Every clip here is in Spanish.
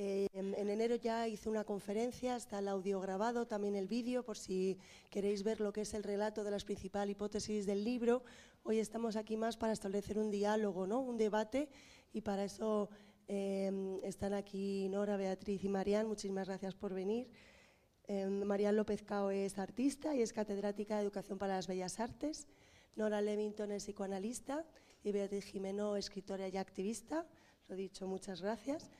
Eh, en enero ya hice una conferencia, está el audio grabado, también el vídeo, por si queréis ver lo que es el relato de las principales hipótesis del libro. Hoy estamos aquí más para establecer un diálogo, ¿no? un debate, y para eso eh, están aquí Nora, Beatriz y Marian. Muchísimas gracias por venir. Eh, López Cao es artista y es catedrática de Educación para las Bellas Artes. Nora Levington es psicoanalista y Beatriz Jimeno, escritora y activista. Lo dicho, muchas gracias.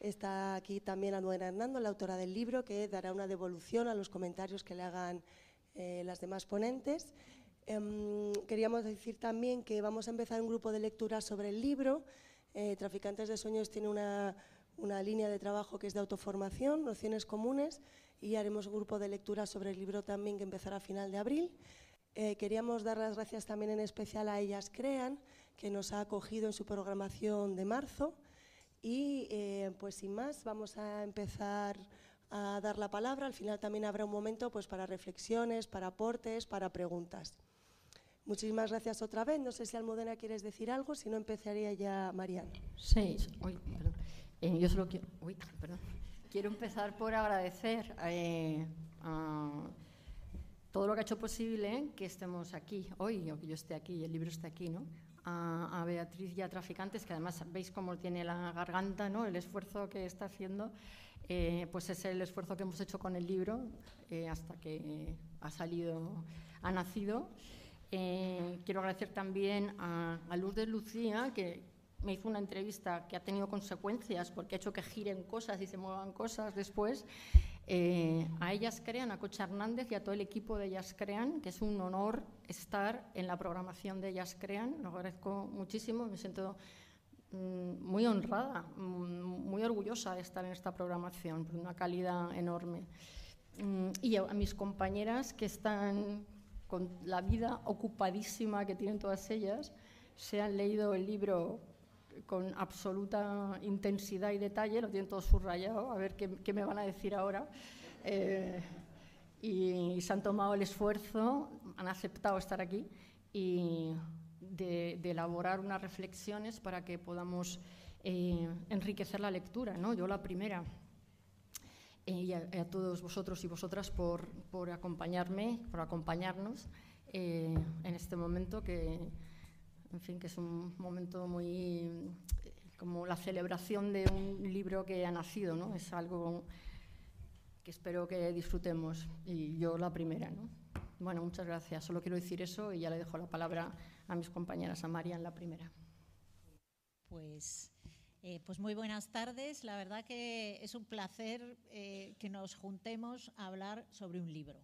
Está aquí también Almudena Hernando, la autora del libro, que dará una devolución a los comentarios que le hagan eh, las demás ponentes. Em, queríamos decir también que vamos a empezar un grupo de lectura sobre el libro. Eh, Traficantes de Sueños tiene una, una, línea de trabajo que es de autoformación, nociones comunes, y haremos un grupo de lectura sobre el libro también que empezará a final de abril. Eh, queríamos dar las gracias también en especial a Ellas Crean, que nos ha acogido en su programación de marzo. Y eh, pues sin más, vamos a empezar a dar la palabra. Al final también habrá un momento pues, para reflexiones, para aportes, para preguntas. Muchísimas gracias otra vez. No sé si Almudena quieres decir algo, si no empezaría ya Mariana. Sí, eh, yo solo quiero, quiero empezar por agradecer eh, a todo lo que ha hecho posible que estemos aquí hoy, o que yo esté aquí y el libro esté aquí, ¿no? A, Beatriz y a Traficantes, que además veis cómo tiene la garganta, ¿no? el esfuerzo que está haciendo, eh, pues es el esfuerzo que hemos hecho con el libro eh, hasta que ha salido, ha nacido. Eh, quiero agradecer también a, a Luz de Lucía, que me hizo una entrevista que ha tenido consecuencias porque ha hecho que giren cosas y se muevan cosas después. Eh, a ellas crean, a Cocha Hernández y a todo el equipo de Ellas Crean, que es un honor estar en la programación de Ellas Crean. Lo agradezco muchísimo, me siento mm, muy honrada, mm, muy orgullosa de estar en esta programación, por una calidad enorme. Mm, y a mis compañeras que están con la vida ocupadísima que tienen todas ellas, se han leído el libro con absoluta intensidad y detalle, lo tienen todo subrayado, a ver qué, me van a decir ahora. Eh, y se han tomado el esfuerzo, han aceptado estar aquí y de, elaborar unas reflexiones para que podamos eh, enriquecer la lectura. ¿no? Yo la primera. Eh, y a, todos vosotros y vosotras por, por acompañarme, por acompañarnos en este momento que, en fin, que es un momento muy como la celebración de un libro que ha nacido, ¿no? Es algo que espero que disfrutemos y yo la primera, ¿no? Bueno, muchas gracias. Solo quiero decir eso y ya le dejo la palabra a mis compañeras, a María en la primera. Pues, eh, pues muy buenas tardes. La verdad que es un placer eh, que nos juntemos a hablar sobre un libro.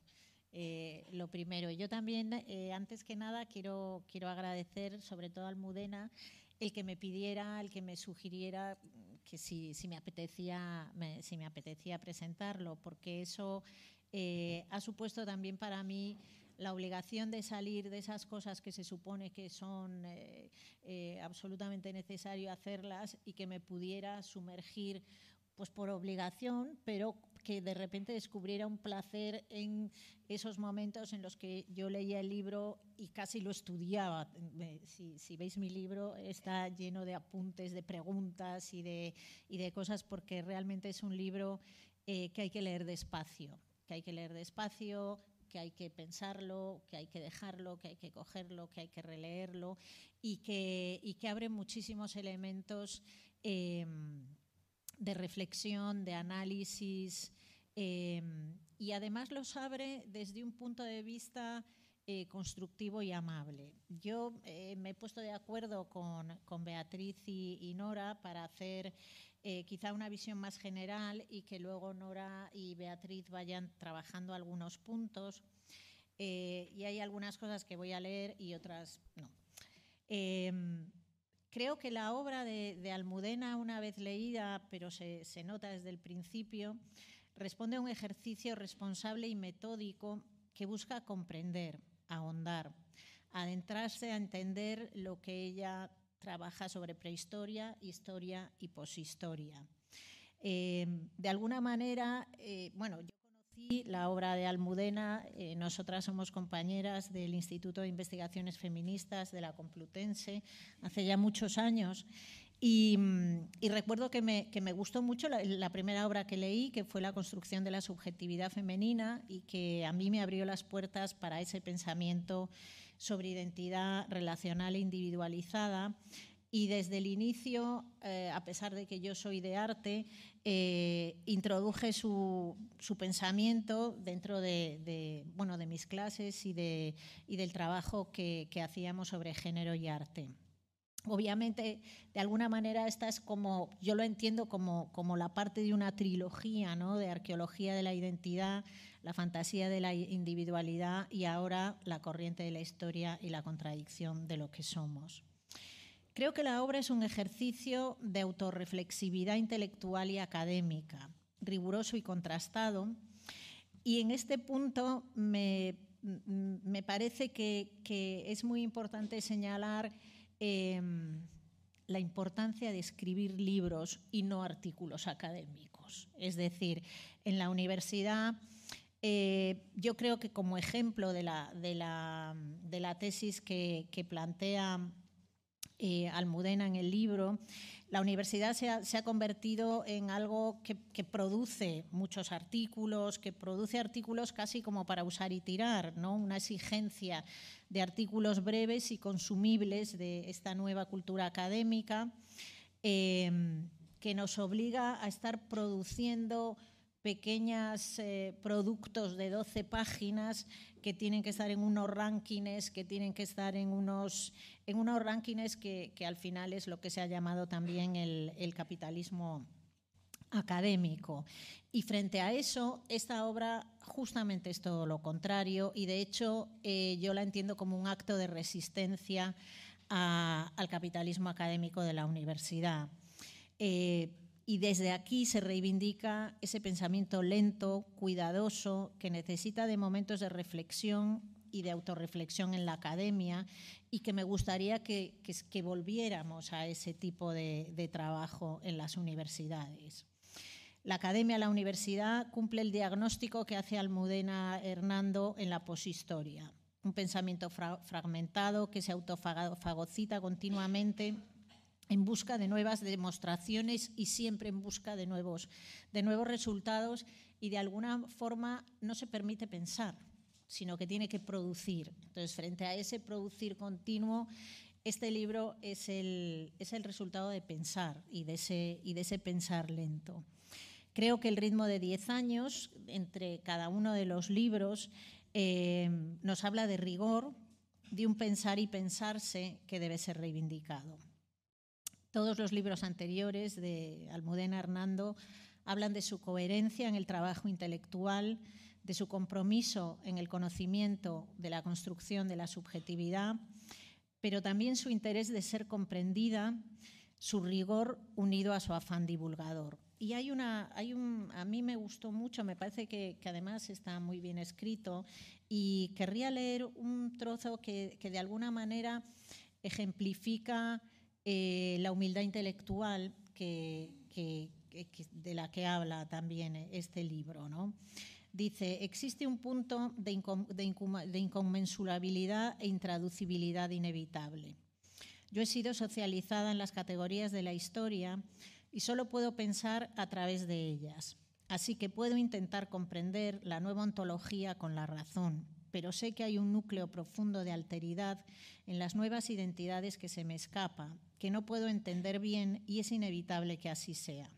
Eh, lo primero. Yo también, eh, antes que nada, quiero, quiero agradecer sobre todo a Almudena el que me pidiera, el que me sugiriera que si, si me, apetecía, si me apetecía presentarlo, porque eso eh, ha supuesto también para mí la obligación de salir de esas cosas que se supone que son absolutamente necesario hacerlas y que me pudiera sumergir pues por obligación, pero que de repente descubriera un placer en esos momentos en los que yo leía el libro y casi lo estudiaba. Si, veis mi libro, está lleno de apuntes, de preguntas y de, de cosas, porque realmente es un libro eh, que hay que leer despacio, que hay que leer despacio, que hay que pensarlo, que hay que dejarlo, que hay que cogerlo, que hay que releerlo y que, y que abre muchísimos elementos. Eh, de reflexión, de análisis, em, y además los abre desde un punto de vista eh, constructivo y amable. Yo eh, me he puesto de acuerdo con, Beatriz y, Nora para hacer eh, quizá una visión más general y que luego Nora y Beatriz vayan trabajando algunos puntos. y hay algunas cosas que voy a leer y otras no. Creo que la obra de, Almudena, una vez leída, pero se, nota desde el principio, responde a un ejercicio responsable y metódico que busca comprender, ahondar, adentrarse a entender lo que ella trabaja sobre prehistoria, historia y poshistoria. Eh, de alguna manera, eh, bueno, yo la obra de Almudena. Eh, nosotras somos compañeras del Instituto de Investigaciones Feministas de la Complutense hace ya muchos años Y, recuerdo que me, que me, gustó mucho la, primera obra que leí, que fue La construcción de la subjetividad femenina, y que a mí me abrió las puertas para ese pensamiento sobre identidad relacional e individualizada. Y desde el inicio, eh, a pesar de que yo soy de arte, eh, introduje su, pensamiento dentro de, bueno, de mis clases y, de, y del trabajo que, que hacíamos sobre género y arte. Obviamente, de alguna manera, esta es como, yo lo entiendo como, como la parte de una trilogía ¿no? de arqueología de la identidad, la fantasía de la individualidad y ahora la corriente de la historia y la contradicción de lo que somos. Creo que la obra es un ejercicio de autorreflexividad intelectual y académica, riguroso y contrastado, y en este punto me, me parece que, que es muy importante señalar Em, la importancia de escribir libros y no artículos académicos. Es decir, en la universidad, eh, yo creo que como ejemplo de la, de la, tesis que, plantea eh, Almudena en el libro, la universidad se ha, convertido en algo que, produce muchos artículos, que produce artículos casi como para usar y tirar, ¿no? una exigencia de artículos breves y consumibles de esta nueva cultura académica em, que nos obliga a estar produciendo pequeños eh, productos de 12 páginas que tienen que estar en unos rankings, que tienen que estar en unos, en unos rankings que, al final es lo que se ha llamado también el, capitalismo académico. Y frente a eso, esta obra justamente es todo lo contrario y de hecho eh, yo la entiendo como un acto de resistencia al capitalismo académico de la universidad. Eh, y desde aquí se reivindica ese pensamiento lento, cuidadoso, que necesita de momentos de reflexión y de autorreflexión en la academia y que me gustaría que, volviéramos a ese tipo de, trabajo en las universidades. La academia, la universidad, cumple el diagnóstico que hace Almudena Hernando en la poshistoria. Un pensamiento fragmentado que se autofagocita continuamente en busca de nuevas demostraciones y siempre en busca de nuevos, resultados y de alguna forma no se permite pensar, sino que tiene que producir. Entonces, frente a ese producir continuo, este libro es el, es el resultado de pensar y de, ese, y de ese pensar lento. Creo que el ritmo de 10 años entre cada uno de los libros eh, nos habla de rigor, de un pensar y pensarse que debe ser reivindicado. Todos los libros anteriores de Almudena Hernando hablan de su coherencia en el trabajo intelectual, de su compromiso en el conocimiento de la construcción de la subjetividad, pero también su interés de ser comprendida, su rigor unido a su afán divulgador. Y hay una, hay un, a mí me gustó mucho, me parece que, además está muy bien escrito, y querría leer un trozo que, que de alguna manera ejemplifica eh, la humildad intelectual que, de la que habla también este libro. ¿no? Dice, existe un punto de, de inconmensurabilidad e intraducibilidad inevitable. Yo he sido socializada en las categorías de la historia y solo puedo pensar a través de ellas. Así que puedo intentar comprender la nueva ontología con la razón, pero sé que hay un núcleo profundo de alteridad en las nuevas identidades que se me escapa, que no puedo entender bien y es inevitable que así sea.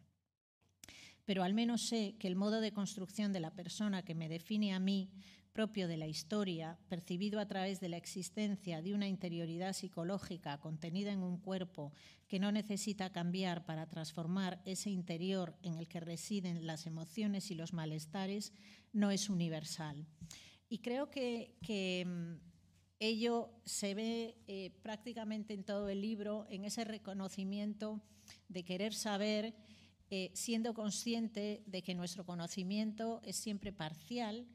Pero al menos sé que el modo de construcción de la persona que me define a mí, propio de la historia, percibido a través de la existencia de una interioridad psicológica contenida en un cuerpo que no necesita cambiar para transformar ese interior en el que residen las emociones y los malestares, no es universal. Y creo que, mm, ello se ve eh, prácticamente en todo el libro, en ese reconocimiento de querer saber, eh, siendo consciente de que nuestro conocimiento es siempre parcial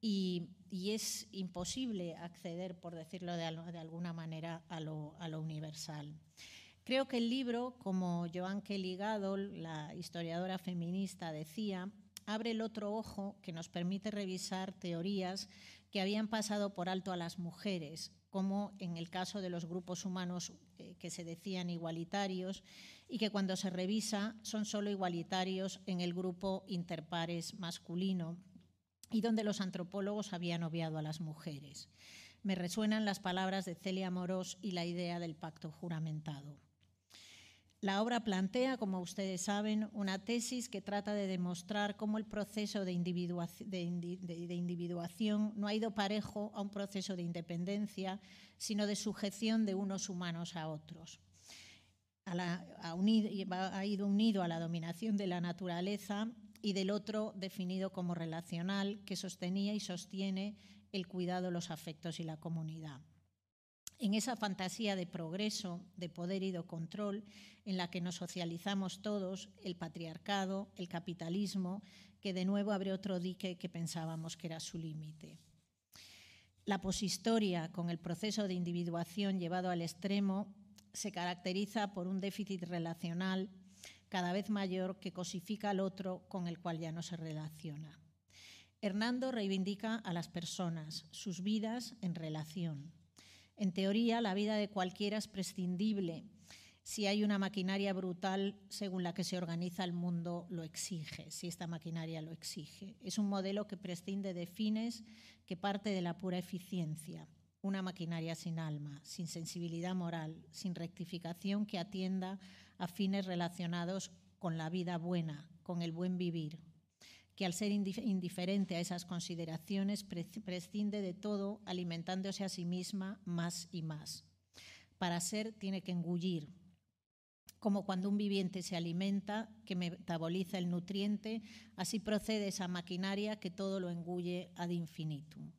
y, es imposible acceder, por decirlo de, alguna manera, a lo, a lo, universal. Creo que el libro, como Joan Kelly Gadol, la historiadora feminista, decía, abre el otro ojo que nos permite revisar teorías que habían pasado por alto a las mujeres, como en el caso de los grupos humanos eh, que se decían igualitarios y que cuando se revisa son solo igualitarios en el grupo interpares masculino y donde los antropólogos habían obviado a las mujeres. Me resuenan las palabras de Celia Morós y la idea del pacto juramentado. La obra plantea, como ustedes saben, una tesis que trata de demostrar cómo el proceso de, individuación no ha ido parejo a un proceso de independencia, sino de sujeción de unos humanos a otros. ha ido unido a la dominación de la naturaleza y del otro definido como relacional, que sostenía y sostiene el cuidado, los afectos y la comunidad. En esa fantasía de progreso, de poder y de control, en la que nos socializamos todos, el patriarcado, el capitalismo, que de nuevo abre otro dique que pensábamos que era su límite. La poshistoria, con el proceso de individuación llevado al extremo, se caracteriza por un déficit relacional cada vez mayor que cosifica al otro con el cual ya no se relaciona. Hernando reivindica a las personas, sus vidas en relación. En teoría, la vida de cualquiera es prescindible. Si hay una maquinaria brutal según la que se organiza el mundo lo exige, si esta maquinaria lo exige. Es un modelo que prescinde de fines que parte de la pura eficiencia, una maquinaria sin alma, sin sensibilidad moral, sin rectificación que atienda a fines relacionados con la vida buena, con el buen vivir, que al ser indiferente a esas consideraciones prescinde de todo, alimentándose a sí misma más y más. Para ser tiene que engullir, como cuando un viviente se alimenta, que metaboliza el nutriente, así procede esa maquinaria que todo lo engulle ad infinitum.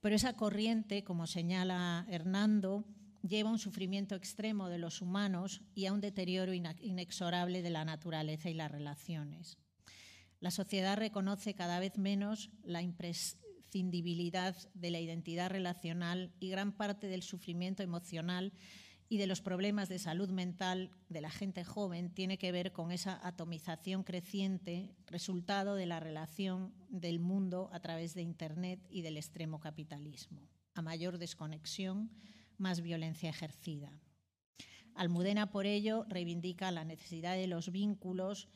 Pero esa corriente, como señala Hernando, lleva a un sufrimiento extremo de los humanos y a un deterioro inexorable de la naturaleza y las relaciones. La sociedad reconoce cada vez menos la imprescindibilidad de la identidad relacional y gran parte del sufrimiento emocional y de los problemas de salud mental de la gente joven tiene que ver con esa atomización creciente, resultado de la relación del mundo a través de Internet y del extremo capitalismo. A mayor desconexión, más violencia ejercida. Almudena, por ello, reivindica la necesidad de los vínculos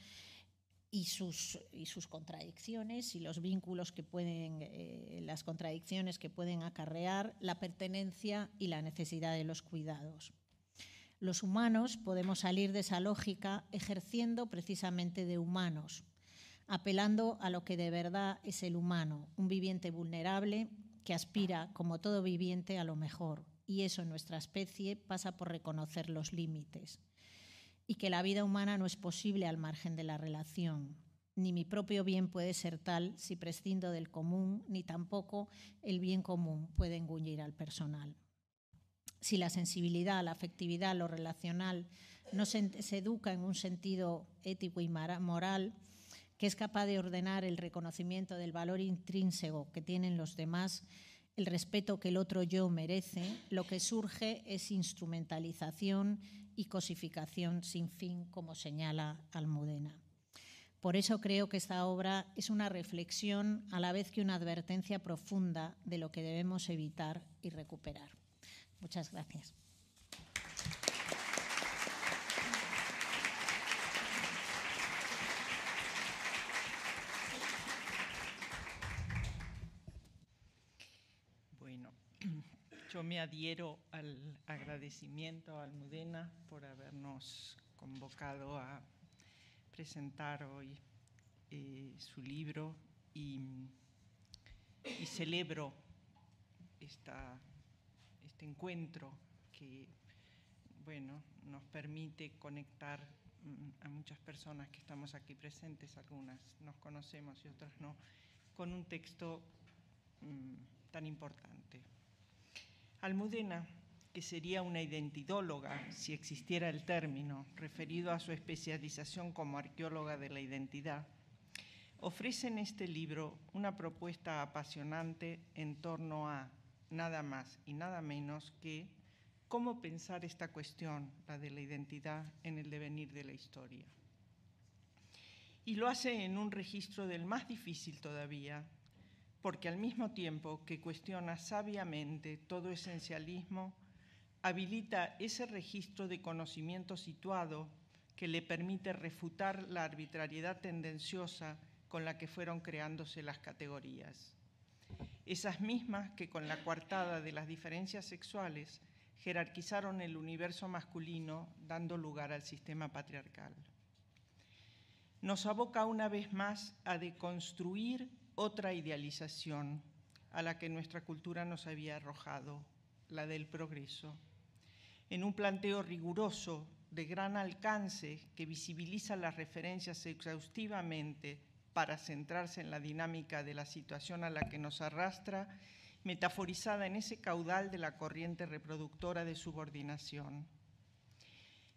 y sus, y sus contradicciones y los vínculos que pueden, eh, las contradicciones que pueden acarrear la pertenencia y la necesidad de los cuidados. Los humanos podemos salir de esa lógica ejerciendo precisamente de humanos, apelando a lo que de verdad es el humano, un viviente vulnerable que aspira, como todo viviente, a lo mejor. Y eso en nuestra especie pasa por reconocer los límites y que la vida humana no es posible al margen de la relación. Ni mi propio bien puede ser tal si prescindo del común, ni tampoco el bien común puede engullir al personal. Si la sensibilidad, la afectividad, lo relacional no se, educa en un sentido ético y moral, que es capaz de ordenar el reconocimiento del valor intrínseco que tienen los demás, el respeto que el otro yo merece, lo que surge es instrumentalización y cosificación sin fin, como señala Almudena. Por eso creo que esta obra es una reflexión a la vez que una advertencia profunda de lo que debemos evitar y recuperar. Muchas gracias. Yo me adhiero al agradecimiento a Almudena por habernos convocado a presentar hoy eh, su libro y, celebro este encuentro que bueno, nos permite conectar mm, a muchas personas que estamos aquí presentes, algunas nos conocemos y otras no, con un texto mm, tan importante. Almudena, que sería una identidóloga si existiera el término, referido a su especialización como arqueóloga de la identidad, ofrece en este libro una propuesta apasionante en torno a nada más y nada menos que cómo pensar esta cuestión, la de la identidad, en el devenir de la historia. Y lo hace en un registro del más difícil todavía, porque al mismo tiempo que cuestiona sabiamente todo esencialismo, habilita ese registro de conocimiento situado que le permite refutar la arbitrariedad tendenciosa con la que fueron creándose las categorías. Esas mismas que con la coartada de las diferencias sexuales jerarquizaron el universo masculino dando lugar al sistema patriarcal. Nos aboca una vez más a deconstruir otra idealización a la que nuestra cultura nos había arrojado, la del progreso, en un planteo riguroso de gran alcance que visibiliza las referencias exhaustivamente para centrarse en la dinámica de la situación a la que nos arrastra, metaforizada en ese caudal de la corriente reproductora de subordinación.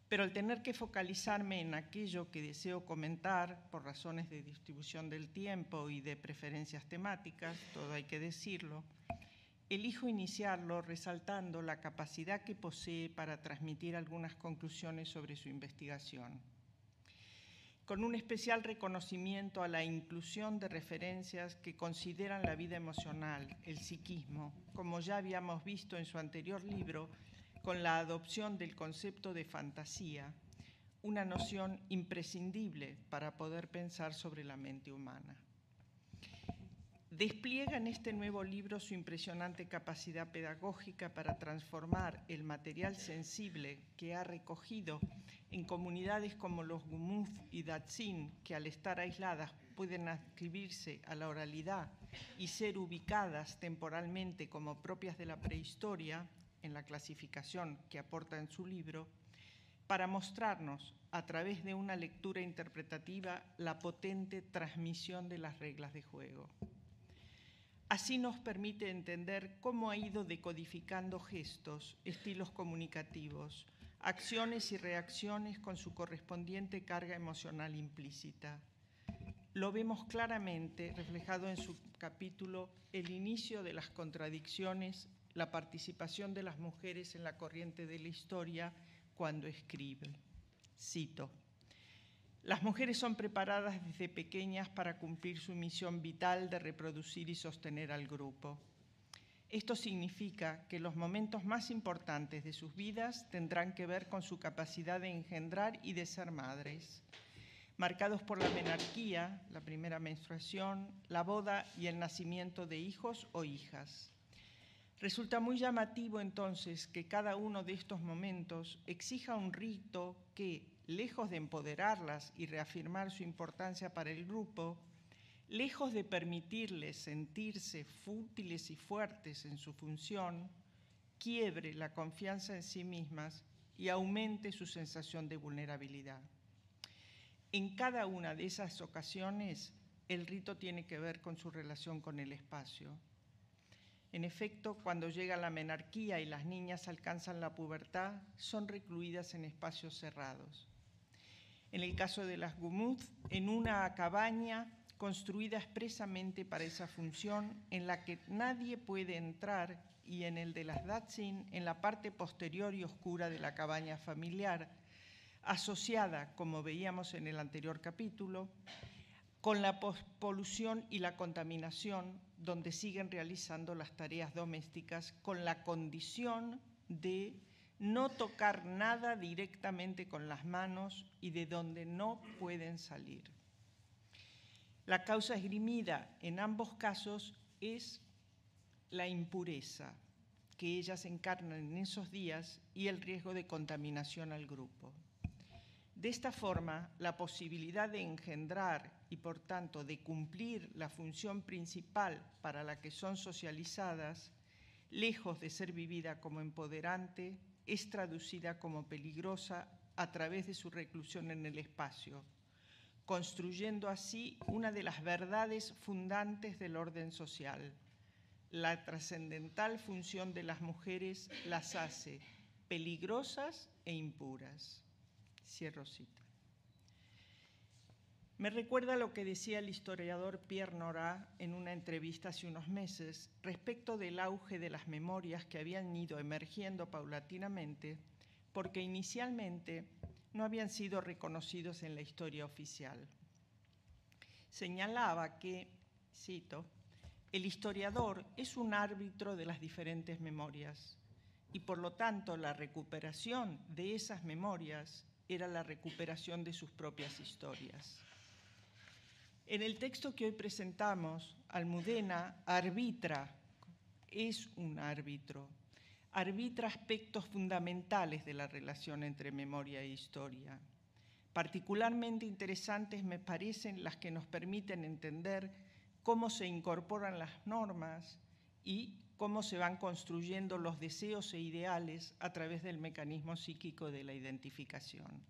Pero al tener que focalizarme en aquello que deseo comentar por razones de distribución del tiempo y de preferencias temáticas, todo hay que decirlo, elijo iniciarlo resaltando la capacidad que posee para transmitir algunas conclusiones sobre su investigación. Con un especial reconocimiento a la inclusión de referencias que consideran la vida emocional, el psiquismo, como ya habíamos visto en su anterior libro, con la adopción del concepto de fantasía, una noción imprescindible para poder pensar sobre la mente humana. Despliega en este nuevo libro su impresionante capacidad pedagógica para transformar el material sensible que ha recogido en comunidades como los Gumuz y Datsin, que al estar aisladas pueden adscribirse a la oralidad y ser ubicadas temporalmente como propias de la prehistoria, en la clasificación que aporta en su libro, para mostrarnos, a través de una lectura interpretativa, la potente transmisión de las reglas de juego. Así nos permite entender cómo ha ido decodificando gestos, estilos comunicativos, acciones y reacciones con su correspondiente carga emocional implícita. Lo vemos claramente reflejado en su capítulo El inicio de las contradicciones, la participación de las mujeres en la corriente de la historia cuando escribe. Cito. Las mujeres son preparadas desde pequeñas para cumplir su misión vital de reproducir y sostener al grupo. Esto significa que los momentos más importantes de sus vidas tendrán que ver con su capacidad de engendrar y de ser madres, marcados por la menarquía, la primera menstruación, la boda y el nacimiento de hijos o hijas. Resulta muy llamativo entonces que cada uno de estos momentos exija un rito que, lejos de empoderarlas y reafirmar su importancia para el grupo, lejos de permitirles sentirse fútiles y fuertes en su función, quiebre la confianza en sí mismas y aumente su sensación de vulnerabilidad. En cada una de esas ocasiones, el rito tiene que ver con su relación con el espacio. En efecto, cuando llega la menarquía y las niñas alcanzan la pubertad, son recluidas en espacios cerrados. En el caso de las Gumuz, en una cabaña construida expresamente para esa función, en la que nadie puede entrar, y en el de las Datsin, en la parte posterior y oscura de la cabaña familiar, asociada, como veíamos en el anterior capítulo, con la polución y la contaminación, donde siguen realizando las tareas domésticas con la condición de no tocar nada directamente con las manos y de donde no pueden salir. La causa esgrimida en ambos casos es la impureza que ellas encarnan en esos días y el riesgo de contaminación al grupo. De esta forma, la posibilidad de engendrar y por tanto de cumplir la función principal para la que son socializadas, lejos de ser vivida como empoderante, es traducida como peligrosa a través de su reclusión en el espacio, construyendo así una de las verdades fundantes del orden social. La trascendental función de las mujeres las hace peligrosas e impuras. Cierro cita. Me recuerda lo que decía el historiador Pierre Nora en una entrevista hace unos meses respecto del auge de las memorias que habían ido emergiendo paulatinamente porque inicialmente no habían sido reconocidos en la historia oficial. Señalaba que, cito, el historiador es un árbitro de las diferentes memorias. y por lo tanto la recuperación de esas memorias era la recuperación de sus propias historias. En el texto que hoy presentamos, Almudena arbitra, es un árbitro, arbitra aspectos fundamentales de la relación entre memoria e historia. Particularmente interesantes me parecen las que nos permiten entender cómo se incorporan las normas y cómo se van construyendo los deseos e ideales a través del mecanismo psíquico de la identificación.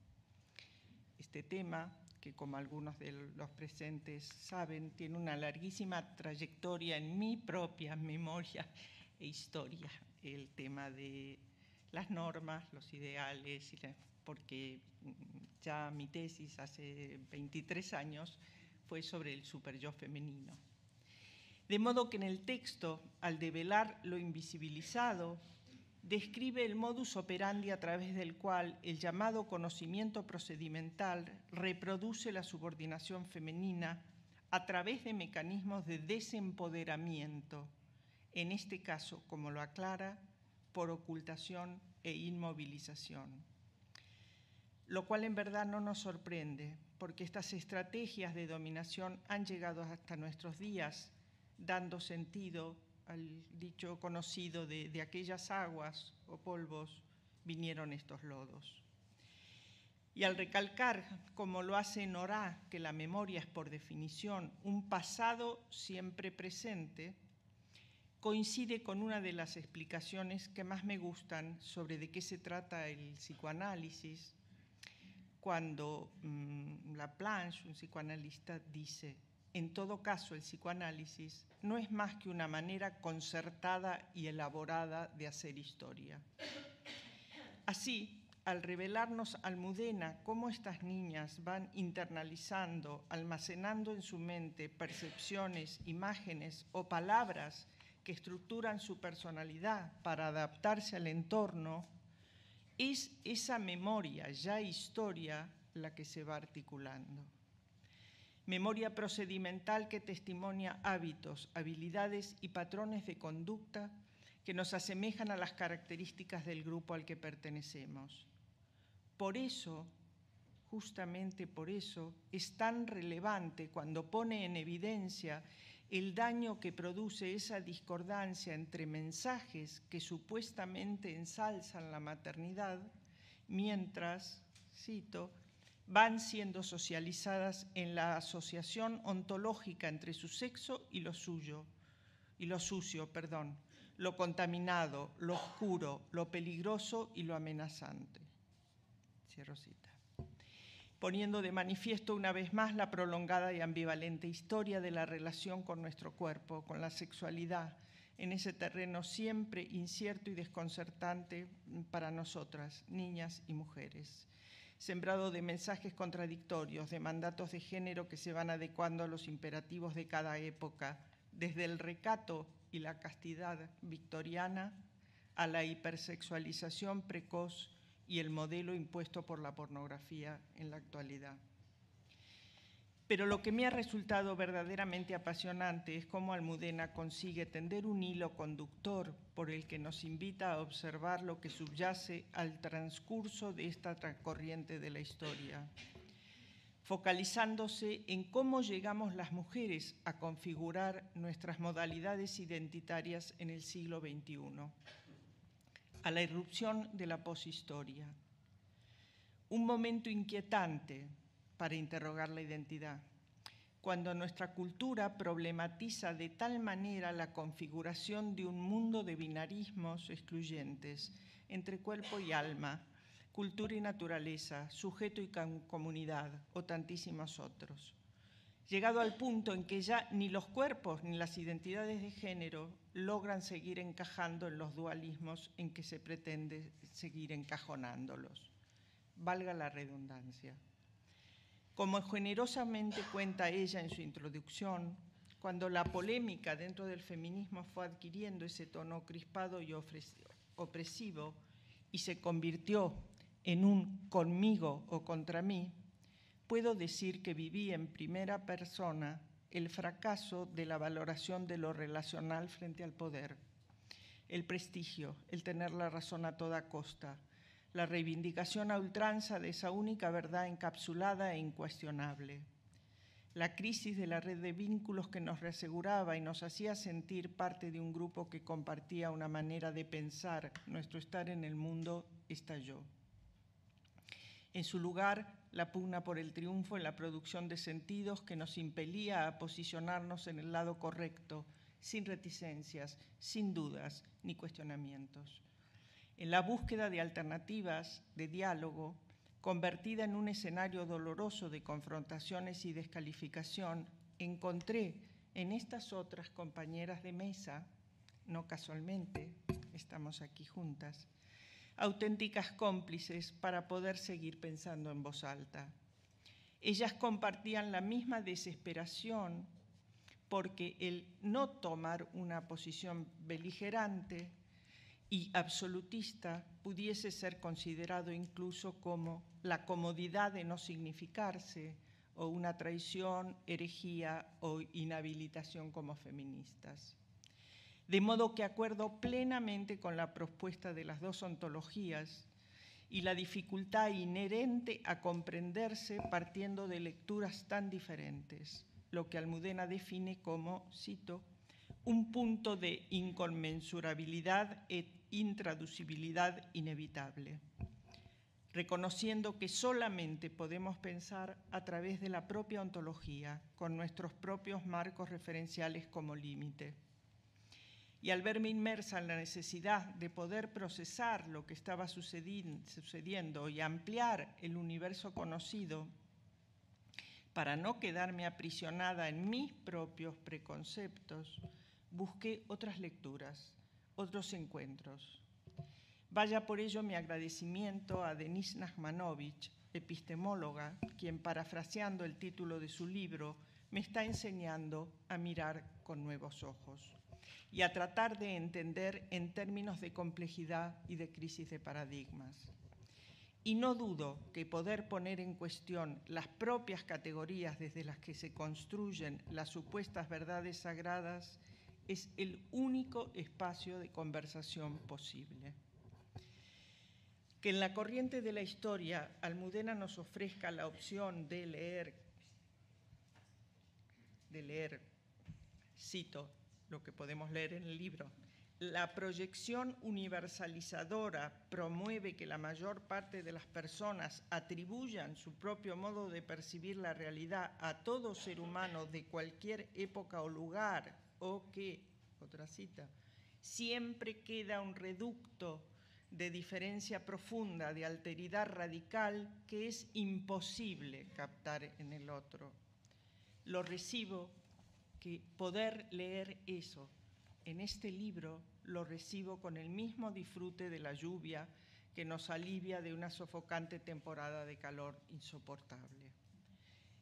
Este tema, que como algunos de los presentes saben, tiene una larguísima trayectoria en mi propia memoria e historia, el tema de las normas, los ideales, porque ya mi tesis hace 23 años fue sobre el superyo femenino. De modo que en el texto, al develar lo invisibilizado, describe el modus operandi a través del cual el llamado conocimiento procedimental reproduce la subordinación femenina a través de mecanismos de desempoderamiento, en este caso, como lo aclara, por ocultación e inmovilización. Lo cual en verdad no nos sorprende, porque estas estrategias de dominación han llegado hasta nuestros días, dando sentido al dicho conocido de, de aquellas aguas o polvos vinieron estos lodos. Y al recalcar, como lo hace Nora, que la memoria es por definición un pasado siempre presente, coincide con una de las explicaciones que más me gustan sobre de qué se trata el psicoanálisis cuando mm, la Planche, un psicoanalista, dice, en todo caso el psicoanálisis no es más que una manera concertada y elaborada de hacer historia. Así, al revelarnos Almudena cómo estas niñas van internalizando, almacenando en su mente percepciones, imágenes o palabras que estructuran su personalidad para adaptarse al entorno, es esa memoria, ya historia, la que se va articulando. Memoria procedimental que testimonia hábitos, habilidades y patrones de conducta que nos asemejan a las características del grupo al que pertenecemos. Por eso, justamente por eso, es tan relevante cuando pone en evidencia el daño que produce esa discordancia entre mensajes que supuestamente ensalzan la maternidad, mientras, cito, van siendo socializadas en la asociación ontológica entre su sexo y lo suyo, y lo sucio, perdón, lo contaminado, lo oscuro, lo peligroso y lo amenazante. Cierro cita poniendo de manifiesto una vez más la prolongada y ambivalente historia de la relación con nuestro cuerpo, con la sexualidad, en ese terreno siempre incierto y desconcertante para nosotras, niñas y mujeres, sembrado de mensajes contradictorios, de mandatos de género que se van adecuando a los imperativos de cada época, desde el recato y la castidad victoriana a la hipersexualización precoz y el modelo impuesto por la pornografía en la actualidad. Pero lo que me ha resultado verdaderamente apasionante es cómo Almudena consigue tender un hilo conductor por el que nos invita a observar lo que subyace al transcurso de esta corriente de la historia, focalizándose en cómo llegamos las mujeres a configurar nuestras modalidades identitarias en el siglo XXI a la irrupción de la poshistoria. Un momento inquietante para interrogar la identidad, cuando nuestra cultura problematiza de tal manera la configuración de un mundo de binarismos excluyentes entre cuerpo y alma, cultura y naturaleza, sujeto y comunidad o tantísimos otros llegado al punto en que ya ni los cuerpos ni las identidades de género logran seguir encajando en los dualismos en que se pretende seguir encajonándolos. Valga la redundancia. Como generosamente cuenta ella en su introducción, cuando la polémica dentro del feminismo fue adquiriendo ese tono crispado y opresivo y se convirtió en un conmigo o contra mí, puedo decir que viví en primera persona el fracaso de la valoración de lo relacional frente al poder, el prestigio, el tener la razón a toda costa, la reivindicación a ultranza de esa única verdad encapsulada e incuestionable. La crisis de la red de vínculos que nos reaseguraba y nos hacía sentir parte de un grupo que compartía una manera de pensar nuestro estar en el mundo estalló. En su lugar, la pugna por el triunfo en la producción de sentidos que nos impelía a posicionarnos en el lado correcto, sin reticencias, sin dudas ni cuestionamientos. En la búsqueda de alternativas, de diálogo, convertida en un escenario doloroso de confrontaciones y descalificación, encontré en estas otras compañeras de mesa, no casualmente, estamos aquí juntas, auténticas cómplices para poder seguir pensando en voz alta. Ellas compartían la misma desesperación porque el no tomar una posición beligerante y absolutista pudiese ser considerado incluso como la comodidad de no significarse o una traición, herejía o inhabilitación como feministas. De modo que acuerdo plenamente con la propuesta de las dos ontologías y la dificultad inherente a comprenderse partiendo de lecturas tan diferentes, lo que Almudena define como, cito, un punto de inconmensurabilidad e intraducibilidad inevitable, reconociendo que solamente podemos pensar a través de la propia ontología, con nuestros propios marcos referenciales como límite. Y al verme inmersa en la necesidad de poder procesar lo que estaba sucediendo y ampliar el universo conocido para no quedarme aprisionada en mis propios preconceptos, busqué otras lecturas, otros encuentros. Vaya por ello mi agradecimiento a Denise Nachmanovich, epistemóloga, quien parafraseando el título de su libro, me está enseñando a mirar con nuevos ojos y a tratar de entender en términos de complejidad y de crisis de paradigmas. Y no dudo que poder poner en cuestión las propias categorías desde las que se construyen las supuestas verdades sagradas es el único espacio de conversación posible. Que en la corriente de la historia Almudena nos ofrezca la opción de leer, de leer, cito, lo que podemos leer en el libro. La proyección universalizadora promueve que la mayor parte de las personas atribuyan su propio modo de percibir la realidad a todo ser humano de cualquier época o lugar, o que, otra cita, siempre queda un reducto de diferencia profunda, de alteridad radical que es imposible captar en el otro. Lo recibo que poder leer eso en este libro lo recibo con el mismo disfrute de la lluvia que nos alivia de una sofocante temporada de calor insoportable.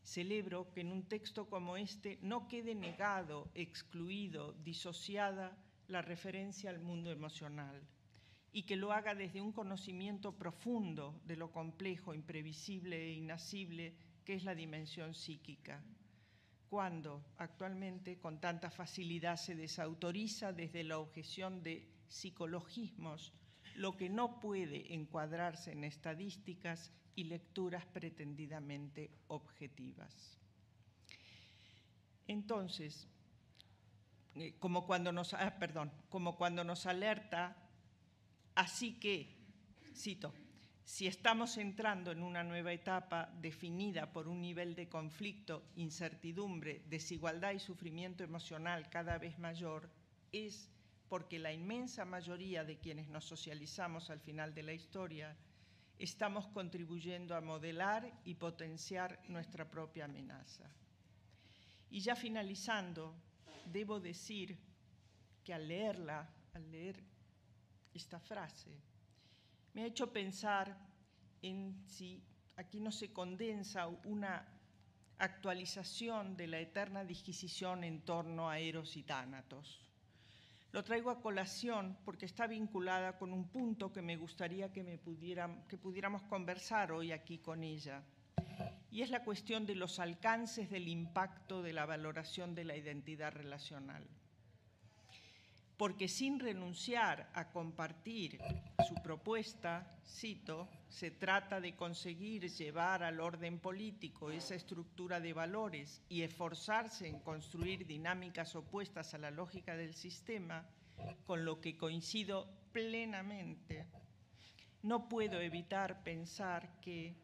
Celebro que en un texto como este no quede negado, excluido, disociada la referencia al mundo emocional y que lo haga desde un conocimiento profundo de lo complejo, imprevisible e inasible que es la dimensión psíquica. Cuando actualmente con tanta facilidad se desautoriza desde la objeción de psicologismos lo que no puede encuadrarse en estadísticas y lecturas pretendidamente objetivas. Entonces, eh, como cuando nos, ah, perdón, como cuando nos alerta, así que, cito, si estamos entrando en una nueva etapa definida por un nivel de conflicto, incertidumbre, desigualdad y sufrimiento emocional cada vez mayor, es porque la inmensa mayoría de quienes nos socializamos al final de la historia estamos contribuyendo a modelar y potenciar nuestra propia amenaza. Y ya finalizando, debo decir que al leerla, al leer esta frase, me ha hecho pensar en si aquí no se condensa una actualización de la eterna disquisición en torno a Eros y Tánatos. Lo traigo a colación porque está vinculada con un punto que me gustaría que, me que pudiéramos conversar hoy aquí con ella, y es la cuestión de los alcances del impacto de la valoración de la identidad relacional. Porque sin renunciar a compartir su propuesta, cito, se trata de conseguir llevar al orden político esa estructura de valores y esforzarse en construir dinámicas opuestas a la lógica del sistema, con lo que coincido plenamente, no puedo evitar pensar que,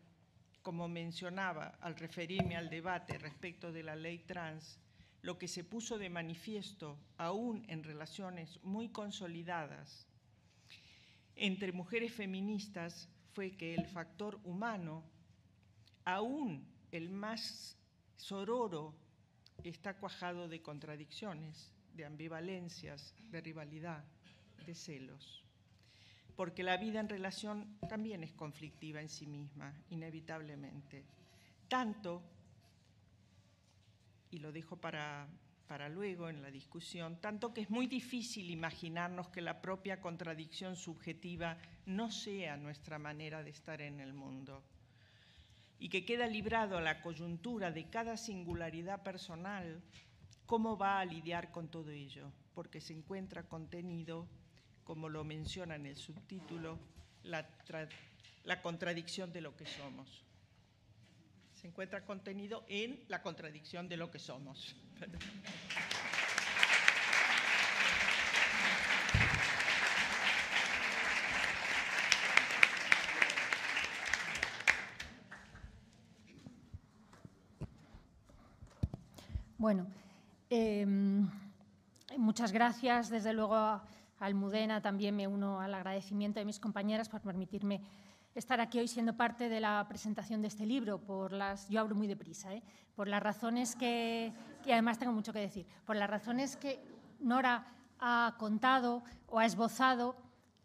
como mencionaba al referirme al debate respecto de la ley trans, lo que se puso de manifiesto, aún en relaciones muy consolidadas entre mujeres feministas, fue que el factor humano, aún el más sororo, está cuajado de contradicciones, de ambivalencias, de rivalidad, de celos. Porque la vida en relación también es conflictiva en sí misma, inevitablemente. Tanto y lo dejo para, para luego en la discusión, tanto que es muy difícil imaginarnos que la propia contradicción subjetiva no sea nuestra manera de estar en el mundo y que queda librado a la coyuntura de cada singularidad personal, ¿cómo va a lidiar con todo ello? Porque se encuentra contenido, como lo menciona en el subtítulo, la, la contradicción de lo que somos encuentra contenido en la contradicción de lo que somos. Bueno, em, muchas gracias. Desde luego, a Almudena también me uno al agradecimiento de mis compañeras por permitirme estar aquí hoy siendo parte de la presentación de este libro. Por las, yo hablo muy deprisa, ¿eh? por las razones que, además tengo mucho que decir, por las razones que Nora ha contado o ha esbozado.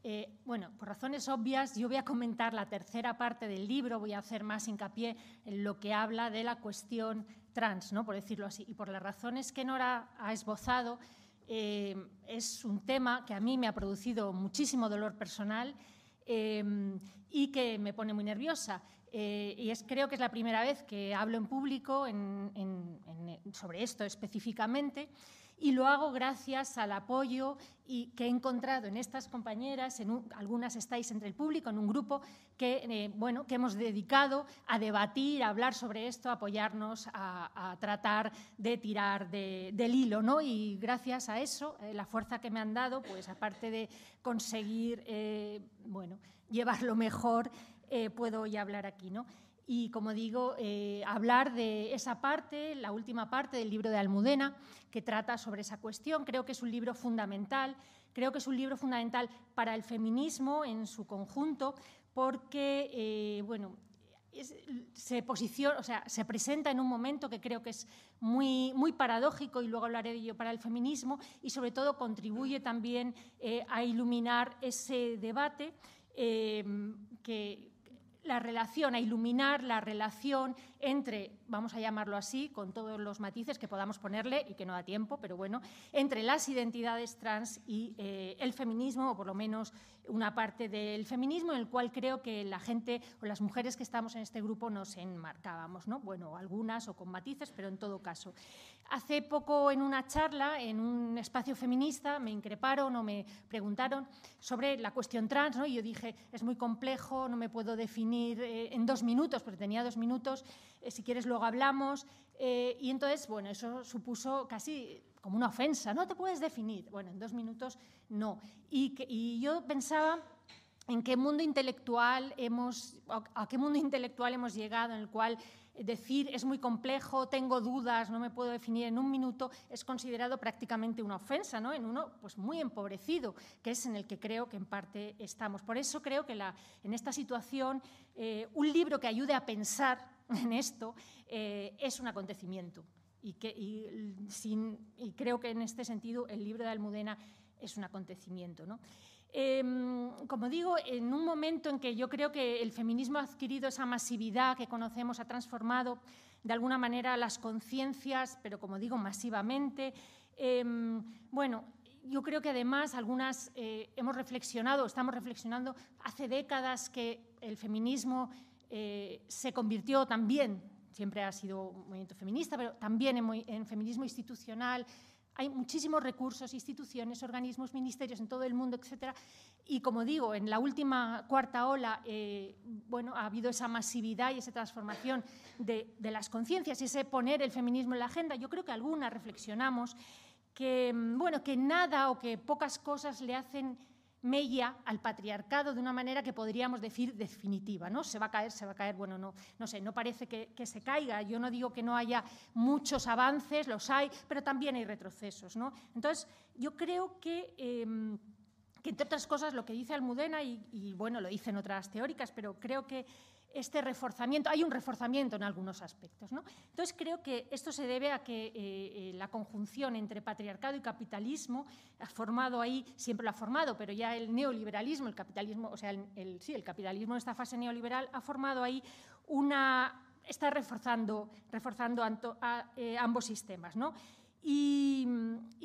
Eh, bueno, por razones obvias, yo voy a comentar la tercera parte del libro, voy a hacer más hincapié en lo que habla de la cuestión trans, ¿no? por decirlo así. Y por las razones que Nora ha esbozado, eh, es un tema que a mí me ha producido muchísimo dolor personal Em, y que me pone muy nerviosa. Eh, y es, creo que es la primera vez que hablo en público sobre esto específicamente y lo hago gracias al apoyo y que he encontrado en estas compañeras, en algunas estáis entre el público, en un grupo que, eh, bueno, que hemos dedicado a debatir, a hablar sobre esto, a apoyarnos, a, tratar de tirar del hilo. ¿no? Y gracias a eso, eh, la fuerza que me han dado, pues aparte de conseguir eh, bueno, llevarlo mejor, puedo hoy hablar aquí. ¿no? Y, como digo, eh, hablar de esa parte, la última parte del libro de Almudena, que trata sobre esa cuestión. Creo que es un libro fundamental, creo que es un libro fundamental para el feminismo en su conjunto, porque, eh, bueno, se posiciona, o sea, se presenta en un momento que creo que es muy, muy paradójico y luego hablaré de ello para el feminismo y sobre todo contribuye también eh, a iluminar ese debate que, la relación, a iluminar la relación entre, vamos a llamarlo así, con todos los matices que podamos ponerle y que no da tiempo, pero bueno, entre las identidades trans y eh, el feminismo, o por lo menos una parte del feminismo en el cual creo que la gente o las mujeres que estamos en este grupo nos enmarcábamos, ¿no? Bueno, algunas o con matices, pero en todo caso. Hace poco en una charla, en un espacio feminista, me increparon o me preguntaron sobre la cuestión trans, ¿no? Y yo dije, es muy complejo, no me puedo definir eh, en dos minutos, porque tenía dos minutos, eh, si quieres luego hablamos. Eh, y entonces, bueno, eso supuso casi como una ofensa, no te puedes definir. Bueno, en dos minutos no. Y, yo pensaba en qué mundo intelectual hemos, a qué mundo intelectual hemos llegado en el cual decir es muy complejo, tengo dudas, no me puedo definir en un minuto, es considerado prácticamente una ofensa, ¿no? en uno pues, muy empobrecido, que es en el que creo que en parte estamos. Por eso creo que la, en esta situación eh, un libro que ayude a pensar en esto eh, es un acontecimiento. Y, creo que en este sentido el libro de Almudena es un acontecimiento. ¿no? Em, como digo, en un momento en que yo creo que el feminismo ha adquirido esa masividad que conocemos, ha transformado de alguna manera las conciencias, pero como digo, masivamente. Em, bueno, yo creo que además algunas eh, hemos reflexionado, estamos reflexionando hace décadas que el feminismo eh, se convirtió también siempre ha sido un movimiento feminista, pero también en, feminismo institucional hay muchísimos recursos, instituciones, organismos, ministerios en todo el mundo, etcétera. Y como digo, en la última cuarta ola, eh, bueno, ha habido esa masividad y esa transformación de, de las conciencias y ese poner el feminismo en la agenda. Yo creo que algunas reflexionamos que, mm, bueno, que nada o que pocas cosas le hacen mella al patriarcado de una manera que podríamos decir definitiva, ¿no? Se va a caer, se va a caer, bueno, no, no sé, no parece que, se caiga. Yo no digo que no haya muchos avances, los hay, pero también hay retrocesos, ¿no? Entonces, yo creo que... Em, entre otras cosas lo que dice Almudena, y, bueno, lo dicen otras teóricas, pero creo que este reforzamiento, hay un reforzamiento en algunos aspectos. ¿no? Entonces creo que esto se debe a que eh, eh, la conjunción entre patriarcado y capitalismo ha formado ahí, siempre lo ha formado, pero ya el neoliberalismo, el capitalismo, o sea, el, sí, el capitalismo en esta fase neoliberal ha formado ahí una, está reforzando, reforzando eh, ambos sistemas. ¿no? Y,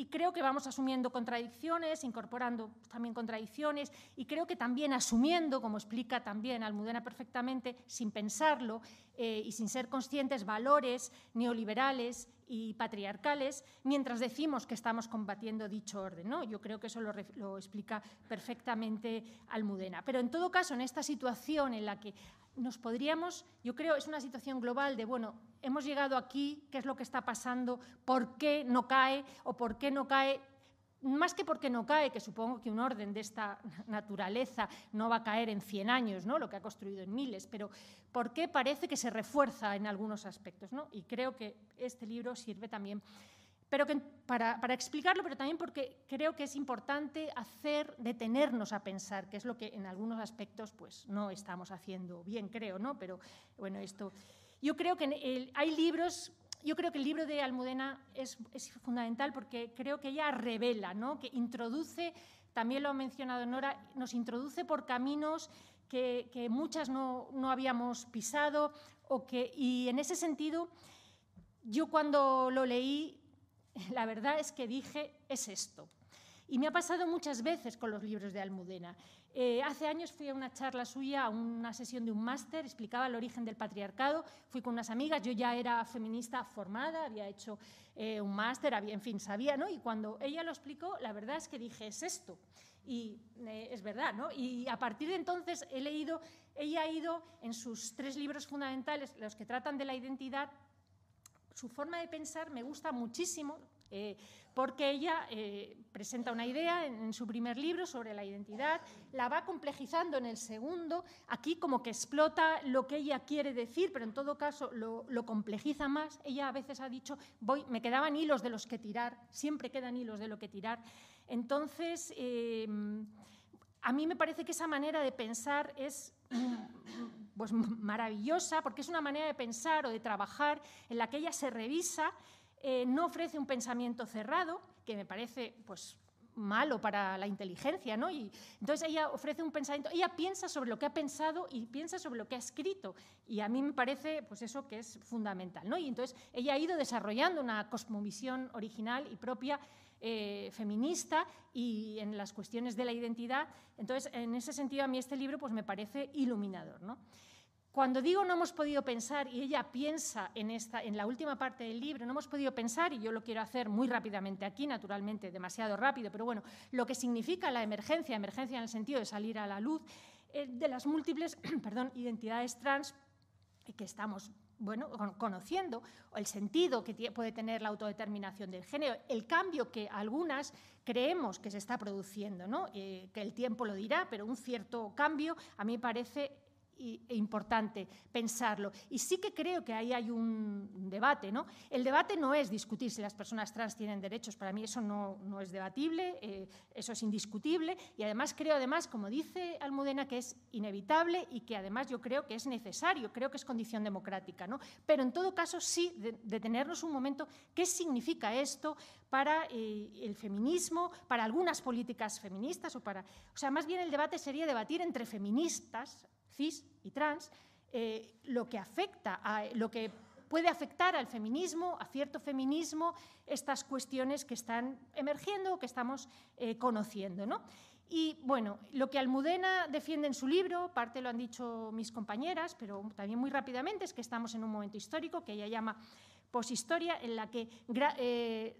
creo que vamos asumiendo contradicciones, incorporando también contradicciones, y creo que también asumiendo, como explica también Almudena perfectamente, sin pensarlo eh, y sin ser conscientes, valores neoliberales y patriarcales, mientras decimos que estamos combatiendo dicho orden. ¿no? Yo creo que eso lo, lo explica perfectamente Almudena. Pero en todo caso, en esta situación en la que nos podríamos, yo creo, es una situación global de, bueno, hemos llegado aquí, qué es lo que está pasando, por qué no cae o por qué no cae, más que porque no cae, que supongo que un orden de esta naturaleza no va a caer en 100 años, ¿no? lo que ha construido en miles, pero por qué parece que se refuerza en algunos aspectos. ¿no? Y creo que este libro sirve también pero que, para, para, explicarlo, pero también porque creo que es importante hacer, detenernos a pensar, que es lo que en algunos aspectos pues, no estamos haciendo bien, creo, ¿no? Pero bueno, esto... Yo creo que hay libros, yo creo que el libro de Almudena es, es, fundamental porque creo que ella revela, ¿no? Que introduce, también lo ha mencionado Nora, nos introduce por caminos que, que muchas no, no habíamos pisado, o que, y en ese sentido, yo cuando lo leí la verdad es que dije, es esto. Y me ha pasado muchas veces con los libros de Almudena. Eh, hace años fui a una charla suya, a una sesión de un máster, explicaba el origen del patriarcado, fui con unas amigas, yo ya era feminista formada, había hecho eh, un máster, en fin, sabía, ¿no? Y cuando ella lo explicó, la verdad es que dije, es esto. Y eh, es verdad, ¿no? Y a partir de entonces he leído, ella ha ido en sus tres libros fundamentales, los que tratan de la identidad, su forma de pensar me gusta muchísimo eh, porque ella eh, presenta una idea en, su primer libro sobre la identidad, la va complejizando en el segundo, aquí como que explota lo que ella quiere decir, pero en todo caso lo, complejiza más. Ella a veces ha dicho, voy, me quedaban hilos de los que tirar, siempre quedan hilos de lo que tirar. Entonces, eh, a mí me parece que esa manera de pensar es pues, maravillosa, porque es una manera de pensar o de trabajar en la que ella se revisa, eh, no ofrece un pensamiento cerrado, que me parece pues, malo para la inteligencia, ¿no? Y entonces ella ofrece un pensamiento, ella piensa sobre lo que ha pensado y piensa sobre lo que ha escrito, y a mí me parece pues eso que es fundamental, ¿no? Y entonces ella ha ido desarrollando una cosmovisión original y propia eh, feminista y en las cuestiones de la identidad. Entonces, en ese sentido, a mí este libro pues, me parece iluminador. Cuando digo no hemos podido pensar, y ella piensa en, esta, en la última parte del libro, no hemos podido pensar, y yo lo quiero hacer muy rápidamente aquí, naturalmente demasiado rápido, pero bueno, lo que significa la emergencia, emergencia en el sentido de salir a la luz, eh, de las múltiples perdón, identidades trans que estamos bueno, conociendo el sentido que puede tener la autodeterminación del género, el cambio que algunas creemos que se está produciendo, ¿no? Eh, que el tiempo lo dirá, pero un cierto cambio a mí me parece e importante pensarlo. Y sí que creo que ahí hay un debate. ¿no? El debate no es discutir si las personas trans tienen derechos. Para mí eso no, no es debatible, eh, eso es indiscutible. Y además creo, además, como dice Almudena, que es inevitable y que además yo creo que es necesario, creo que es condición democrática. ¿no? Pero en todo caso sí detenernos un momento, ¿qué significa esto para eh, el feminismo, para algunas políticas feministas? O, para, o sea, más bien el debate sería debatir entre feministas, cis y trans, eh, lo que afecta a lo que puede afectar al feminismo, a cierto feminismo, estas cuestiones que están emergiendo, que estamos eh, conociendo. ¿no? Y bueno, lo que Almudena defiende en su libro, parte lo han dicho mis compañeras, pero también muy rápidamente, es que estamos en un momento histórico que ella llama poshistoria, en la que eh,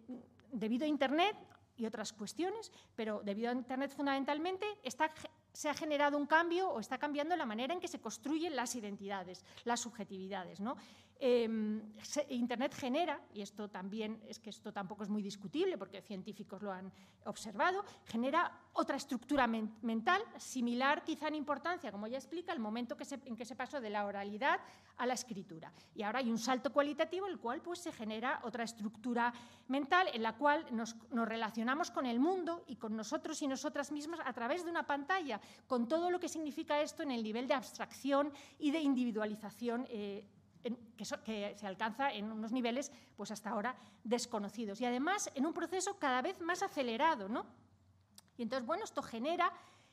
debido a Internet y otras cuestiones, pero debido a Internet fundamentalmente, está, se ha generado un cambio o está cambiando la manera en que se construyen las identidades, las subjetividades. ¿no? Em, Internet genera, y esto también es que esto tampoco es muy discutible porque científicos lo han observado, genera otra estructura mental similar quizá en importancia, como ya explica, el momento en que se pasó de la oralidad a la escritura. Y ahora hay un salto cualitativo el cual pues, se genera otra estructura mental en la cual nos, relacionamos con el mundo y con nosotros y nosotras mismas a través de una pantalla, con todo lo que significa esto en el nivel de abstracción y de individualización. Eh, que, se alcanza en unos niveles pues hasta ahora desconocidos y además en un proceso cada vez más acelerado. ¿no? Y entonces, bueno, esto genera,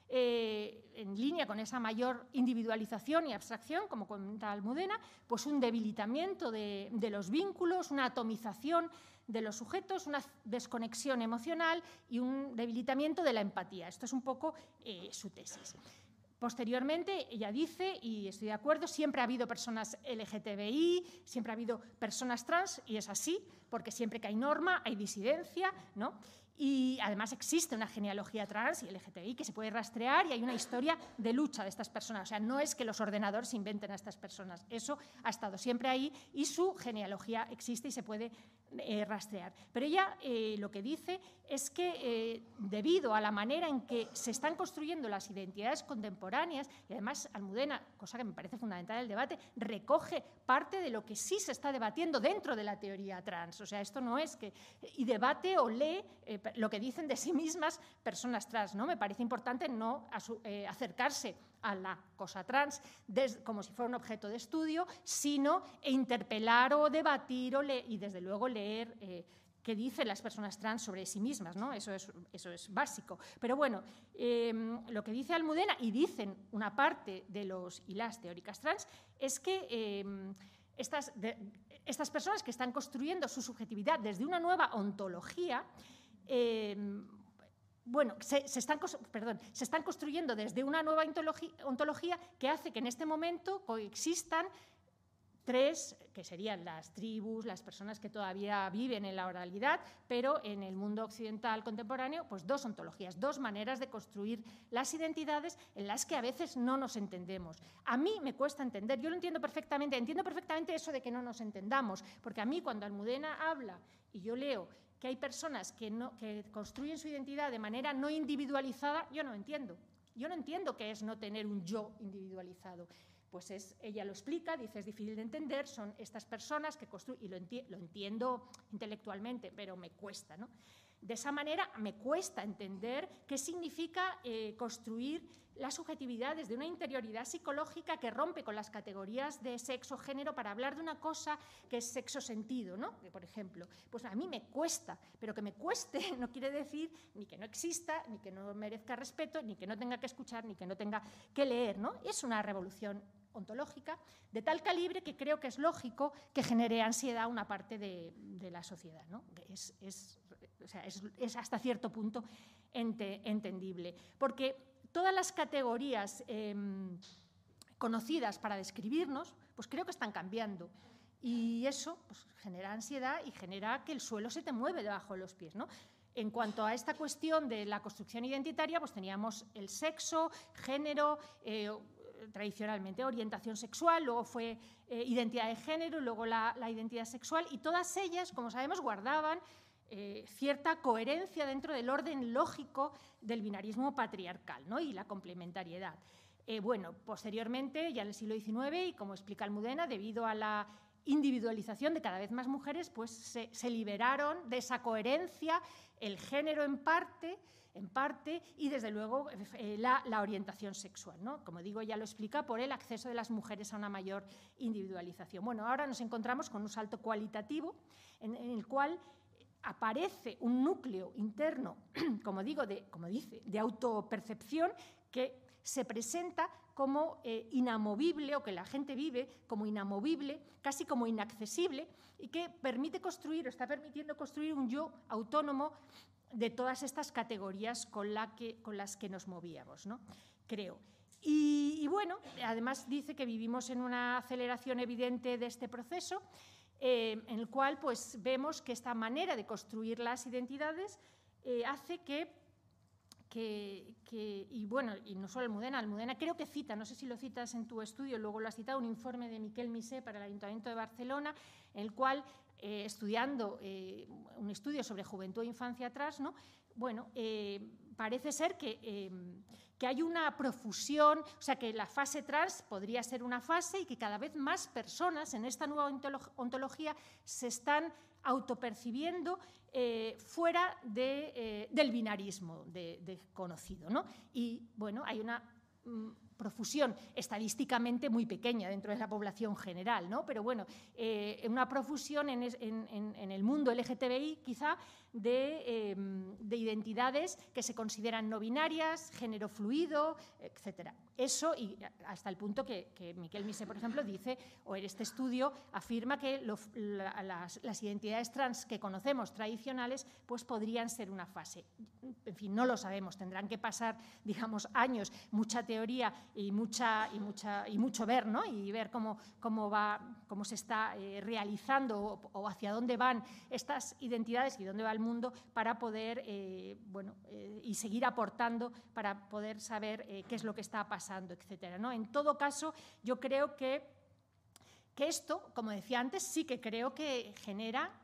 eh, en línea con esa mayor individualización y abstracción, como comenta Almudena, pues un debilitamiento de, los vínculos, una atomización de los sujetos, una desconexión emocional y un debilitamiento de la empatía. Esto es un poco eh, su tesis. Posteriormente, ella dice, y estoy de acuerdo, siempre ha habido personas LGTBI, siempre ha habido personas trans, y es así, porque siempre que hay norma hay disidencia, ¿no? Y además existe una genealogía trans y LGTBI que se puede rastrear y hay una historia de lucha de estas personas. O sea, no es que los ordenadores inventen a estas personas. Eso ha estado siempre ahí y su genealogía existe y se puede eh, rastrear. Pero ella eh, lo que dice es que eh, debido a la manera en que se están construyendo las identidades contemporáneas, y además Almudena, cosa que me parece fundamental en el debate, recoge parte de lo que sí se está debatiendo dentro de la teoría trans. O sea, esto no es que... Y debate o lee lo que dicen de sí mismas personas trans. ¿no? Me parece importante no acercarse a la cosa trans como si fuera un objeto de estudio, sino interpelar o debatir o y desde luego leer eh, qué dicen las personas trans sobre sí mismas, ¿no? Eso es, básico. Pero bueno, em, lo que dice Almudena, y dicen una parte de los y las teóricas trans, es que em, estas, estas personas que están construyendo su subjetividad desde una nueva ontología, em, bueno, se, están, están construyendo desde una nueva ontología que hace que en este momento coexistan tres, que serían las tribus, las personas que todavía viven en la oralidad, pero en el mundo occidental contemporáneo, pues dos ontologías, dos maneras de construir las identidades en las que a veces no nos entendemos. A mí me cuesta entender, yo lo entiendo perfectamente, entiendo perfectamente eso de que no nos entendamos, porque a mí cuando Almudena habla y yo leo que hay personas que, no, que construyen su identidad de manera no individualizada, yo no entiendo. Yo no entiendo qué es no tener un yo individualizado. Pues es, ella lo explica, dice es difícil de entender, son estas personas que construyen, y lo, lo entiendo intelectualmente, pero me cuesta, ¿no? De esa manera me cuesta entender qué significa eh, construir la subjetividad desde una interioridad psicológica que rompe con las categorías de sexo género para hablar de una cosa que es sexo sentido, ¿no? por ejemplo, pues a mí me cuesta, pero que me cueste no quiere decir ni que no exista, ni que no merezca respeto, ni que no tenga que escuchar, ni que no tenga que leer, ¿no? Es una revolución ontológica de tal calibre que creo que es lógico que genere ansiedad una parte de, la sociedad. ¿no? Es, es, hasta cierto punto entendible. Porque todas las categorías em, conocidas para describirnos, pues creo que están cambiando. Y eso pues, genera ansiedad y genera que el suelo se te mueve debajo de los pies. ¿no? En cuanto a esta cuestión de la construcción identitaria, pues teníamos el sexo, género, eh, tradicionalmente orientación sexual, luego fue eh, identidad de género, luego la, identidad sexual, y todas ellas, como sabemos, guardaban eh, cierta coherencia dentro del orden lógico del binarismo patriarcal ¿no? y la complementariedad. Eh, bueno, posteriormente, ya en el siglo XIX, y como explica Almudena, debido a la individualización de cada vez más mujeres, pues se liberaron de esa coherencia el género en parte en parte, y desde luego eh, la, orientación sexual. ¿no? Como digo, ya lo explica por el acceso de las mujeres a una mayor individualización. Bueno, ahora nos encontramos con un salto cualitativo en, el cual aparece un núcleo interno, como digo, de, como dice, de autopercepción que se presenta como eh, inamovible o que la gente vive como inamovible, casi como inaccesible, y que permite construir o está permitiendo construir un yo autónomo de todas estas categorías con, las que nos movíamos, ¿no? creo. Y, bueno, además dice que vivimos en una aceleración evidente de este proceso eh, en el cual pues, vemos que esta manera de construir las identidades eh, hace que que, y bueno, y no solo Almudena, Almudena creo que cita, no sé si lo citas en tu estudio, luego lo has citado, un informe de Miquel Misé para el Ayuntamiento de Barcelona, en el cual, eh, estudiando eh, un estudio sobre juventud e infancia atrás, ¿no? bueno, eh, parece ser que, que, hay una profusión, o sea, que la fase trans podría ser una fase y que cada vez más personas en esta nueva ontología se están autopercibiendo eh, fuera eh, del binarismo de, conocido. ¿no? Y bueno, hay una mm, profusión estadísticamente muy pequeña dentro de la población general, ¿no? pero bueno, eh, una profusión en, en, el mundo LGTBI quizá Em, de, identidades que se consideran no binarias, género fluido, etc. Eso, y hasta el punto que, que Miquel Mise, por ejemplo, dice, o en este estudio afirma que las, identidades trans que conocemos tradicionales pues podrían ser una fase. En fin, no lo sabemos, tendrán que pasar, digamos, años, mucha teoría y, mucha, y, mucha, y mucho ver, ¿no? Y ver cómo, cómo, va, cómo se está eh, realizando o, o hacia dónde van estas identidades y dónde va el mundo para poder, eh, bueno, eh, y seguir aportando para poder saber eh, qué es lo que está pasando, etcétera. ¿no? En todo caso, yo creo que, que esto, como decía antes, sí que creo que genera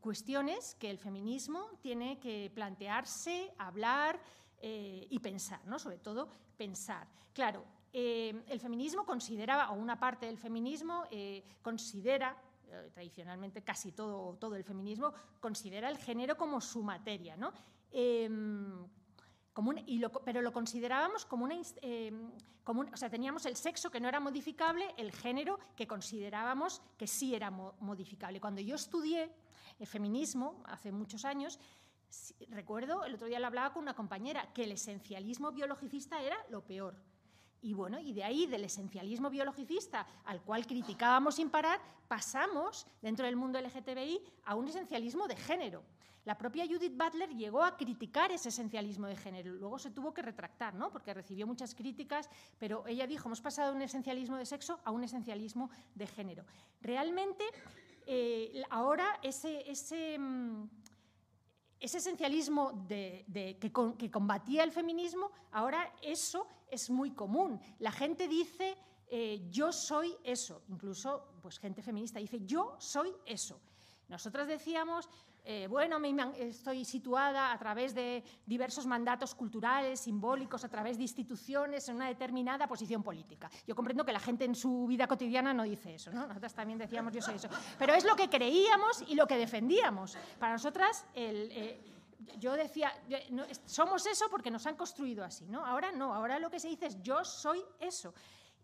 cuestiones que el feminismo tiene que plantearse, hablar y pensar, ¿no? sobre todo pensar. Claro, el feminismo considera, o una parte del feminismo considera tradicionalmente casi todo, todo el feminismo, considera el género como su materia, ¿no? Em, pero lo considerábamos como una, em, como o sea, teníamos el sexo que no era modificable, el género que considerábamos que sí era modificable. Cuando yo estudié el feminismo hace muchos años, recuerdo, el otro día le hablaba con una compañera, que el esencialismo biologicista era lo peor. Y bueno, y de ahí, del esencialismo biologicista al cual criticábamos sin parar, pasamos, dentro del mundo LGTBI, a un esencialismo de género. La propia Judith Butler llegó a criticar ese esencialismo de género. Luego se tuvo que retractar, ¿no? porque recibió muchas críticas, pero ella dijo, hemos pasado de un esencialismo de sexo a un esencialismo de género. Realmente, eh, ahora ese... mm, ese esencialismo que, combatía el feminismo, ahora eso es muy común. La gente dice, eh, yo soy eso, incluso pues, gente feminista dice, yo soy eso. Nosotras decíamos, eh, bueno, estoy situada a través de diversos mandatos culturales, simbólicos, a través de instituciones en una determinada posición política. Yo comprendo que la gente en su vida cotidiana no dice eso, ¿no? Nosotras también decíamos yo soy eso. Pero es lo que creíamos y lo que defendíamos. Para nosotras, eh, yo decía, somos eso porque nos han construido así, ¿no? Ahora no, ahora lo que se dice es yo soy eso.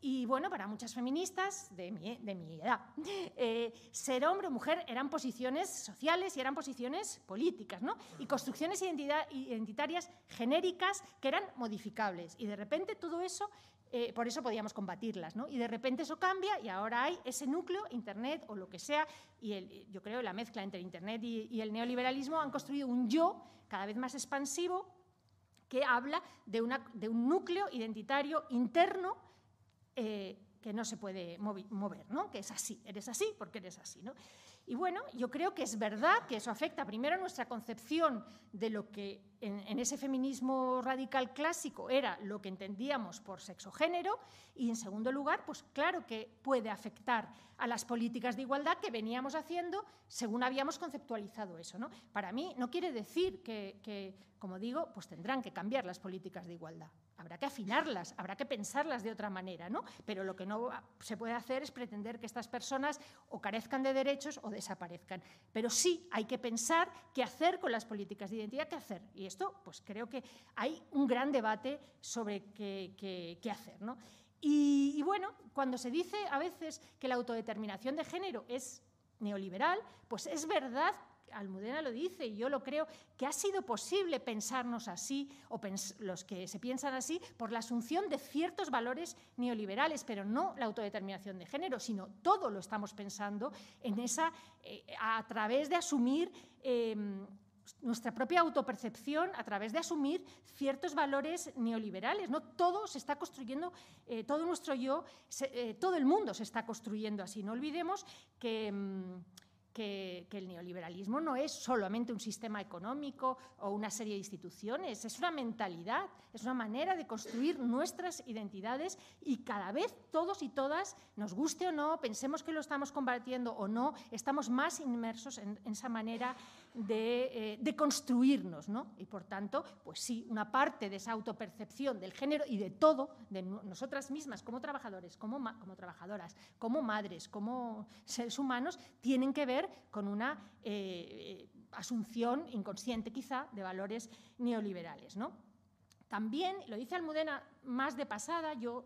Y bueno, para muchas feministas de mi, de mi edad, eh, ser hombre o mujer eran posiciones sociales y eran posiciones políticas, ¿no? Y construcciones identitarias genéricas que eran modificables. Y de repente todo eso, eh, por eso podíamos combatirlas, ¿no? Y de repente eso cambia y ahora hay ese núcleo, Internet o lo que sea, y yo creo la mezcla entre Internet y, y el neoliberalismo han construido un yo cada vez más expansivo que habla de, una, de un núcleo identitario interno eh, que no se puede mover, ¿no? que es así, eres así porque eres así. ¿no? Y bueno, yo creo que es verdad que eso afecta primero a nuestra concepción de lo que en, ese feminismo radical clásico era lo que entendíamos por sexo-género y en segundo lugar, pues claro que puede afectar a las políticas de igualdad que veníamos haciendo según habíamos conceptualizado eso. ¿no? Para mí no quiere decir que, que, como digo, pues tendrán que cambiar las políticas de igualdad habrá que afinarlas, habrá que pensarlas de otra manera, ¿no? Pero lo que no se puede hacer es pretender que estas personas o carezcan de derechos o desaparezcan. Pero sí hay que pensar qué hacer con las políticas de identidad, qué hacer. Y esto, pues creo que hay un gran debate sobre qué, hacer, ¿no? Y, y bueno, cuando se dice a veces que la autodeterminación de género es neoliberal, pues es verdad Almudena lo dice y yo lo creo, que ha sido posible pensarnos así, o los que se piensan así, por la asunción de ciertos valores neoliberales, pero no la autodeterminación de género, sino todo lo estamos pensando en esa, eh, a través de asumir em, nuestra propia autopercepción a través de asumir ciertos valores neoliberales. ¿no? Todo se está construyendo, eh, todo nuestro yo, eh, todo el mundo se está construyendo así. No olvidemos que... Mm, que, el neoliberalismo no es solamente un sistema económico o una serie de instituciones, es una mentalidad, es una manera de construir nuestras identidades y cada vez todos y todas, nos guste o no, pensemos que lo estamos combatiendo o no, estamos más inmersos en, esa manera de, eh, construirnos. ¿no? Y por tanto, pues sí, una parte de esa autopercepción del género y de todo, de nosotras mismas como trabajadores, como, como trabajadoras, como madres, como seres humanos, tienen que ver con una eh, asunción inconsciente quizá de valores neoliberales. ¿no? También, lo dice Almudena más de pasada, yo,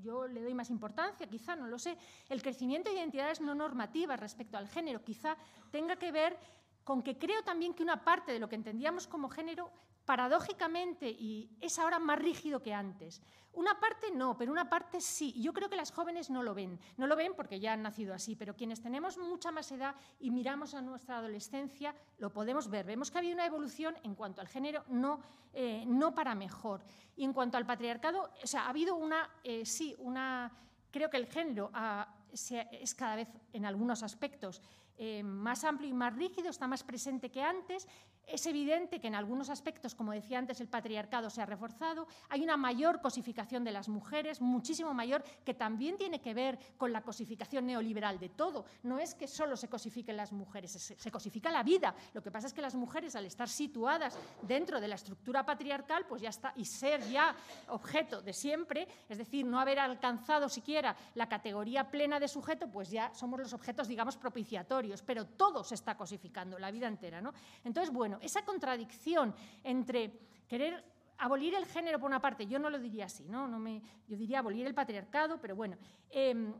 yo le doy más importancia, quizá, no lo sé, el crecimiento de identidades no normativas respecto al género quizá tenga que ver con que creo también que una parte de lo que entendíamos como género paradójicamente, y es ahora más rígido que antes. Una parte no, pero una parte sí. Yo creo que las jóvenes no lo ven. No lo ven porque ya han nacido así, pero quienes tenemos mucha más edad y miramos a nuestra adolescencia, lo podemos ver. Vemos que ha habido una evolución en cuanto al género, no, eh, no para mejor. Y en cuanto al patriarcado, o sea, ha habido una, eh, sí, una... Creo que el género es cada vez en algunos aspectos eh, más amplio y más rígido, está más presente que antes es evidente que en algunos aspectos, como decía antes, el patriarcado se ha reforzado, hay una mayor cosificación de las mujeres, muchísimo mayor, que también tiene que ver con la cosificación neoliberal de todo. No es que solo se cosifiquen las mujeres, se, cosifica la vida. Lo que pasa es que las mujeres, al estar situadas dentro de la estructura patriarcal, pues ya está, y ser ya objeto de siempre, es decir, no haber alcanzado siquiera la categoría plena de sujeto, pues ya somos los objetos, digamos, propiciatorios, pero todo se está cosificando, la vida entera. ¿no? Entonces, bueno, esa contradicción entre querer abolir el género por una parte, yo no lo diría así, ¿no? me, yo diría abolir el patriarcado, pero bueno, em,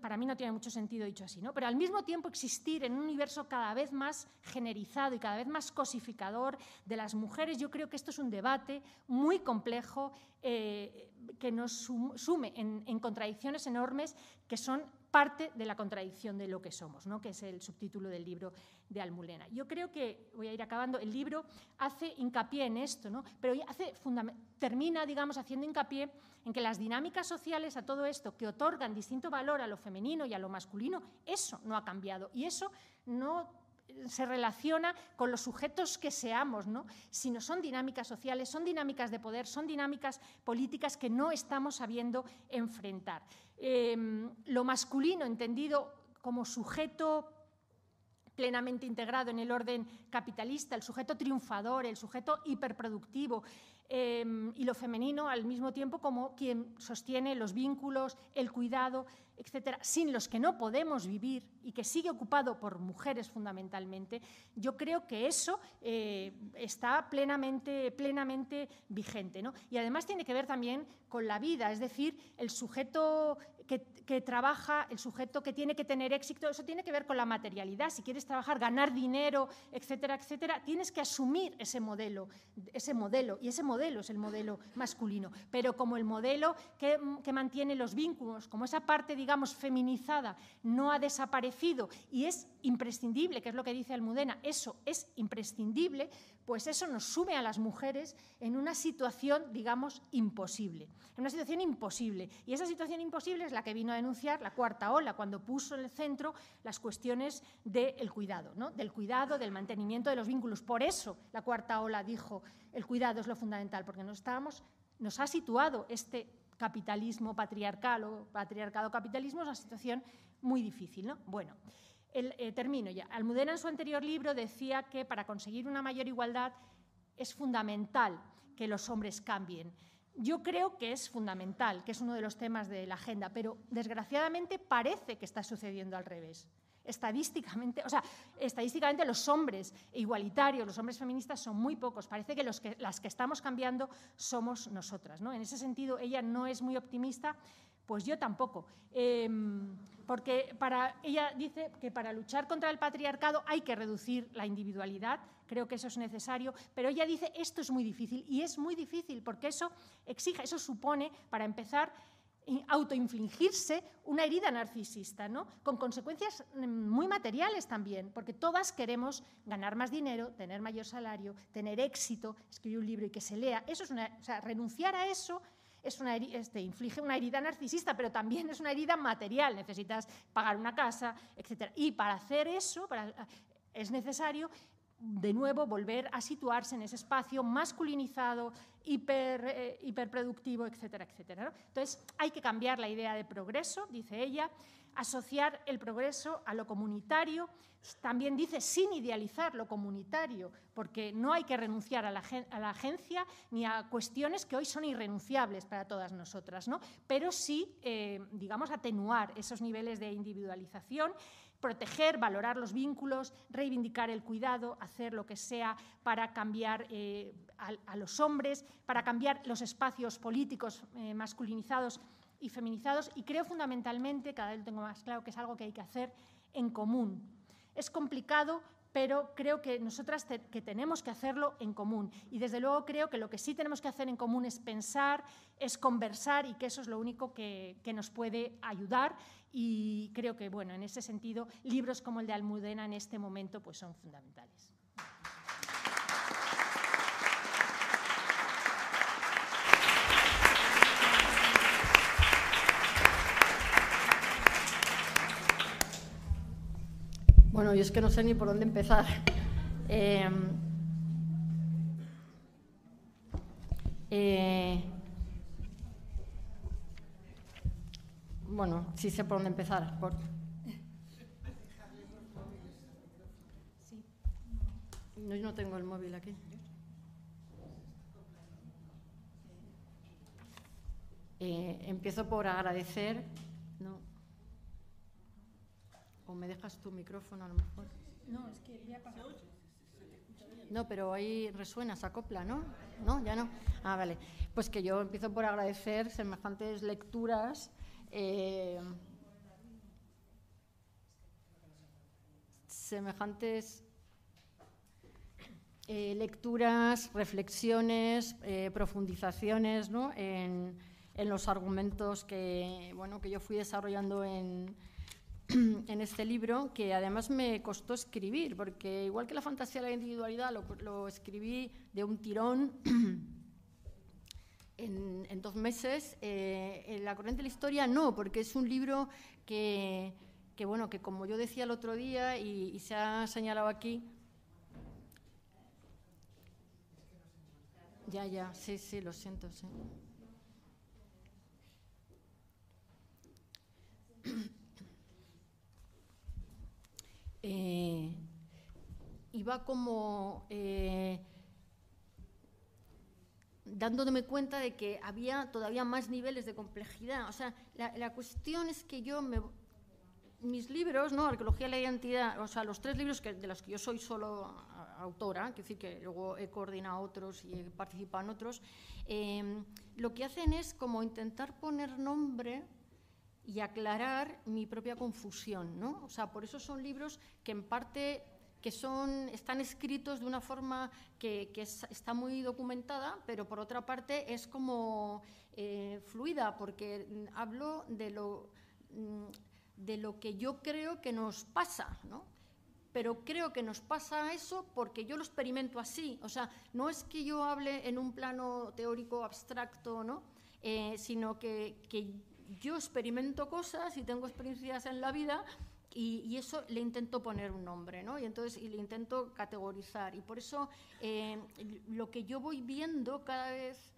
para mí no tiene mucho sentido dicho así, ¿no? pero al mismo tiempo existir en un universo cada vez más generizado y cada vez más cosificador de las mujeres, yo creo que esto es un debate muy complejo eh, que nos sume en contradicciones enormes que son parte de la contradicción de lo que somos, ¿no? que es el subtítulo del libro de Almulena. Yo creo que, voy a ir acabando, el libro hace hincapié en esto, ¿no? pero hace, termina digamos, haciendo hincapié en que las dinámicas sociales a todo esto que otorgan distinto valor a lo femenino y a lo masculino, eso no ha cambiado y eso no se relaciona con los sujetos que seamos, ¿no? sino son dinámicas sociales, son dinámicas de poder, son dinámicas políticas que no estamos sabiendo enfrentar. Em, lo masculino entendido como sujeto plenamente integrado en el orden capitalista, el sujeto triunfador, el sujeto hiperproductivo, em, y lo femenino al mismo tiempo como quien sostiene los vínculos, el cuidado, etcétera, sin los que no podemos vivir y que sigue ocupado por mujeres fundamentalmente, yo creo que eso eh, está plenamente, plenamente vigente. ¿no? Y además tiene que ver también con la vida, es decir, el sujeto que, trabaja, el sujeto que tiene que tener éxito, eso tiene que ver con la materialidad. Si quieres trabajar, ganar dinero, etcétera, etcétera, tienes que asumir ese modelo, ese modelo, y ese modelo es el modelo masculino. Pero como el modelo que, que mantiene los vínculos, como esa parte, digamos, feminizada, no ha desaparecido y es imprescindible, que es lo que dice Almudena, eso es imprescindible, pues eso nos sube a las mujeres en una situación, digamos, imposible. En una situación imposible. Y esa situación imposible es la que vino a denunciar la cuarta ola, cuando puso en el centro las cuestiones del cuidado, ¿no? del cuidado, del mantenimiento de los vínculos. Por eso la cuarta ola dijo, el cuidado es lo fundamental, porque nos, estábamos, nos ha situado este capitalismo patriarcal o patriarcado-capitalismo en una situación muy difícil. ¿no? Bueno, eh, termino ya. Almudena en su anterior libro decía que para conseguir una mayor igualdad es fundamental que los hombres cambien. Yo creo que es fundamental, que es uno de los temas de la agenda, pero desgraciadamente parece que está sucediendo al revés. Estadísticamente, o sea, estadísticamente los hombres igualitarios, los hombres feministas son muy pocos. Parece que, que las que estamos cambiando somos nosotras. ¿no? En ese sentido, ella no es muy optimista pues yo tampoco. Em, porque para, ella dice que para luchar contra el patriarcado hay que reducir la individualidad, creo que eso es necesario, pero ella dice esto es muy difícil y es muy difícil porque eso exige, eso supone, para empezar, autoinfligirse una herida narcisista, ¿no? con consecuencias mm, muy materiales también, porque todas queremos ganar más dinero, tener mayor salario, tener éxito, escribir un libro y que se lea. Eso es una, o sea, renunciar a eso es una, este, inflige una herida narcisista, pero también es una herida material. Necesitas pagar una casa, etc. Y para hacer eso para, es necesario de nuevo volver a situarse en ese espacio masculinizado, hiper, eh, hiperproductivo, etcétera, etcétera. Entonces, hay que cambiar la idea de progreso, dice ella, asociar el progreso a lo comunitario, también dice sin idealizar lo comunitario, porque no hay que renunciar a la, agencia ni a cuestiones que hoy son irrenunciables para todas nosotras, ¿no? pero sí, eh, digamos, atenuar esos niveles de individualización proteger, valorar los vínculos, reivindicar el cuidado, hacer lo que sea para cambiar eh, a, los hombres, para cambiar los espacios políticos eh, masculinizados y feminizados. Y creo fundamentalmente, cada vez lo tengo más claro, que es algo que hay que hacer en común. Es complicado, pero creo que nosotras que tenemos que hacerlo en común. Y desde luego creo que lo que sí tenemos que hacer en común es pensar, es conversar y que eso es lo único que, que nos puede ayudar. Y creo que, bueno, en ese sentido, libros como el de Almudena en este momento pues son fundamentales. Bueno, yo es que no sé ni por dónde empezar. Eh, eh, bueno, sí sé por dónde empezar. No, yo no tengo el móvil aquí. Eh, empiezo por agradecer. No. ¿O me dejas tu micrófono a lo mejor? No, es que ya pasado. No, pero ahí resuena, se acopla, ¿no? ¿No? ¿Ya no? Ah, vale. Pues que yo empiezo por agradecer semejantes lecturas. Eh, semejantes eh, lecturas, reflexiones, eh, profundizaciones ¿no? en, en, los argumentos que, bueno, que yo fui desarrollando en, en este libro, que además me costó escribir, porque igual que la fantasía de la individualidad lo, escribí de un tirón en, dos meses, eh, en La corriente de la historia no, porque es un libro que, bueno, que como yo decía el otro día y, se ha señalado aquí, Ya, ya, sí, sí, lo siento, sí. eh, iba como eh, dándome cuenta de que había todavía más niveles de complejidad. O sea, la, cuestión es que yo me, mis libros, ¿no? Arqueología de la identidad, o sea, los tres libros de los que yo soy solo autora, que decir que luego he coordinado otros y he participado en otros, eh, lo que hacen es como intentar poner nombre y aclarar mi propia confusión. ¿no? O sea, por eso son libros que en parte que son, están escritos de una forma que, está muy documentada, pero por otra parte es como eh, fluida, porque hablo de lo, mm, de lo que yo creo que nos pasa, ¿no? pero creo que nos pasa eso porque yo lo experimento así. O sea, no es que yo hable en un plano teórico abstracto, ¿no? Eh, sino que, que yo experimento cosas y tengo experiencias en la vida y, eso le intento poner un nombre, ¿no? Y entonces y le intento categorizar. Y por eso eh, lo que yo voy viendo cada vez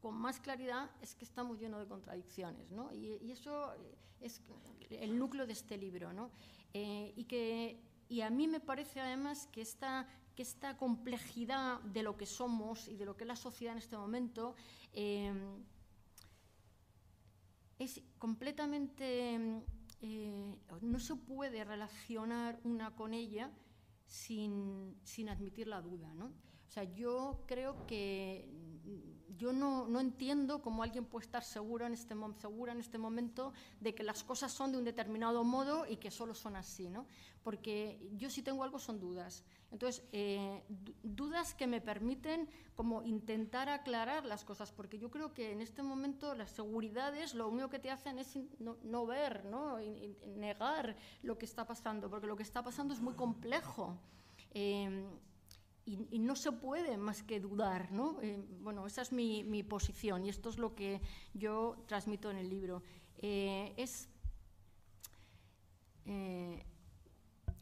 con más claridad es que estamos llenos de contradicciones, ¿no? Y, eso es el núcleo de este libro, ¿no? Eh, y, que, y a mí me parece además que esta, que esta complejidad de lo que somos y de lo que es la sociedad en este momento eh, es completamente... Eh, no se puede relacionar una con ella sin, admitir la duda. ¿no? O sea, yo creo que yo no, entiendo cómo alguien puede estar seguro en este, segura en este momento de que las cosas son de un determinado modo y que solo son así, ¿no? Porque yo si tengo algo son dudas. Entonces, eh, dudas que me permiten como intentar aclarar las cosas, porque yo creo que en este momento las seguridades lo único que te hacen es no, ver, ¿no? negar lo que está pasando, porque lo que está pasando es muy complejo. Eh, y, no se puede más que dudar, ¿no? Eh, bueno, esa es mi, posición y esto es lo que yo transmito en el libro. es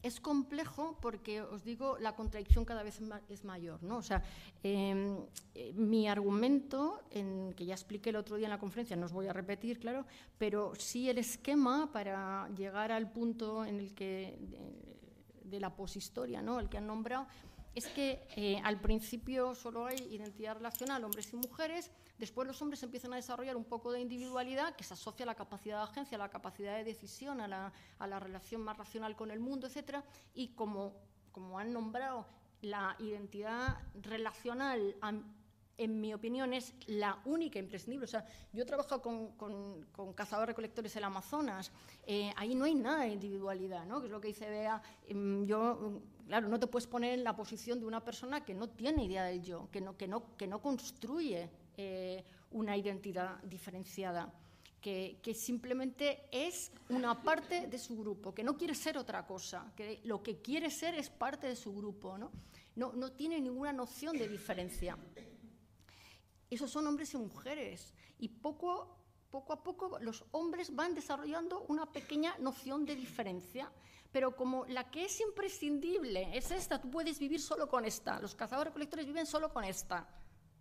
es complejo porque, os digo, la contradicción cada vez es mayor. ¿no? O sea, em, eh, mi argumento, en, que ya expliqué el otro día en la conferencia, no os voy a repetir, claro, pero sí el esquema para llegar al punto en el que, de, de la poshistoria, ¿no? el que han nombrado, es que eh, al principio solo hay identidad relacional, hombres y mujeres, después los hombres empiezan a desarrollar un poco de individualidad que se asocia a la capacidad de agencia, a la capacidad de decisión, a la, relación más racional con el mundo, etc. Y como, como han nombrado, la identidad relacional en mi opinión, es la única imprescindible. O sea, yo he trabajado con, con, cazadores recolectores en Amazonas. Eh, ahí no hay nada de individualidad, ¿no? Que es lo que dice Bea. Em, yo, claro, no te puedes poner en la posición de una persona que no tiene idea del yo, que no, que no, que no construye eh, una identidad diferenciada. Que, que, simplemente es una parte de su grupo, que no quiere ser otra cosa, que lo que quiere ser es parte de su grupo, ¿no? No, no tiene ninguna noción de diferencia. Esos son hombres y mujeres. Y poco, a poco los hombres van desarrollando una pequeña noción de diferencia. Pero como la que es imprescindible es esta, tú puedes vivir solo con esta. Los cazadores recolectores viven solo con esta.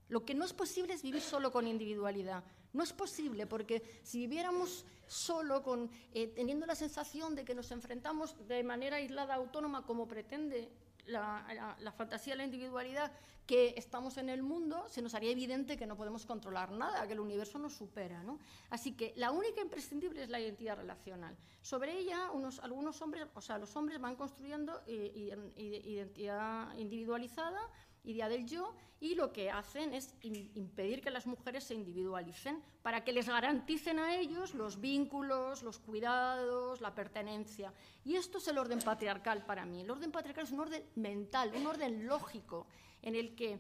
Lo que no es posible es vivir solo con individualidad. No es posible porque si viviéramos solo con, eh, teniendo la sensación de que nos enfrentamos de manera aislada, autónoma, como pretende la, fantasía la individualidad que estamos en el mundo, se nos haría evidente que no podemos controlar nada, que el universo nos supera. ¿no? Así que la única imprescindible es la identidad relacional. Sobre ella, unos, algunos hombres, o sea, los hombres van construyendo eh, identidad individualizada idea del yo, y lo que hacen es impedir que las mujeres se individualicen para que les garanticen a ellos los vínculos, los cuidados, la pertenencia. Y esto es el orden patriarcal para mí. El orden patriarcal es un orden mental, un orden lógico, en el que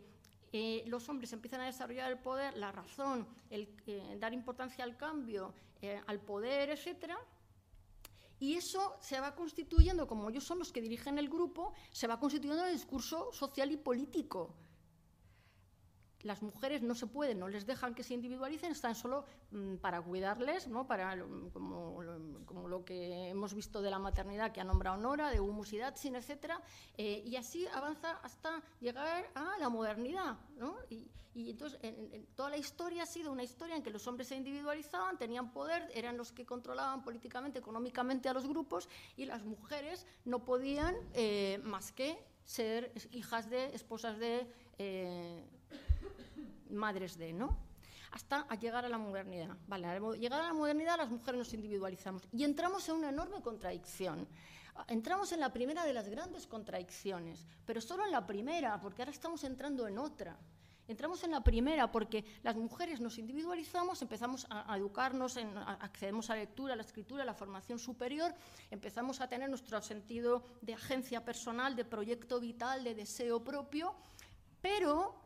eh, los hombres empiezan a desarrollar el poder, la razón, el eh, dar importancia al cambio, eh, al poder, etcétera, y eso se va constituyendo, como ellos son los que dirigen el grupo, se va constituyendo en el discurso social y político las mujeres no se pueden, no les dejan que se individualicen, están solo mm, para cuidarles, ¿no? para, como, lo que hemos visto de la maternidad que ha nombrado Nora, de humus y datsin, etc. Eh, y así avanza hasta llegar a la modernidad. ¿no? Y, entonces toda la historia ha sido una historia en que los hombres se individualizaban, tenían poder, eran los que controlaban políticamente, económicamente a los grupos y las mujeres no podían eh, más que ser hijas de, esposas de... Eh, madres de, ¿no? Hasta llegar a la modernidad. Vale, al llegar a la modernidad las mujeres nos individualizamos y entramos en una enorme contradicción. Entramos en la primera de las grandes contradicciones, pero solo en la primera, porque ahora estamos entrando en otra. Entramos en la primera porque las mujeres nos individualizamos, empezamos a, educarnos, accedemos a la lectura, a la escritura, a la formación superior, empezamos a tener nuestro sentido de agencia personal, de proyecto vital, de deseo propio, pero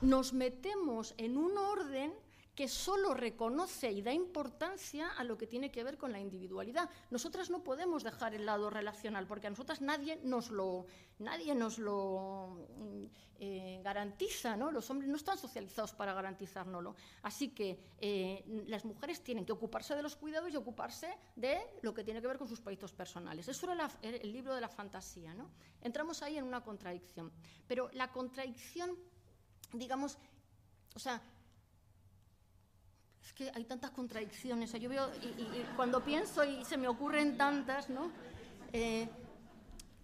nos metemos en un orden que solo reconoce y da importancia a lo que tiene que ver con la individualidad. Nosotras no podemos dejar el lado relacional, porque a nosotras nadie nos lo, nadie nos lo mm, eh, garantiza, ¿no? Los hombres no están socializados para garantizárnoslo. Así que eh, las mujeres tienen que ocuparse de los cuidados y ocuparse de lo que tiene que ver con sus proyectos personales. Eso era el libro de la fantasía, ¿no? Entramos ahí en una contradicción. Pero la contradicción digamos, o sea, es que hay tantas contradicciones. yo veo, y, cuando pienso y se me ocurren tantas, ¿no? Eh,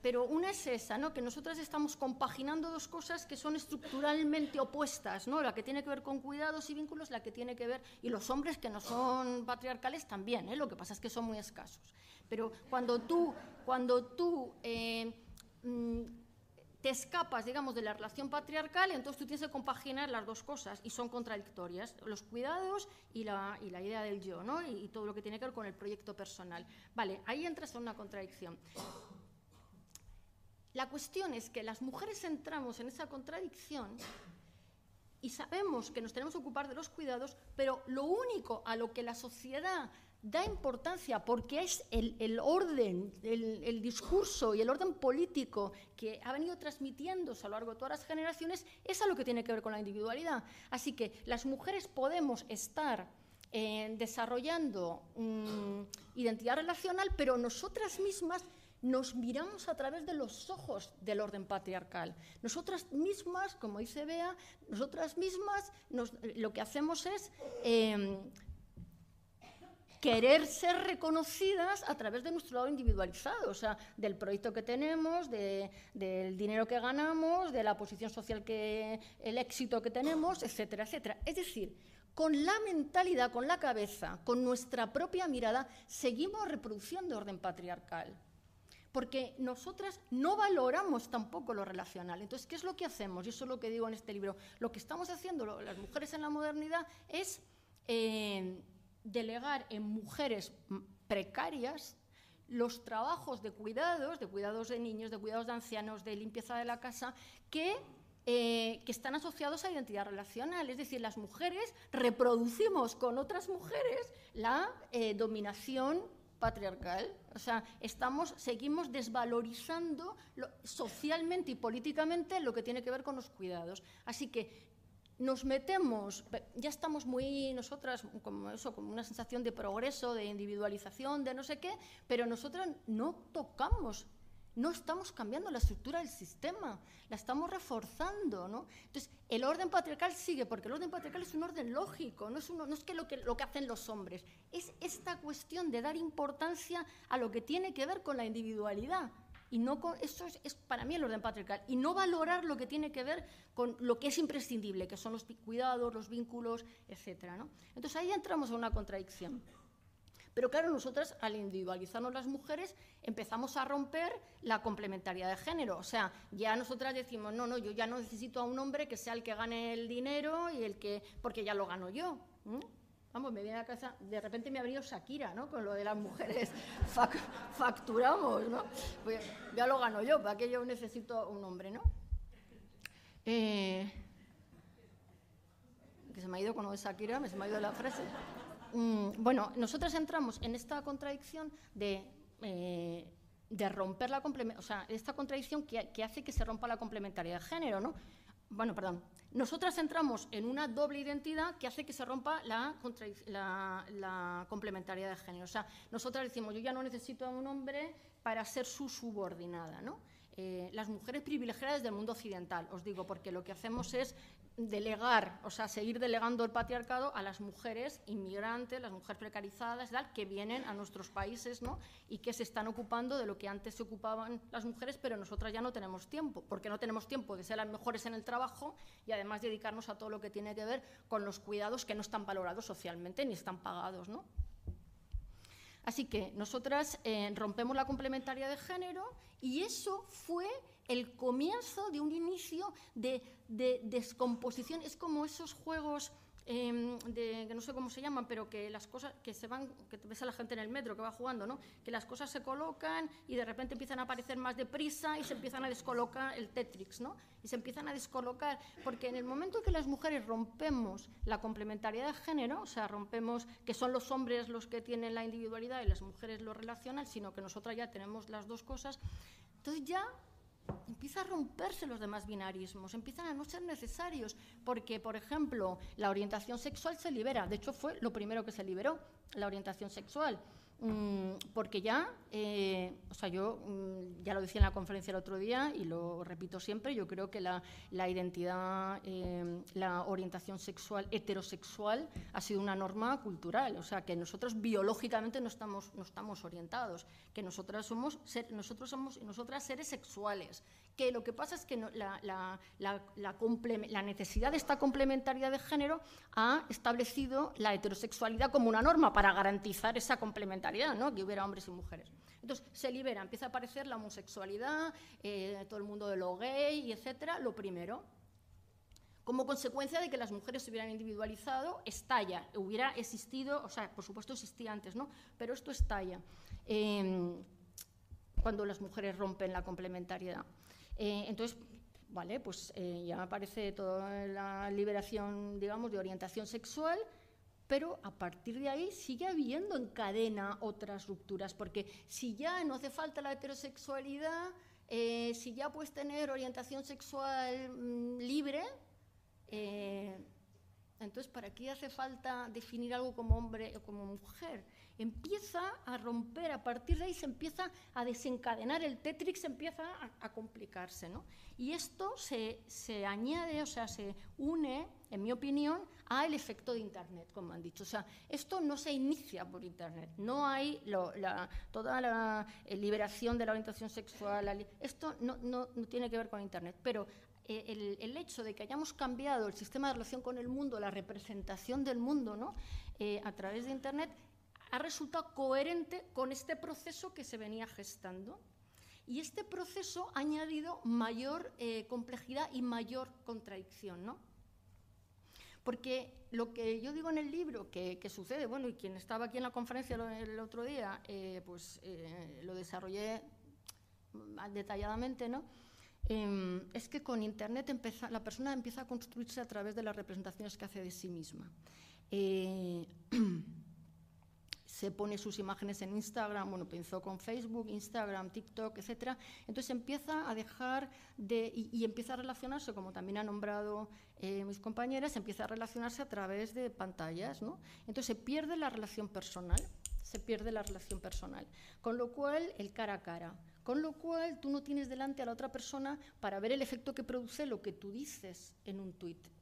pero una es esa, ¿no? que nosotras estamos compaginando dos cosas que son estructuralmente opuestas, ¿no? la que tiene que ver con cuidados y vínculos, la que tiene que ver, y los hombres que no son patriarcales también, ¿eh? lo que pasa es que son muy escasos. Pero cuando tú, cuando tú eh, mm, te escapas, digamos, de la relación patriarcal, entonces tú tienes que compaginar las dos cosas y son contradictorias, los cuidados y la, y la idea del yo, ¿no? Y, todo lo que tiene que ver con el proyecto personal. Vale, ahí entras en una contradicción. la cuestión es que las mujeres entramos en esa contradicción y sabemos que nos tenemos que ocupar de los cuidados, pero lo único a lo que la sociedad da importancia, porque es el, orden, el, discurso y el orden político que ha venido transmitiéndose a lo largo de todas las generaciones, es a lo que tiene que ver con la individualidad. Así que las mujeres podemos estar eh, desarrollando identidad relacional, pero nosotras mismas nos miramos a través de los ojos del orden patriarcal. Nosotras mismas, como dice Bea, nosotras mismas lo que hacemos es em, querer ser reconocidas a través de nuestro lado individualizado, o sea, del proyecto que tenemos, del dinero que ganamos, de la posición social que, el éxito que tenemos, etcétera, etcétera. Es decir, con la mentalidad, con la cabeza, con nuestra propia mirada, seguimos reproduciendo orden patriarcal porque nosotras no valoramos tampoco lo relacional. Entonces, ¿qué es lo que hacemos? Y eso es lo que digo en este libro. Lo que estamos haciendo las mujeres en la modernidad es eh, delegar en mujeres precarias los trabajos de cuidados, de cuidados de niños, de cuidados de ancianos, de limpieza de la casa, que, eh, que están asociados a identidad relacional. Es decir, las mujeres reproducimos con otras mujeres la eh, dominación patriarcal. O sea, estamos, seguimos desvalorizando socialmente y políticamente lo que tiene que ver con los cuidados. Así que nos metemos, ya estamos muy nosotras, como eso, como una sensación de progreso, de individualización, de no sé qué, pero nosotras no tocamos no estamos cambiando la estructura del sistema, la estamos reforzando. ¿no? Entonces, el orden patriarcal sigue, porque el orden patriarcal es un orden lógico, no es, no es que, lo que lo que hacen los hombres, es esta cuestión de dar importancia a lo que tiene que ver con la individualidad. Y no con, eso es, para mí el orden patriarcal. Y no valorar lo que tiene que ver con lo que es imprescindible, que son los cuidados, los vínculos, etc. ¿no? Entonces ahí entramos en una contradicción. Pero claro, nosotras al individualizarnos las mujeres empezamos a romper la complementariedad de género. O sea, ya nosotras decimos, no, no, yo ya no necesito a un hombre que sea el que gane el dinero y el que, porque ya lo gano yo. Vamos, me viene a casa, de repente me ha venido Shakira, ¿no? Con lo de las mujeres facturamos, ¿no? Pues ya lo gano yo, ¿para qué yo necesito un hombre, ¿no? Eh, que se me ha ido con lo de Shakira, me se me ha ido la frase. Mm, bueno, nosotros entramos en esta contradicción de, eh, de romper la o sea, esta contradicción que, hace que se rompa la complementariedad de género, ¿no? Bueno, perdón. Nosotras entramos en una doble identidad que hace que se rompa la, la, complementariedad de género. O sea, nosotras decimos, yo ya no necesito a un hombre para ser su subordinada, ¿no? Eh, las mujeres privilegiadas del mundo occidental, os digo, porque lo que hacemos es delegar, o sea, seguir delegando el patriarcado a las mujeres inmigrantes, las mujeres precarizadas, que vienen a nuestros países ¿no? y que se están ocupando de lo que antes se ocupaban las mujeres, pero nosotras ya no tenemos tiempo, porque no tenemos tiempo de ser las mejores en el trabajo y además dedicarnos a todo lo que tiene que ver con los cuidados que no están valorados socialmente ni están pagados. ¿no? Así que nosotras eh, rompemos la complementaria de género y eso fue el comienzo de un inicio de, descomposición. Es como esos juegos em, de, que no sé cómo se llaman, pero que las cosas que se van, que ves a la gente en el metro que va jugando, ¿no? Que las cosas se colocan y de repente empiezan a aparecer más deprisa y se empiezan a descolocar el Tetrix, ¿no? Y se empiezan a descolocar, porque en el momento en que las mujeres rompemos la complementariedad de género, o sea, rompemos que son los hombres los que tienen la individualidad y las mujeres lo relacionan, sino que nosotras ya tenemos las dos cosas, entonces ya empieza a romperse los demás binarismos, empiezan a no ser necesarios, porque, por ejemplo, la orientación sexual se libera, de hecho fue lo primero que se liberó, la orientación sexual. Mm, porque ya, eh, o sea, yo mm, ya lo decía en la conferencia el otro día y lo repito siempre, yo creo que la, identidad, eh, la orientación sexual heterosexual ha sido una norma cultural, o sea, que nosotros biológicamente no estamos, no estamos orientados, que nosotras somos, nosotros somos nosotras seres sexuales, que lo que pasa es que la, la, la, necesidad de esta complementariedad de género ha establecido la heterosexualidad como una norma para garantizar esa complementariedad, ¿no? que hubiera hombres y mujeres. Entonces se libera, empieza a aparecer la homosexualidad, eh, todo el mundo de lo gay, etcétera, lo primero. Como consecuencia de que las mujeres se hubieran individualizado, estalla, hubiera existido, o sea, por supuesto existía antes, ¿no? Pero esto estalla. Em, cuando las mujeres rompen la complementariedad. Eh, entonces, vale, pues eh, ya aparece toda la liberación, digamos, de orientación sexual, pero a partir de ahí sigue habiendo en cadena otras rupturas, porque si ya no hace falta la heterosexualidad, eh, si ya puedes tener orientación sexual mm, libre, entonces ¿para qué hace falta definir algo como hombre o como mujer? Empieza a romper, a partir de ahí se empieza a desencadenar, el Tetrix empieza a, complicarse, ¿no? Y esto se, se añade, o sea, se une, en mi opinión, al efecto de Internet, como han dicho. O sea, esto no se inicia por Internet, no hay la, toda la eh, liberación de la orientación sexual, esto no, no, no, tiene que ver con Internet, pero eh, el, el, hecho de que hayamos cambiado el sistema de relación con el mundo, la representación del mundo, ¿no? Eh, a través de Internet, ha resultado coherente con este proceso que se venía gestando. Y este proceso ha añadido mayor eh, complejidad y mayor contradicción, ¿no? Porque lo que yo digo en el libro que, sucede, bueno, y quien estaba aquí en la conferencia el otro día, eh, pues eh, lo desarrollé detalladamente, ¿no? Em, es que con Internet la persona empieza a construirse a través de las representaciones que hace de sí misma. se pone sus imágenes en Instagram, bueno, pensó con Facebook, Instagram, TikTok, etcétera. Entonces empieza a dejar de y, empieza a relacionarse, como también han nombrado eh, mis compañeras, empieza a relacionarse a través de pantallas, ¿no? Entonces se pierde la relación personal, se pierde la relación personal, con lo cual el cara a cara. Con lo cual tú no tienes delante a la otra persona para ver el efecto que produce lo que tú dices en un tuit.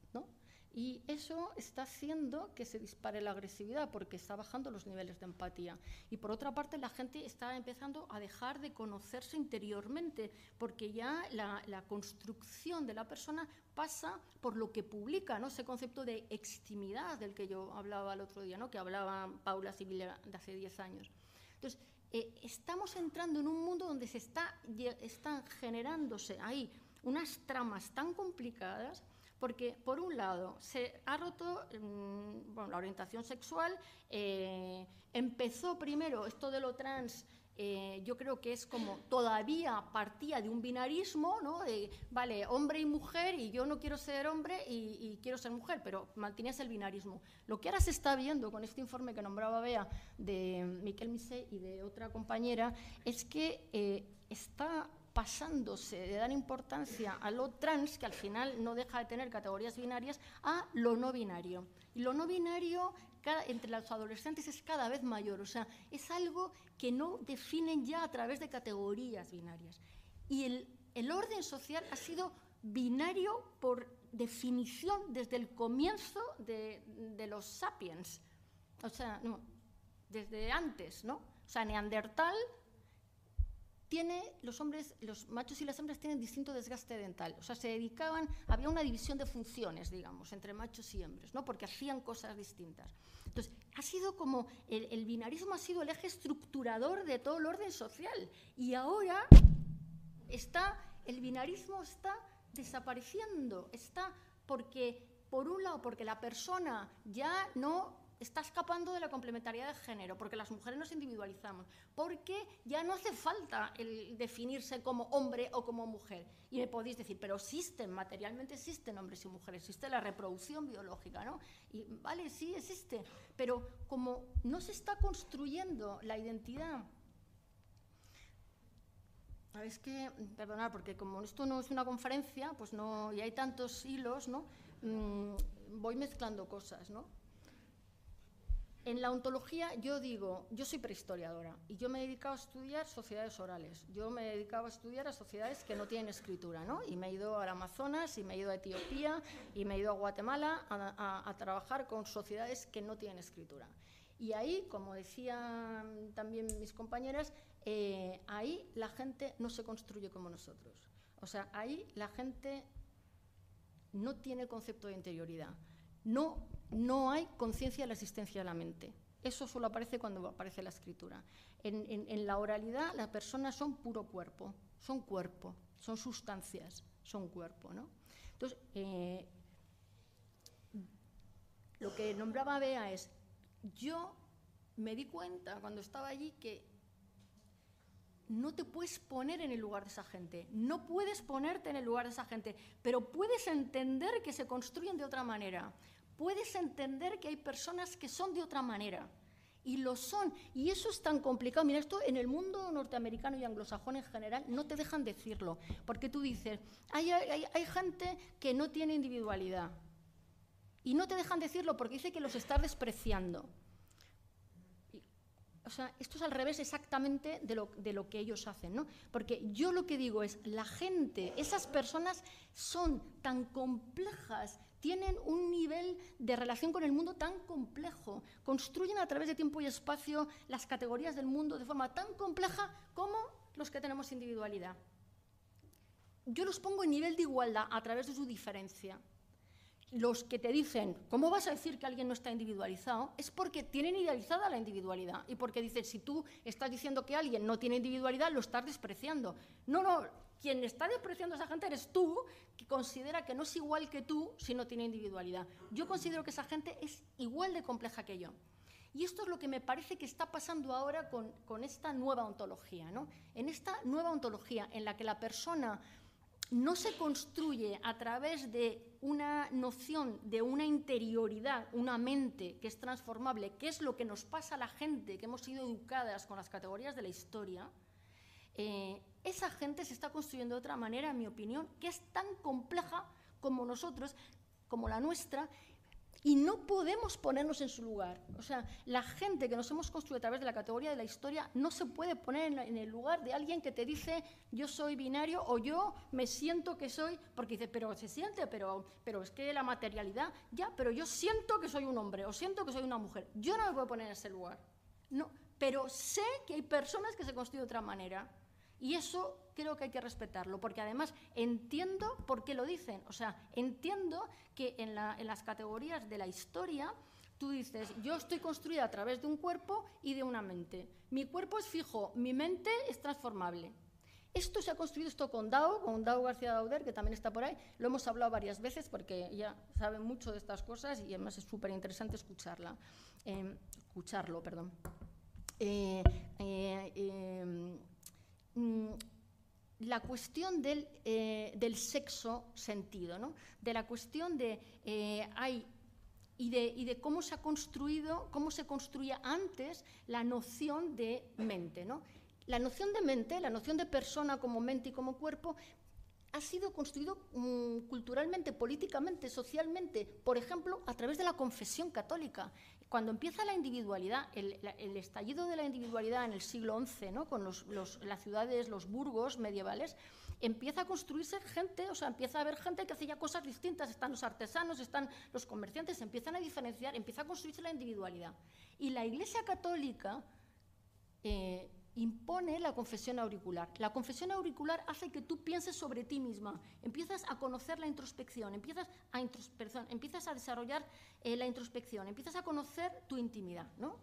Y eso está haciendo que se dispare la agresividad porque está bajando los niveles de empatía. Y por otra parte, la gente está empezando a dejar de conocerse interiormente porque ya la, construcción de la persona pasa por lo que publica, ¿no? ese concepto de extimidad del que yo hablaba el otro día, ¿no? que hablaba Paula Civil de hace 10 años. Entonces, eh, estamos entrando en un mundo donde se está, están generándose ahí unas tramas tan complicadas porque por un lado se ha roto mm, la orientación sexual, eh, empezó primero esto de lo trans, eh, yo creo que es como todavía partía de un binarismo, ¿no? De, vale, hombre y mujer, y yo no quiero ser hombre y, quiero ser mujer, pero mantenías el binarismo. Lo que ahora se está viendo con este informe que nombraba Bea de Miquel Misé y de otra compañera es que eh, está pasándose de dar importancia a lo trans, que al final no deja de tener categorías binarias, a lo no binario. Y lo no binario entre los adolescentes es cada vez mayor, o sea, es algo que no definen ya a través de categorías binarias. Y el, el orden social ha sido binario por definición desde el comienzo de, de los sapiens, o sea, no, desde antes, ¿no? O sea, Neandertal los hombres, los machos y las hembras tienen distinto desgaste dental. O sea, se dedicaban, había una división de funciones, digamos, entre machos y hembras, ¿no? Porque hacían cosas distintas. Entonces, ha sido como, el, binarismo ha sido el eje estructurador de todo el orden social. Y ahora está, el binarismo está desapareciendo, está porque, por un lado, porque la persona ya no está escapando de la complementariedad de género, porque las mujeres nos individualizamos, porque ya no hace falta el definirse como hombre o como mujer. Y me podéis decir, pero existen, materialmente existen hombres y mujeres, existe la reproducción biológica, ¿no? Y vale, sí existe, pero como no se está construyendo la identidad es que, perdonad, porque como esto no es una conferencia, pues no, y hay tantos hilos, ¿no? Mm, voy mezclando cosas, ¿no? En la ontología yo digo, yo soy prehistoriadora y yo me he dedicado a estudiar sociedades orales. Yo me he dedicado a estudiar a sociedades que no tienen escritura, ¿no? Y me he ido al Amazonas y me he ido a Etiopía y me he ido a Guatemala a, trabajar con sociedades que no tienen escritura. Y ahí, como decían también mis compañeras, eh, ahí la gente no se construye como nosotros. O sea, ahí la gente no tiene concepto de interioridad. No no hay conciencia de la existencia de la mente. Eso solo aparece cuando aparece la escritura. En, la oralidad las personas son puro cuerpo, son cuerpo, son sustancias, son cuerpo. ¿no? Entonces, eh, lo que nombraba Bea es, yo me di cuenta cuando estaba allí que no te puedes poner en el lugar de esa gente, no puedes ponerte en el lugar de esa gente, pero puedes entender que se construyen de otra manera, puedes entender que hay personas que son de otra manera. Y lo son. Y eso es tan complicado. Mira, esto en el mundo norteamericano y anglosajón en general no te dejan decirlo. Porque tú dices, hay, hay gente que no tiene individualidad. Y no te dejan decirlo porque dice que los estás despreciando. O sea, esto es al revés exactamente de lo, de lo, que ellos hacen, ¿no? Porque yo lo que digo es, la gente, esas personas son tan complejas, tienen un nivel de relación con el mundo tan complejo, construyen a través de tiempo y espacio las categorías del mundo de forma tan compleja como los que tenemos individualidad. Yo los pongo en nivel de igualdad a través de su diferencia los que te dicen, ¿cómo vas a decir que alguien no está individualizado? Es porque tienen idealizada la individualidad y porque dicen, si tú estás diciendo que alguien no tiene individualidad, lo estás despreciando. No, no, quien está despreciando a esa gente eres tú, que considera que no es igual que tú si no tiene individualidad. Yo considero que esa gente es igual de compleja que yo. Y esto es lo que me parece que está pasando ahora con, con esta nueva ontología. ¿no? En esta nueva ontología en la que la persona no se construye a través de una noción de una interioridad, una mente que es transformable, que es lo que nos pasa a la gente que hemos sido educadas con las categorías de la historia, eh, esa gente se está construyendo de otra manera, en mi opinión, que es tan compleja como nosotros, como la nuestra, y no podemos ponernos en su lugar. O sea, la gente que nos hemos construido a través de la categoría de la historia no se puede poner en, el lugar de alguien que te dice yo soy binario o yo me siento que soy, porque dice, pero se siente, pero, pero es que la materialidad, ya, pero yo siento que soy un hombre o siento que soy una mujer. Yo no me puedo poner en ese lugar. No, pero sé que hay personas que se construyen de otra manera. Y eso creo que hay que respetarlo, porque además entiendo por qué lo dicen. O sea, entiendo que en, las categorías de la historia tú dices, yo estoy construida a través de un cuerpo y de una mente. Mi cuerpo es fijo, mi mente es transformable. Esto se ha construido esto con Dao, con Dao García Dauder, que también está por ahí. Lo hemos hablado varias veces porque ella sabe mucho de estas cosas y además es súper interesante escucharla. Em, escucharlo, perdón. Eh, eh, mm, la cuestión del, eh, del sexo sentido, ¿no? de la cuestión de eh, hay y de, y de, cómo se ha construido, cómo se construía antes la noción de mente. ¿no? La noción de mente, la noción de persona como mente y como cuerpo, ha sido construido mm, culturalmente, políticamente, socialmente, por ejemplo, a través de la confesión católica. Cuando empieza la individualidad, el, estallido de la individualidad en el siglo XI, ¿no? con las ciudades, los burgos medievales, empieza a construirse gente, o sea, empieza a haber gente que hace ya cosas distintas, están los artesanos, están los comerciantes, empiezan a diferenciar, empieza a construirse la individualidad. Y la Iglesia Católica eh, impone la confesión auricular. La confesión auricular hace que tú pienses sobre ti misma, empiezas a conocer la introspección, empiezas a, desarrollar eh, la introspección, empiezas a conocer tu intimidad. ¿no?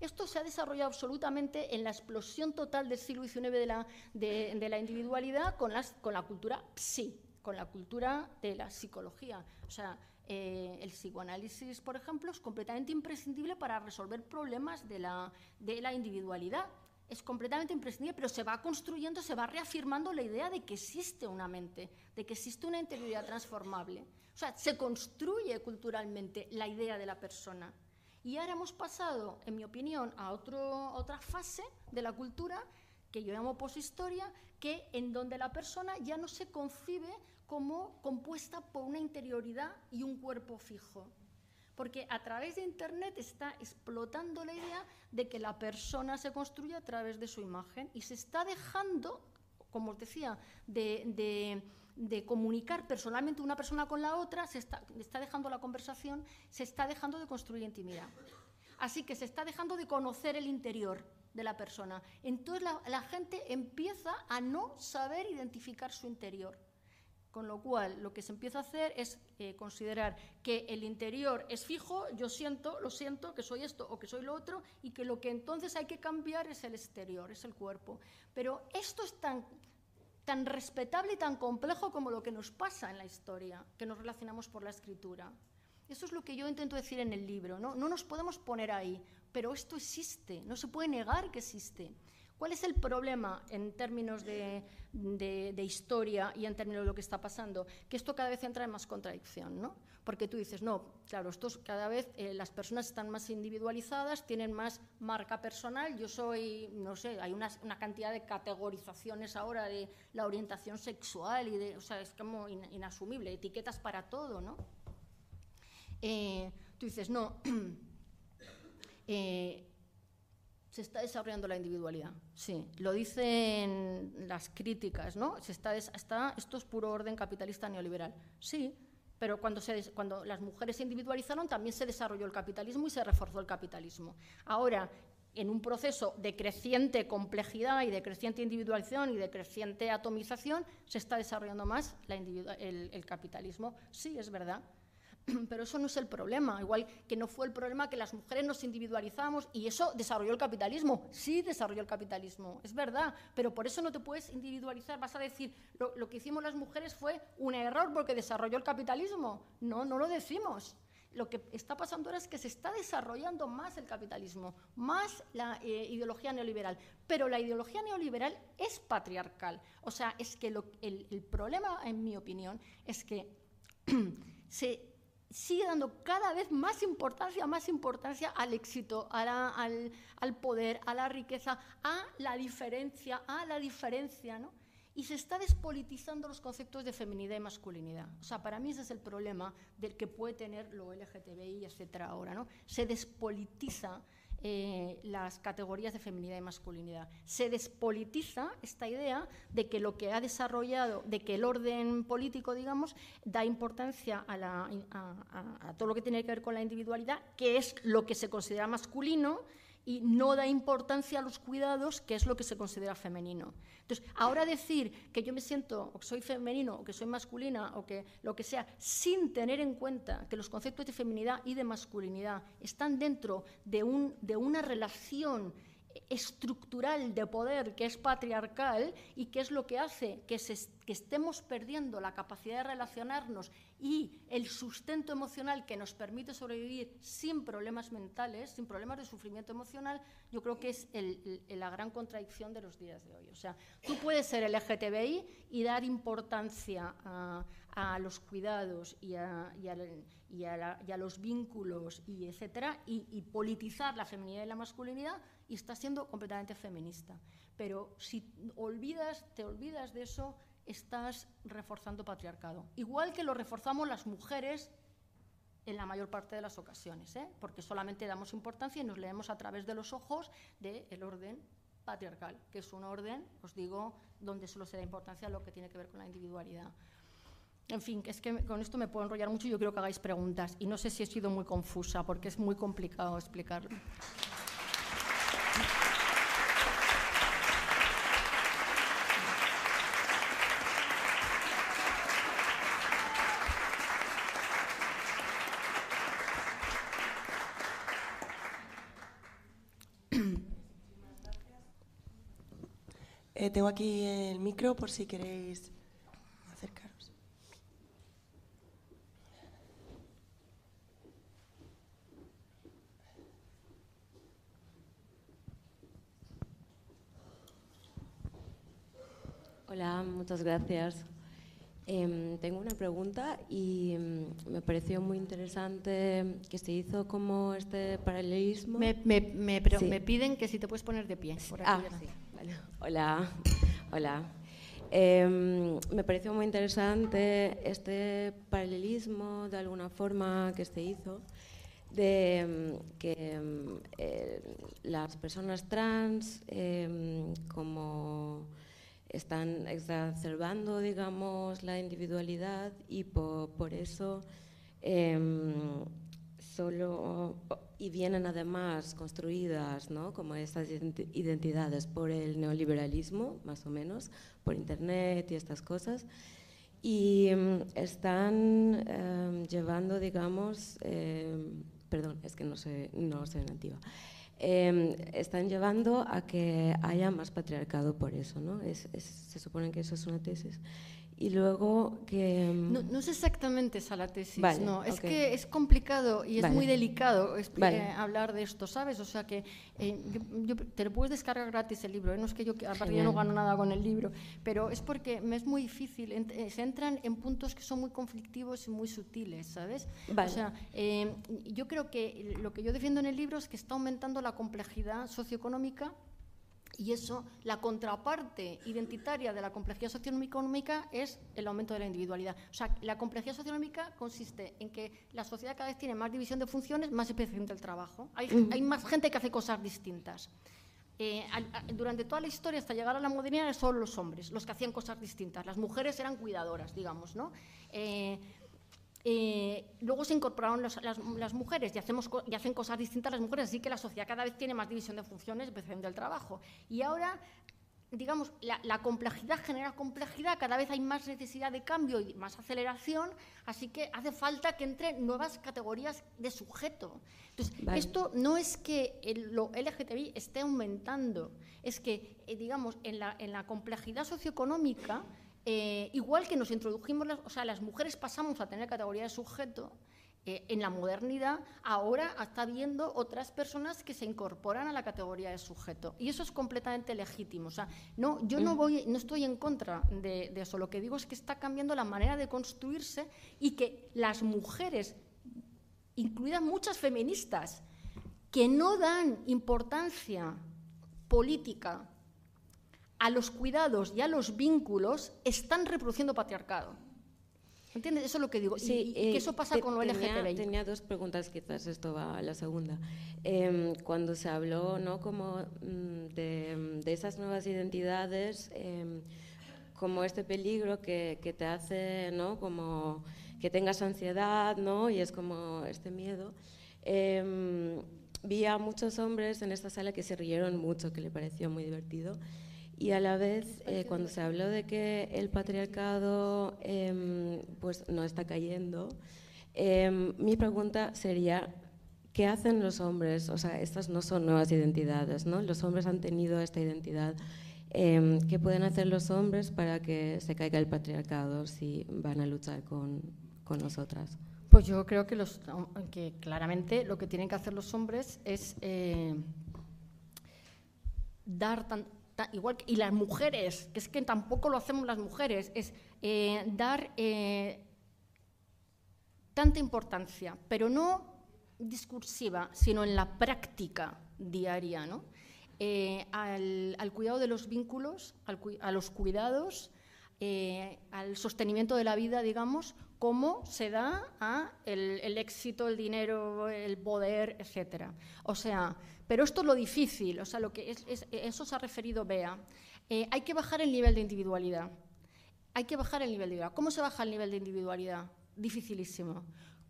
Esto se ha desarrollado absolutamente en la explosión total del siglo XIX de la, de, la individualidad con, las, con la cultura psi, con la cultura de la psicología. O sea, eh, el psicoanálisis, por ejemplo, es completamente imprescindible para resolver problemas de la, de la individualidad. Es completamente imprescindible, pero se va construyendo, se va reafirmando la idea de que existe una mente, de que existe una interioridad transformable. O sea, se construye culturalmente la idea de la persona. Y ahora hemos pasado, en mi opinión, a otro, otra fase de la cultura que yo llamo poshistoria, que en donde la persona ya no se concibe como compuesta por una interioridad y un cuerpo fijo. Porque a través de Internet está explotando la idea de que la persona se construye a través de su imagen y se está dejando, como os decía, de, comunicar personalmente una persona con la otra, se está, dejando la conversación, se está dejando de construir intimidad. Así que se está dejando de conocer el interior de la persona. Entonces la gente empieza a no saber identificar su interior. Con lo cual, lo que se empieza a hacer es eh, considerar que el interior es fijo, yo siento, lo siento, que soy esto o que soy lo otro, y que lo que entonces hay que cambiar es el exterior, es el cuerpo. Pero esto es tan, tan respetable y tan complejo como lo que nos pasa en la historia, que nos relacionamos por la escritura. Eso es lo que yo intento decir en el libro. ¿no? no nos podemos poner ahí, pero esto existe, no se puede negar que existe. ¿Cuál es el problema en términos de, historia y en términos de lo que está pasando? Que esto cada vez entra en más contradicción, ¿no? Porque tú dices, no, claro, estos cada vez eh, las personas están más individualizadas, tienen más marca personal. Yo soy, no sé, hay una, cantidad de categorizaciones ahora de la orientación sexual y de, o sea, es como inasumible, etiquetas para todo, ¿no? Eh, tú dices, no. Eh, se está desarrollando la individualidad. Sí, lo dicen las críticas, ¿no? Se está, está, esto es puro orden capitalista neoliberal. Sí, pero cuando, se, cuando las mujeres se individualizaron también se desarrolló el capitalismo y se reforzó el capitalismo. Ahora, en un proceso de creciente complejidad y de creciente individualización y de creciente atomización, se está desarrollando más el capitalismo. Sí, es verdad. Pero eso no es el problema, igual que no fue el problema que las mujeres nos individualizamos y eso desarrolló el capitalismo. Sí desarrolló el capitalismo, es verdad, pero por eso no te puedes individualizar. Vas a decir, lo, que hicimos las mujeres fue un error porque desarrolló el capitalismo. No, no lo decimos. Lo que está pasando ahora es que se está desarrollando más el capitalismo, más la eh, ideología neoliberal. Pero la ideología neoliberal es patriarcal. O sea, es que el, el problema, en mi opinión, es que se sigue dando cada vez más importancia, más importancia al éxito, al, poder, a la riqueza, a la diferencia, a la diferencia, ¿no? Y se está despolitizando los conceptos de feminidad y masculinidad. O sea, para mí ese es el problema del que puede tener lo LGTBI, etcétera, ahora, ¿no? Se despolitiza eh, las categorías de feminidad y masculinidad. Se despolitiza esta idea de que lo que ha desarrollado, de que el orden político, digamos, da importancia a, a todo lo que tiene que ver con la individualidad, que es lo que se considera masculino, y no da importancia a los cuidados, que es lo que se considera femenino. Entonces, ahora decir que yo me siento, o que soy femenino, o que soy masculina, o que lo que sea, sin tener en cuenta que los conceptos de feminidad y de masculinidad están dentro de, un, de una relación estructural de poder que es patriarcal y que es lo que hace que, estemos perdiendo la capacidad de relacionarnos y el sustento emocional que nos permite sobrevivir sin problemas mentales, sin problemas de sufrimiento emocional, yo creo que es la gran contradicción de los días de hoy. O sea, tú puedes ser LGTBI y dar importancia a, los cuidados y a, los vínculos y etcétera, y politizar la feminidad y la masculinidad, y estás siendo completamente feminista. Pero si olvidas, te olvidas de eso, estás reforzando patriarcado. Igual que lo reforzamos las mujeres en la mayor parte de las ocasiones, ¿eh? porque solamente damos importancia y nos leemos a través de los ojos del orden patriarcal, que es un orden, os digo, donde solo se da importancia a lo que tiene que ver con la individualidad. En fin, es que con esto me puedo enrollar mucho y yo quiero que hagáis preguntas. Y no sé si he sido muy confusa, porque es muy complicado explicarlo. Tengo aquí el micro por si queréis acercaros. Hola, muchas gracias. Em, tengo una pregunta y em, me pareció muy interesante que se hizo como este paralelismo. Me, me, me, piden que si te puedes poner de pie. Por aquí, ah, Hola, hola. Em, me pareció muy interesante este paralelismo, de alguna forma, que se hizo, de em, que em, eh, las personas trans, como están exacerbando, digamos, la individualidad y por eso solo y vienen además construidas ¿no? como estas identidades por el neoliberalismo, más o menos, por Internet y estas cosas, y mm, están em, llevando, digamos, em, perdón, es que no sé, no soy nativa, em, están llevando a que haya más patriarcado por eso, ¿no? Es, se supone que eso es una tesis. Y luego que... mm, No, no es exactamente esa la tesis, Vale, no. Es ok. que es complicado y es Vale. muy delicado es- Vale. eh, hablar de esto, ¿sabes? O sea que eh, yo, yo- te lo puedes descargar gratis el libro, ¿eh? no es que yo, aparte yo no gano nada con el libro, pero es porque me es muy difícil, ent- eh, se entran en puntos que son muy conflictivos y muy sutiles, ¿sabes? Vale. O sea, eh, yo creo que lo que yo defiendo en el libro es que está aumentando la complejidad socioeconómica y eso, la contraparte identitaria de la complejidad socioeconómica es el aumento de la individualidad. O sea, la complejidad socioeconómica consiste en que la sociedad cada vez tiene más división de funciones, más especialización del trabajo. Hay, hay más gente que hace cosas distintas. Eh, al- a- durante toda la historia, hasta llegar a la modernidad, eran solo los hombres los que hacían cosas distintas. Las mujeres eran cuidadoras, digamos, ¿no? Eh, eh, luego se incorporaron los- las, las mujeres y, hacemos, y hacen cosas distintas las mujeres, así que la sociedad cada vez tiene más división de funciones, especialmente del trabajo. Y ahora, digamos, la, la complejidad genera complejidad, cada vez hay más necesidad de cambio y más aceleración, así que hace falta que entren nuevas categorías de sujeto. Entonces, Vale. esto no es que el- lo LGTBI esté aumentando, es que, eh, digamos, en la, en la complejidad socioeconómica, eh, igual que nos introdujimos, las, o sea, las mujeres pasamos a tener categoría de sujeto, eh, en la modernidad ahora está habiendo otras personas que se incorporan a la categoría de sujeto. Y eso es completamente legítimo. O sea, no, yo no, voy, no estoy en contra de, de eso. Lo que digo es que está cambiando la manera de construirse y que las mujeres, incluidas muchas feministas, que no dan importancia política a los cuidados y a los vínculos, están reproduciendo patriarcado. ¿Entiendes? Eso es lo que digo. Y- y, y que eh, eso pasa te- con lo tenía, LGTBI. Tenía dos preguntas, quizás esto va a la segunda. Em, cuando se habló ¿no? como, mm, de, de esas nuevas identidades, em, como este peligro que, que te hace, ¿no? como que tengas ansiedad, ¿no? y es como este miedo. Em, vi a muchos hombres en esta sala que se rieron mucho, que le pareció muy divertido. Y a la vez, eh, cuando se habló de que el patriarcado em, pues no está cayendo, em, mi pregunta sería, ¿qué hacen los hombres? O sea, estas no son nuevas identidades, ¿no? Los hombres han tenido esta identidad. Em, ¿Qué pueden hacer los hombres para que se caiga el patriarcado si van a luchar con, con nosotras? Pues yo creo que, los, que claramente lo que tienen que hacer los hombres es eh, dar tan, ta- igual y las mujeres, que es que tampoco lo hacemos las mujeres, es eh, dar eh, tanta importancia, pero no discursiva, sino en la práctica diaria, ¿no? Eh, al, al cuidado de los vínculos, a los cuidados, al sostenimiento de la vida, digamos, cómo se da a el, el éxito, el dinero, el poder, etcétera. O sea, pero esto es lo difícil, o sea, lo que es, es- eso se ha referido Bea. Eh, hay que bajar el nivel de individualidad. Hay que bajar el nivel de individualidad. ¿Cómo se baja el nivel de individualidad? Dificilísimo.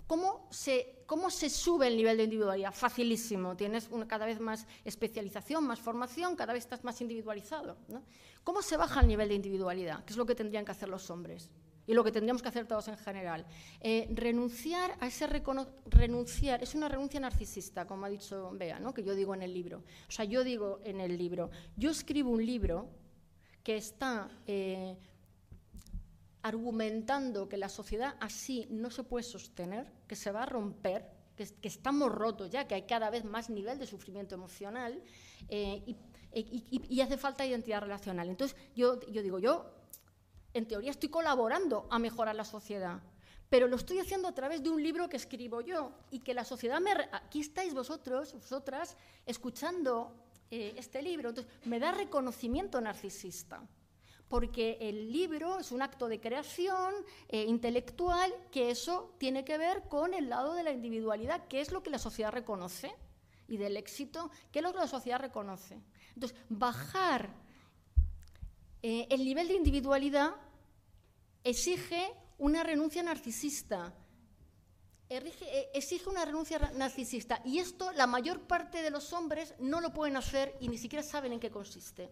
¿Cómo se, ¿Cómo se sube el nivel de individualidad? Facilísimo. Tienes cada vez más especialización, más formación, cada vez estás más individualizado. ¿Cómo se baja el nivel de individualidad? Que es lo que tendrían que hacer los hombres y lo que tendríamos que hacer todos en general. Eh, renunciar a ese renunciar es una renuncia narcisista, como ha dicho Bea, ¿no? que yo digo en el libro. O sea, yo digo en el libro, yo escribo un libro que está eh, argumentando que la sociedad así no se puede sostener, que se va a romper, que, que estamos rotos ya, que hay cada vez más nivel de sufrimiento emocional eh, y- y hace falta identidad relacional. Entonces, yo, yo digo, yo en teoría estoy colaborando a mejorar la sociedad, pero lo estoy haciendo a través de un libro que escribo yo y que la sociedad me... Aquí estáis vosotros, vosotras, escuchando eh, este libro. Entonces, me da reconocimiento narcisista porque el libro es un acto de creación eh, intelectual que eso tiene que ver con el lado de la individualidad, que es lo que la sociedad reconoce, y del éxito, que es lo que la sociedad reconoce. Entonces, bajar eh, el nivel de individualidad exige una renuncia narcisista. Eh, exige una renuncia narcisista. Y esto la mayor parte de los hombres no lo pueden hacer y ni siquiera saben en qué consiste.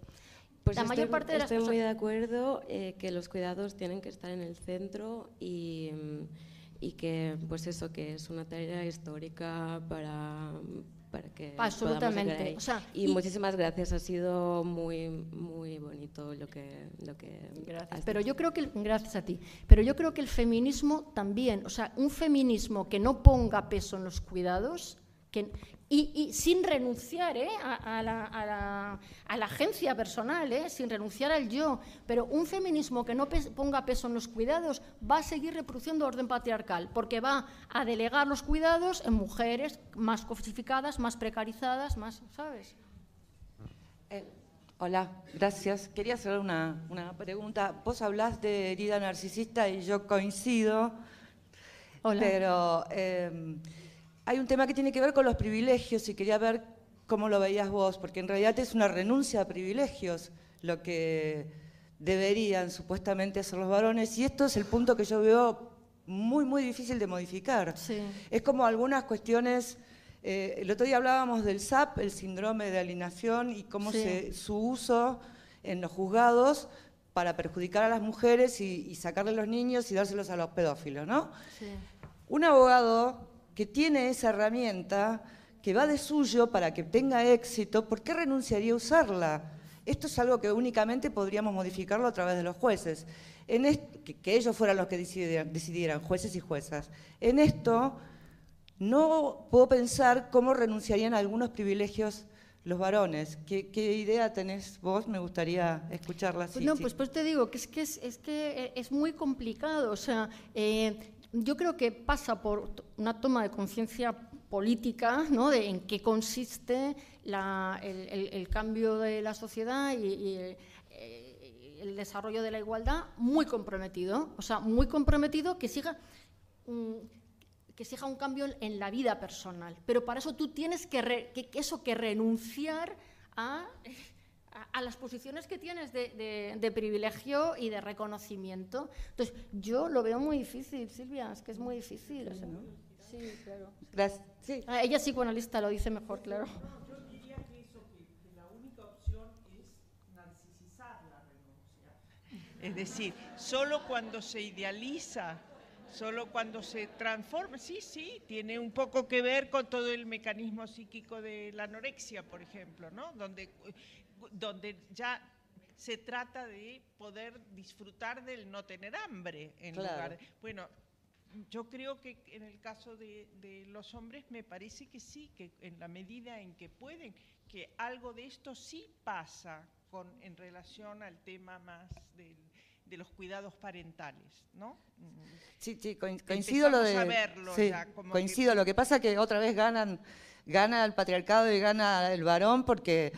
Pues la estoy, mayor parte de las estoy muy de acuerdo eh, que los cuidados tienen que estar en el centro y, mm, y que pues eso que es una tarea histórica para para que absolutamente. o sea, y, muchísimas gracias ha sido muy muy bonito lo que lo que gracias pero yo creo que gracias a ti pero yo creo que el feminismo también o sea un feminismo que no ponga peso en los cuidados que, y, sin renunciar ¿eh? a, la, agencia personal, ¿eh? sin renunciar al yo. Pero un feminismo que no ponga peso en los cuidados va a seguir reproduciendo orden patriarcal, porque va a delegar los cuidados en mujeres más cosificadas, más precarizadas, más, ¿sabes? Eh, hola, gracias. Quería hacer una, pregunta. Vos hablás de herida narcisista y yo coincido, hola. pero em, hay un tema que tiene que ver con los privilegios y quería ver cómo lo veías vos, porque en realidad es una renuncia a privilegios lo que deberían supuestamente hacer los varones y esto es el punto que yo veo muy, muy difícil de modificar. Es como algunas cuestiones, eh, el otro día hablábamos del SAP, el síndrome de alienación y cómo se, su uso en los juzgados para perjudicar a las mujeres y, y sacarle a los niños y dárselos a los pedófilos, ¿no? Un abogado que tiene esa herramienta, que va de suyo para que tenga éxito, ¿por qué renunciaría a usarla? Esto es algo que únicamente podríamos modificarlo a través de los jueces. En que, ellos fueran los que decidieran, jueces y juezas. En esto no puedo pensar cómo renunciarían a algunos privilegios los varones. ¿Qué, idea tenés vos? Me gustaría escucharla. Pues no, pues, pues te digo que es que es, que es muy complicado. O sea, eh, yo creo que pasa por una toma de conciencia política ¿no? de en qué consiste el, cambio de la sociedad y, eh, el desarrollo de la igualdad muy comprometido, o sea, muy comprometido que siga, que siga un cambio en la vida personal. Pero para eso tú tienes que, eso que renunciar a a, las posiciones que tienes de, privilegio y de reconocimiento. Entonces, yo lo veo muy difícil, Silvia, es que es muy difícil. sí, claro. Gracias. Sí. Ah, ella psicoanalista lo dice mejor, claro. Yo diría que eso, que, la única opción es narcisizar la renuncia. Es decir, solo cuando se idealiza solo cuando se transforma, sí, sí, tiene un poco que ver con todo el mecanismo psíquico de la anorexia, por ejemplo, ¿no? Donde donde ya se trata de poder disfrutar del no tener hambre en lugar bueno yo creo que en el caso de, los hombres me parece que sí que en la medida en que pueden que algo de esto sí pasa con en relación al tema más de los cuidados parentales, ¿no? Sí, sí, coincido lo de. sí, coincido. Lo que pasa que otra vez ganan, gana el patriarcado y gana el varón porque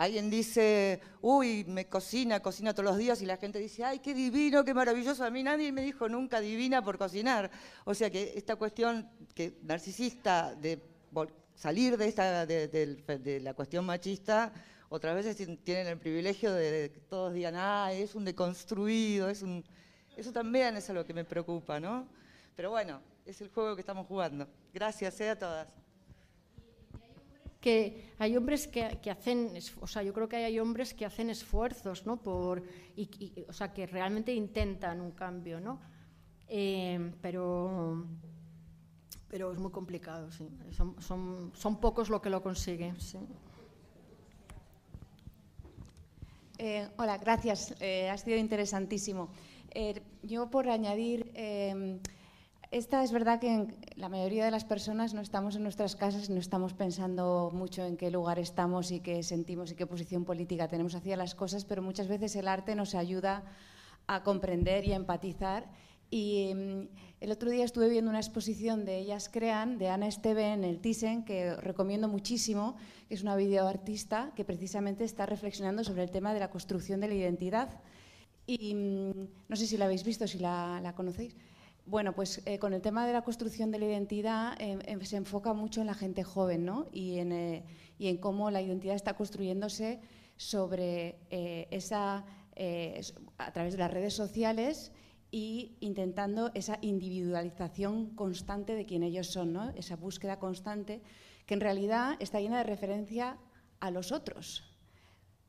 Alguien dice, uy, me cocina, cocina todos los días y la gente dice, ay, qué divino, qué maravilloso. A mí nadie me dijo nunca divina por cocinar. O sea que esta cuestión que narcisista de salir de, esta, de, la cuestión machista, otras veces tienen el privilegio de, que todos digan, ah, es un deconstruido, es un... Eso también es algo que me preocupa, ¿no? Pero bueno, es el juego que estamos jugando. Gracias eh, a todas que hay hombres que, hacen, o sea, yo creo que hay hombres que hacen esfuerzos, ¿no? Por, y, o sea, que realmente intentan un cambio, ¿no? Eh, pero, pero es muy complicado, sí. Son, son, pocos los que lo consiguen. Eh, hola, gracias. Eh, ha sido interesantísimo. yo por añadir esta es verdad que la mayoría de las personas no estamos en nuestras casas no estamos pensando mucho en qué lugar estamos y qué sentimos y qué posición política tenemos hacia las cosas, pero muchas veces el arte nos ayuda a comprender y a empatizar. Y mm, el otro día estuve viendo una exposición de Ellas Crean, de Ana Esteve en el Thyssen, que recomiendo muchísimo, que es una videoartista que precisamente está reflexionando sobre el tema de la construcción de la identidad. Y mm, no sé si la habéis visto, si la conocéis. Bueno, pues eh, con el tema de la construcción de la identidad em, em, se enfoca mucho en la gente joven ¿no? y, en, eh, cómo la identidad está construyéndose sobre eh, esa, a través de las redes sociales y intentando esa individualización constante de quién ellos son, ¿no? esa búsqueda constante que en realidad está llena de referencia a los otros,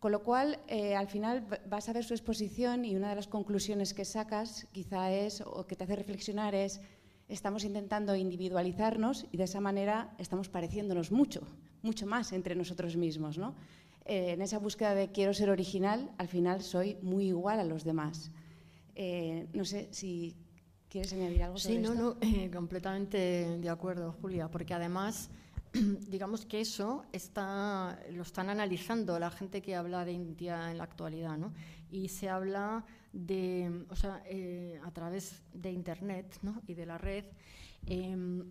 con lo cual, eh, al final vas a ver su exposición y una de las conclusiones que sacas quizá es, o que te hace reflexionar es, estamos intentando individualizarnos y de esa manera estamos pareciéndonos mucho, mucho más entre nosotros mismos. ¿no? Eh, en esa búsqueda de quiero ser original, al final soy muy igual a los demás. Eh, no sé si quieres añadir algo sobre sí, esto. no, no, completamente de acuerdo, Julia, porque además digamos que eso está, lo están analizando la gente que habla de India en la actualidad, ¿no? Y se habla de, o sea, eh, a través de Internet ¿no? y de la red, em,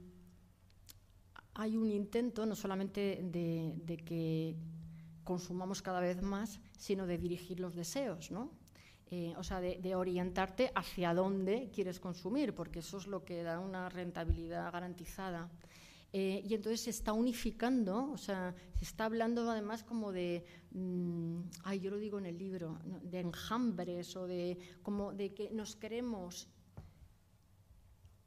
hay un intento no solamente de, que consumamos cada vez más, sino de dirigir los deseos, ¿no? Eh, o sea, de, de, orientarte hacia dónde quieres consumir, porque eso es lo que da una rentabilidad garantizada. Eh, y entonces se está unificando, o sea, se está hablando además como de, mm, ay, yo lo digo en el libro, de enjambres o de, como de que nos queremos.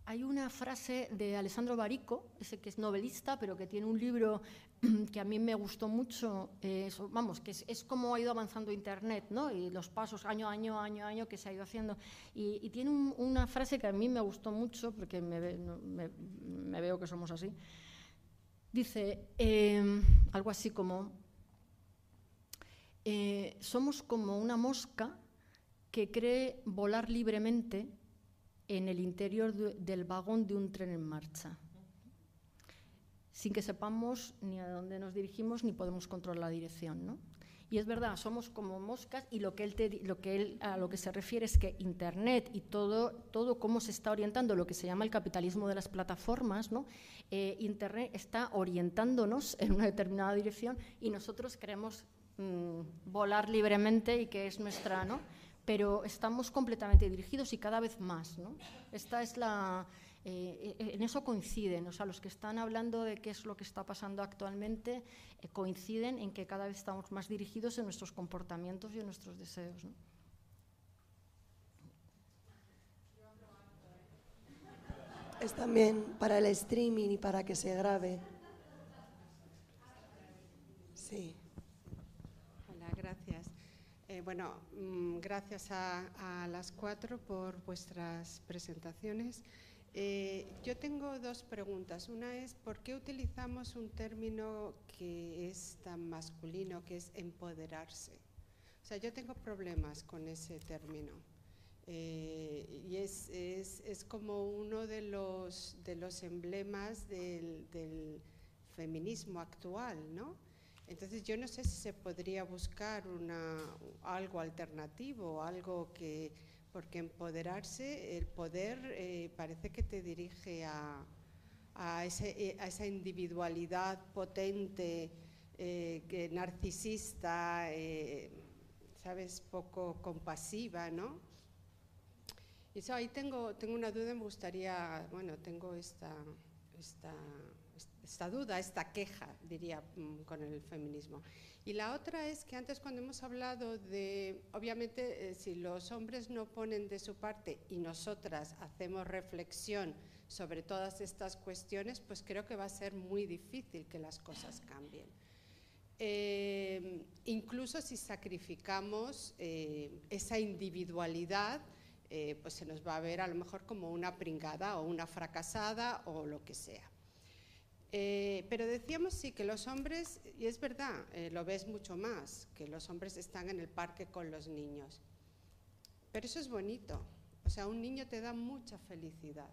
Hay una frase de Alessandro Barico, ese que es novelista, pero que tiene un libro que a mí me gustó mucho, eh, vamos, que es, como ha ido avanzando Internet, ¿no? Y los pasos año a año, año a año que se ha ido haciendo. Y, tiene una frase que a mí me gustó mucho, porque me, veo que somos así. Dice em, algo así como, eh, somos como una mosca que cree volar libremente en el interior del vagón de un tren en marcha sin que sepamos ni a dónde nos dirigimos ni podemos controlar la dirección. ¿no? Y es verdad, somos como moscas y lo que él, lo que él a lo que se refiere es que Internet y todo, todo cómo se está orientando, lo que se llama el capitalismo de las plataformas, ¿no? Eh, Internet está orientándonos en una determinada dirección y nosotros queremos mm, volar libremente y que es nuestra, ¿no? pero estamos completamente dirigidos y cada vez más. ¿no? Esta es la, eh, eh, en eso coinciden, o sea, los que están hablando de qué es lo que está pasando actualmente eh, coinciden en que cada vez estamos más dirigidos en nuestros comportamientos y en nuestros deseos. Es también para el streaming y para que se grabe. Sí. Hola, gracias. bueno, mm, gracias a, a, las cuatro por vuestras presentaciones. Eh, yo tengo dos preguntas. Una es, ¿por qué utilizamos un término que es tan masculino, que es empoderarse? O sea, yo tengo problemas con ese término. Eh, y es, es, es, como uno de los, de los emblemas del, del, feminismo actual, ¿no? Entonces yo no sé si se podría buscar una, algo alternativo, algo que porque empoderarse, el poder eh, parece que te dirige a, eh, esa individualidad potente, eh, narcisista, sabes, poco compasiva, ¿no? Y eso ahí tengo, tengo una duda, me gustaría, bueno, tengo esta, esta, esta duda, esta queja, diría, mm, con el feminismo. Y la otra es que antes cuando hemos hablado de, obviamente, eh, si los hombres no ponen de su parte y nosotras hacemos reflexión sobre todas estas cuestiones, pues creo que va a ser muy difícil que las cosas cambien. Eh, incluso si sacrificamos eh, esa individualidad, pues se nos va a ver a lo mejor como una pringada o una fracasada o lo que sea. Eh, pero decíamos sí que los hombres, y es verdad, eh, lo ves mucho más, que los hombres están en el parque con los niños. Pero eso es bonito. O sea, un niño te da mucha felicidad.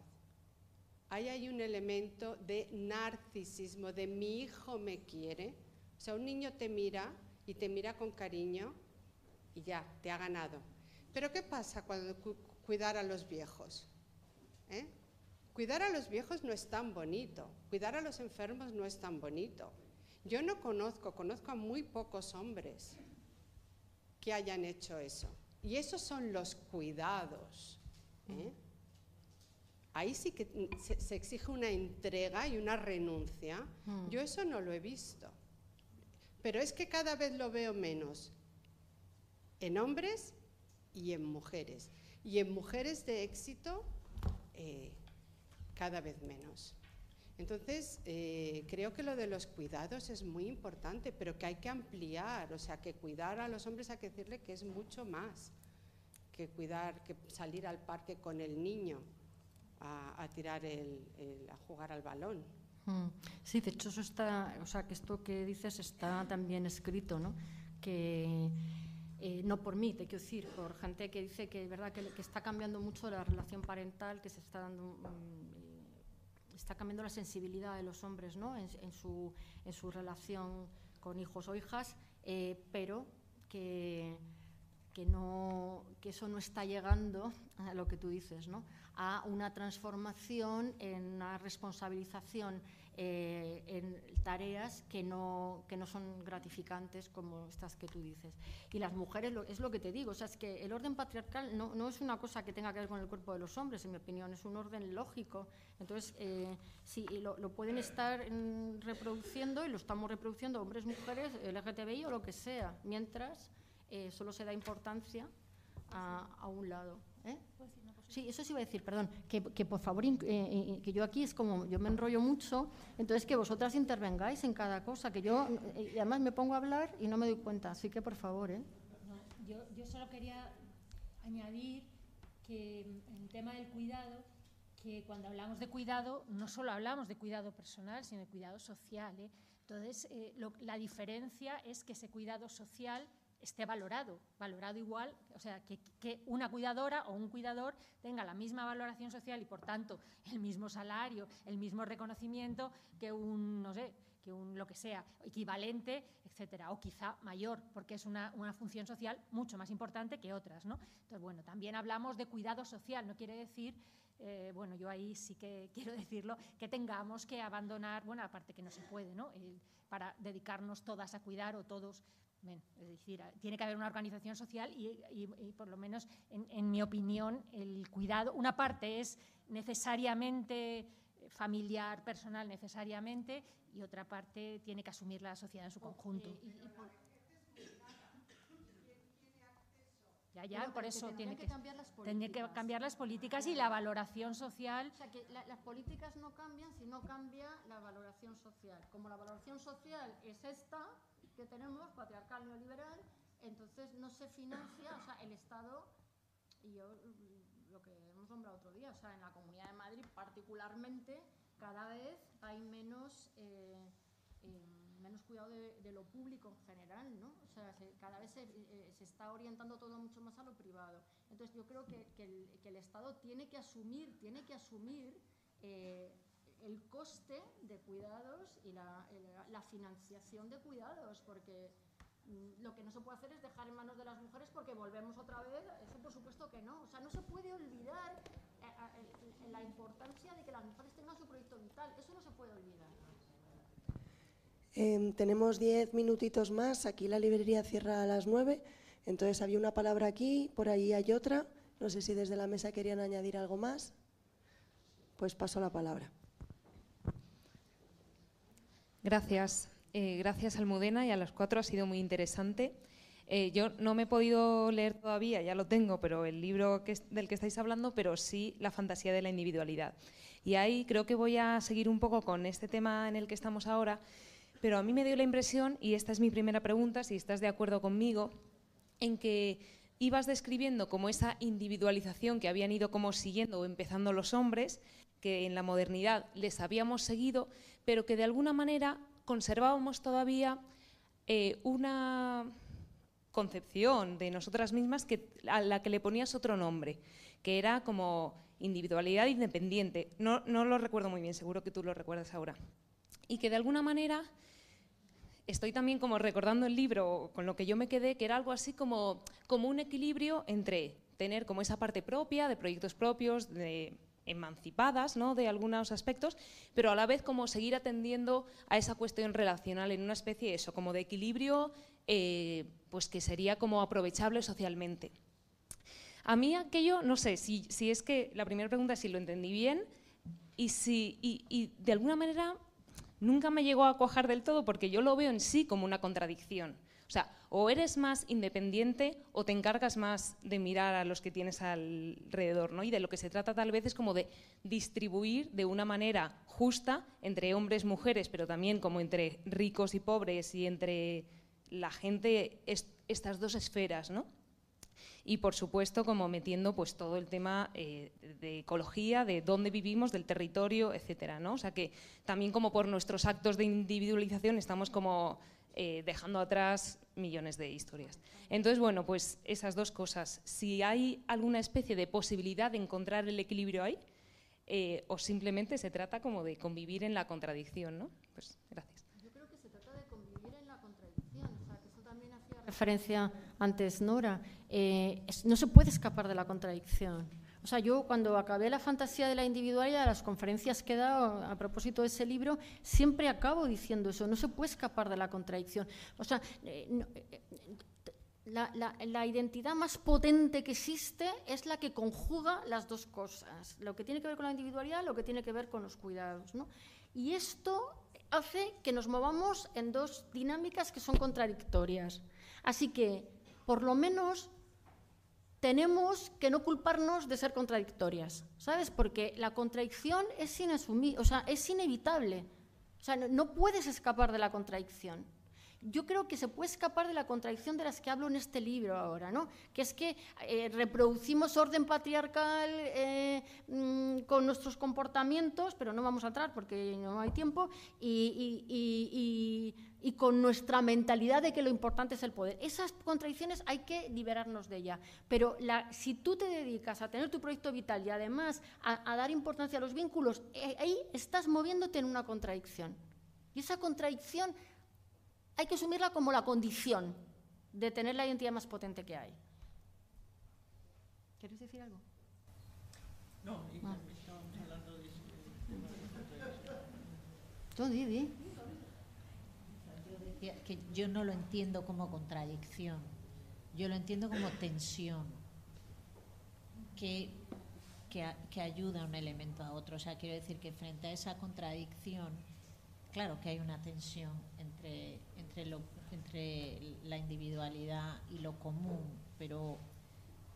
Ahí hay un elemento de narcisismo, de mi hijo me quiere. O sea, un niño te mira y te mira con cariño y ya, te ha ganado. Pero ¿qué pasa cuando cuidar a los viejos? ¿Eh? Cuidar a los viejos no es tan bonito, cuidar a los enfermos no es tan bonito. Yo no conozco, conozco a muy pocos hombres que hayan hecho eso. Y esos son los cuidados. ¿eh? Ahí sí que se, exige una entrega y una renuncia. Mm. Yo eso no lo he visto. Pero es que cada vez lo veo menos en hombres y en mujeres. Y en mujeres de éxito, eh, cada vez menos. Entonces, eh, creo que lo de los cuidados es muy importante, pero que hay que ampliar, o sea, que cuidar a los hombres hay que decirle que es mucho más que cuidar, que salir al parque con el niño a, tirar el, a jugar al balón. Mm. Sí, de hecho eso está, o sea, que esto que dices está también escrito, ¿no? Que eh, no por mí, te quiero decir, por gente que dice que verdad que, está cambiando mucho la relación parental, que se está dando mm, está cambiando la sensibilidad de los hombres, ¿no? En, su, relación con hijos o hijas, eh, pero que eso no está llegando a lo que tú dices, ¿no? a una transformación en una responsabilización eh, en tareas que no, que no son gratificantes como estas que tú dices. Y las mujeres, es lo que te digo, o sea, es que el orden patriarcal no, no, es una cosa que tenga que ver con el cuerpo de los hombres, en mi opinión, es un orden lógico. Entonces, eh, sí, lo, lo, pueden estar reproduciendo y lo estamos reproduciendo hombres, mujeres, LGTBI o lo que sea, mientras eh, solo se da importancia a, un lado. ¿eh? Sí, eso sí iba a decir, perdón, que, por favor, eh, que yo aquí es como, yo me enrollo mucho, entonces que vosotras intervengáis en cada cosa, que yo además me pongo a hablar y no me doy cuenta, así que por favor. ¿eh? yo, yo solo quería añadir que en tema del cuidado, que cuando hablamos de cuidado, no solo hablamos de cuidado personal, sino de cuidado social. Entonces, la diferencia es que ese cuidado social esté valorado, valorado igual, o sea, que, una cuidadora o un cuidador tenga la misma valoración social y, por tanto, el mismo salario, el mismo reconocimiento que un, no sé, que un lo que sea, equivalente, etcétera, o quizá mayor, porque es una, función social mucho más importante que otras, ¿no? Entonces, bueno, también hablamos de cuidado social, no quiere decir eh, bueno, yo ahí sí que quiero decirlo, que tengamos que abandonar, bueno, aparte que no se puede, ¿no? para dedicarnos todas a cuidar o todos es decir, tiene que haber una organización social y, por lo menos, en, mi opinión, el cuidado, una parte es necesariamente familiar, personal, necesariamente, y otra parte tiene que asumir la sociedad en su conjunto. Ya, ya, por eso tiene que, cambiar las políticas. que cambiar las políticas y la valoración social. O sea, que las políticas no cambian si no cambia la valoración social. Como la valoración social es esta, que tenemos, patriarcal neoliberal, entonces no se financia, o sea, el Estado, y yo lo que hemos nombrado otro día, o sea, en la Comunidad de Madrid particularmente, cada vez hay menos, eh, eh, menos cuidado de, lo público en general, ¿no? O sea, cada vez eh, se, está orientando todo mucho más a lo privado. Entonces yo creo que, el, Estado tiene que asumir, tiene que asumir el coste de cuidados y la, financiación de cuidados, porque mm, lo que no se puede hacer es dejar en manos de las mujeres porque volvemos otra vez, eso por supuesto que no. O sea, no se puede olvidar eh, la importancia de que las mujeres tengan su proyecto vital, eso no se puede olvidar. Em, tenemos diez minutitos más, aquí la librería cierra a las nueve, entonces había una palabra aquí, por ahí hay otra, no sé si desde la mesa querían añadir algo más, pues paso la palabra. Gracias. Eh, gracias, Almudena, y a las cuatro ha sido muy interesante. Eh, yo no me he podido leer todavía, ya lo tengo, pero el libro del que estáis hablando, pero sí La fantasía de la individualidad. Y ahí creo que voy a seguir un poco con este tema en el que estamos ahora, pero a mí me dio la impresión, y esta es mi primera pregunta, si estás de acuerdo conmigo, en que ibas describiendo como esa individualización que habían ido como siguiendo o empezando los hombres, que en la modernidad les habíamos seguido, pero que de alguna manera conservábamos todavía eh, una concepción de nosotras mismas que, a la que le ponías otro nombre, que era como individualidad independiente. No, no lo recuerdo muy bien, seguro que tú lo recuerdas ahora. Y que de alguna manera estoy también como recordando el libro con lo que yo me quedé, que era algo así como, como un equilibrio entre tener como esa parte propia, de proyectos propios, de emancipadas ¿no? de algunos aspectos, pero a la vez como seguir atendiendo a esa cuestión relacional en una especie de eso, como de equilibrio eh, pues que sería como aprovechable socialmente. A mí aquello, no sé, si, si es que la primera pregunta es si lo entendí bien y si y de alguna manera nunca me llegó a cuajar del todo porque yo lo veo en sí como una contradicción. O eres más independiente o te encargas más de mirar a los que tienes alrededor, ¿no? Y de lo que se trata tal vez es como de distribuir de una manera justa entre hombres, mujeres, pero también como entre ricos y pobres y entre la gente estas dos esferas, ¿no? Y por supuesto, como metiendo pues todo el tema eh, de ecología, de dónde vivimos, del territorio, etcétera, ¿no? O sea que también como por nuestros actos de individualización estamos como eh, dejando atrás millones de historias. Entonces, bueno, pues esas dos cosas. Si hay alguna especie de posibilidad de encontrar el equilibrio ahí, eh, o simplemente se trata como de convivir en la contradicción, ¿no? Pues gracias. Yo creo que se trata de convivir en la contradicción, que eso también hacía referencia antes Nora. Eh, no se puede escapar de la contradicción. O sea, yo cuando acabé la fantasía de la individualidad, las conferencias que he dado a propósito de ese libro, siempre acabo diciendo eso, no se puede escapar de la contradicción. O sea, eh, la, identidad más potente que existe es la que conjuga las dos cosas, lo que tiene que ver con la individualidad, lo que tiene que ver con los cuidados. Y esto hace que nos movamos en dos dinámicas que son contradictorias. Así que, por lo menos, tenemos que no culparnos de ser contradictorias, ¿sabes? Porque la contradicción es o sea, es inevitable. O sea, no puedes escapar de la contradicción yo creo que se puede escapar de la contradicción de las que hablo en este libro ahora, ¿no? que es que eh, reproducimos orden patriarcal eh, mm, con nuestros comportamientos, pero no vamos a entrar porque no hay tiempo, y, con nuestra mentalidad de que lo importante es el poder. Esas contradicciones hay que liberarnos de ellas, pero si tú te dedicas a tener tu proyecto vital y además a, a dar importancia a los vínculos, eh, ahí estás moviéndote en una contradicción. Y esa contradicción hay que asumirla como la condición de tener la identidad más potente que hay. ¿Quieres decir algo? No, ah. estábamos hablando de eso. Tú. Que yo no lo entiendo como contradicción, yo lo entiendo como tensión, que, que, que ayuda un elemento a otro. O sea, quiero decir que frente a esa contradicción, claro que hay una tensión entre entre, la individualidad y lo común, pero,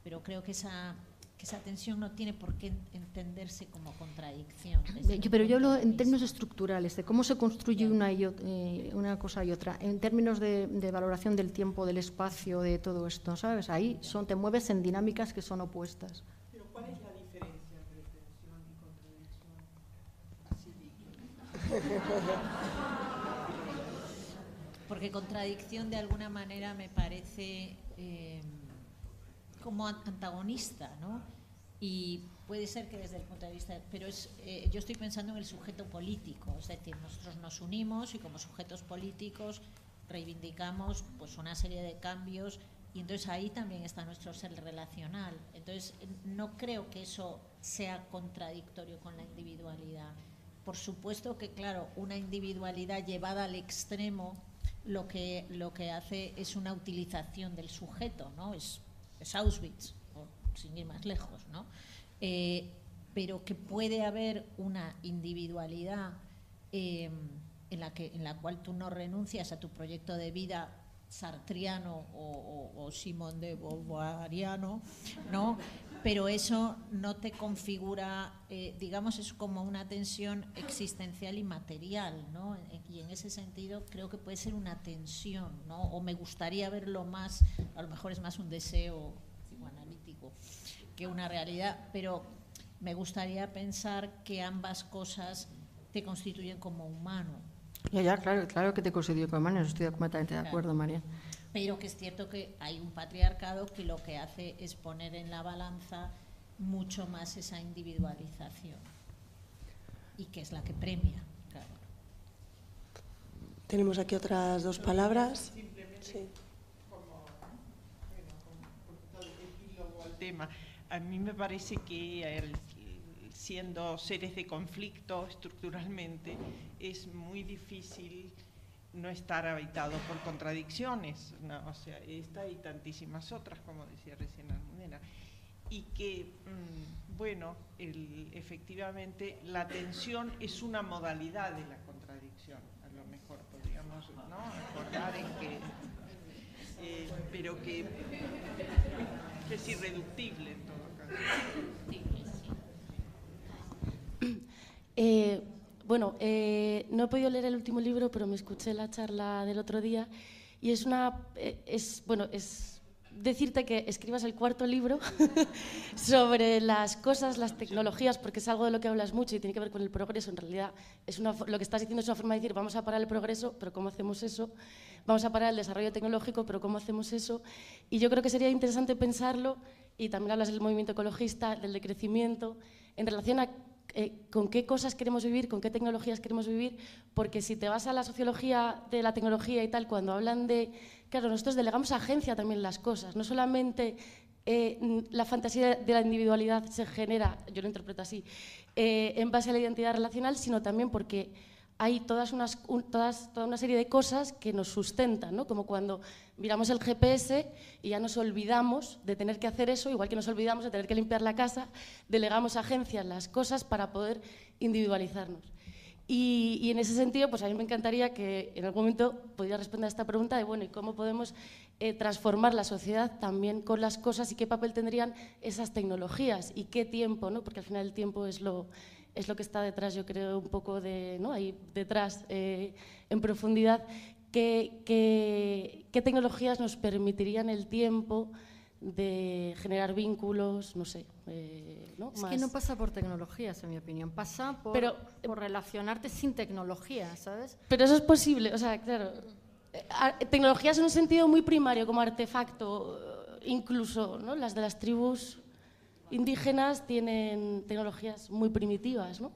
pero creo que esa, esa tensión no tiene por qué entenderse como contradicción. pero yo hablo en términos estructurales, de cómo se construye una, y eh, una cosa y otra, en términos de, valoración del tiempo, del espacio, de todo esto, ¿sabes? Ahí son, te mueves en dinámicas que son opuestas. Pero ¿cuál es la diferencia entre tensión y contradicción? porque contradicción de alguna manera me parece eh, como antagonista, ¿no? Y puede ser que desde el punto de vista, pero es, eh, yo estoy pensando en el sujeto político, es decir, nosotros nos unimos y como sujetos políticos reivindicamos pues una serie de cambios y entonces ahí también está nuestro ser relacional. Entonces no creo que eso sea contradictorio con la individualidad. Por supuesto que, claro, una individualidad llevada al extremo lo que, lo que hace es una utilización del sujeto, ¿no? Es, Auschwitz, sin ir más lejos, ¿no? Eh, pero que puede haber una individualidad eh, en, la que, en la cual tú no renuncias a tu proyecto de vida sartriano o, Simón de Beauvoiriano, ¿no? pero eso no te configura, eh, digamos, es como una tensión existencial y material, ¿no? Y en ese sentido creo que puede ser una tensión, ¿no? O me gustaría verlo más, a lo mejor es más un deseo que una realidad, pero me gustaría pensar que ambas cosas te constituyen como humano. Ya, ya, claro, claro que te constituye como humano, estoy completamente de acuerdo, María pero que es cierto que hay un patriarcado que lo que hace es poner en la balanza mucho más esa individualización y que es la que premia. Tenemos aquí otras dos palabras. Sí. tema. A mí me parece que siendo seres de conflicto estructuralmente es muy difícil no estar habitado por contradicciones, o sea, esta y tantísimas otras, como decía recién Almudena. Y que, mm, bueno, efectivamente la tensión es una modalidad de la contradicción, a lo mejor podríamos ¿no? acordar en que, eh, pero que, es irreductible. Eh, bueno, eh, no he podido leer el último libro, pero me escuché la charla del otro día y es una, eh, es, bueno, es decirte que escribas el cuarto libro sobre las cosas, las tecnologías, porque es algo de lo que hablas mucho y tiene que ver con el progreso. En realidad, es una, lo que estás diciendo es una forma de decir, vamos a parar el progreso, pero ¿cómo hacemos eso? Vamos a parar el desarrollo tecnológico, pero ¿cómo hacemos eso? Y yo creo que sería interesante pensarlo, y también hablas del movimiento ecologista, del decrecimiento, en relación a eh, con qué cosas queremos vivir, con qué tecnologías queremos vivir, porque si te vas a la sociología de la tecnología y tal, cuando hablan de Claro, nosotros delegamos agencia también las cosas, no solamente eh, la fantasía de la individualidad se genera, yo lo interpreto así, eh, en base a la identidad relacional, sino también porque hay todas toda una serie de cosas que nos sustentan, ¿no? como cuando miramos el GPS y ya nos olvidamos de tener que hacer eso, igual que nos olvidamos de tener que limpiar la casa, delegamos agencia las cosas para poder individualizarnos. Y, en ese sentido, pues a mí me encantaría que en algún momento pudiera responder a esta pregunta de, bueno, ¿y cómo podemos eh, transformar la sociedad también con las cosas y qué papel tendrían esas tecnologías y qué tiempo, ¿no? Porque al final el tiempo es lo, es lo que está detrás, yo creo, un poco de, ¿no? Ahí detrás, eh, en profundidad, ¿qué, qué, qué tecnologías nos permitirían el tiempo de generar vínculos, no sé. Eh, ¿no? Es que no pasa por tecnologías, en mi opinión, pasa por, pero, por relacionarte sin tecnología, ¿sabes? Pero eso es posible, o sea, claro. Eh, tecnologías en un sentido muy primario, como artefacto, incluso ¿no? las de las tribus indígenas tienen tecnologías muy primitivas, ¿no?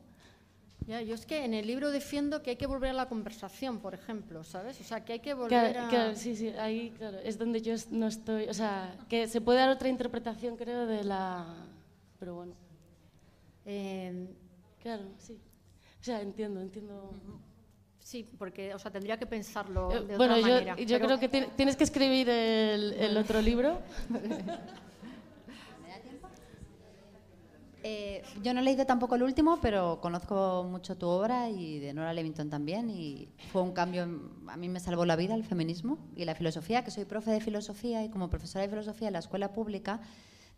Ya, yo es que en el libro defiendo que hay que volver a la conversación, por ejemplo, ¿sabes? O sea, que hay que volver a... Claro, sí, sí, ahí claro, es donde yo no estoy... O sea, que se puede dar otra interpretación, creo, de la... Pero bueno. Eh, claro, sí. O sea, entiendo, entiendo... Sí, porque, o sea, tendría que pensarlo eh, de bueno, otra yo, manera. yo creo que tienes que escribir el, el otro libro. Eh, yo no he leído tampoco el último, pero conozco mucho tu obra y de Nora Levington también. Y fue un cambio, a mí me salvó la vida el feminismo y la filosofía, que soy profe de filosofía y como profesora de filosofía en la escuela pública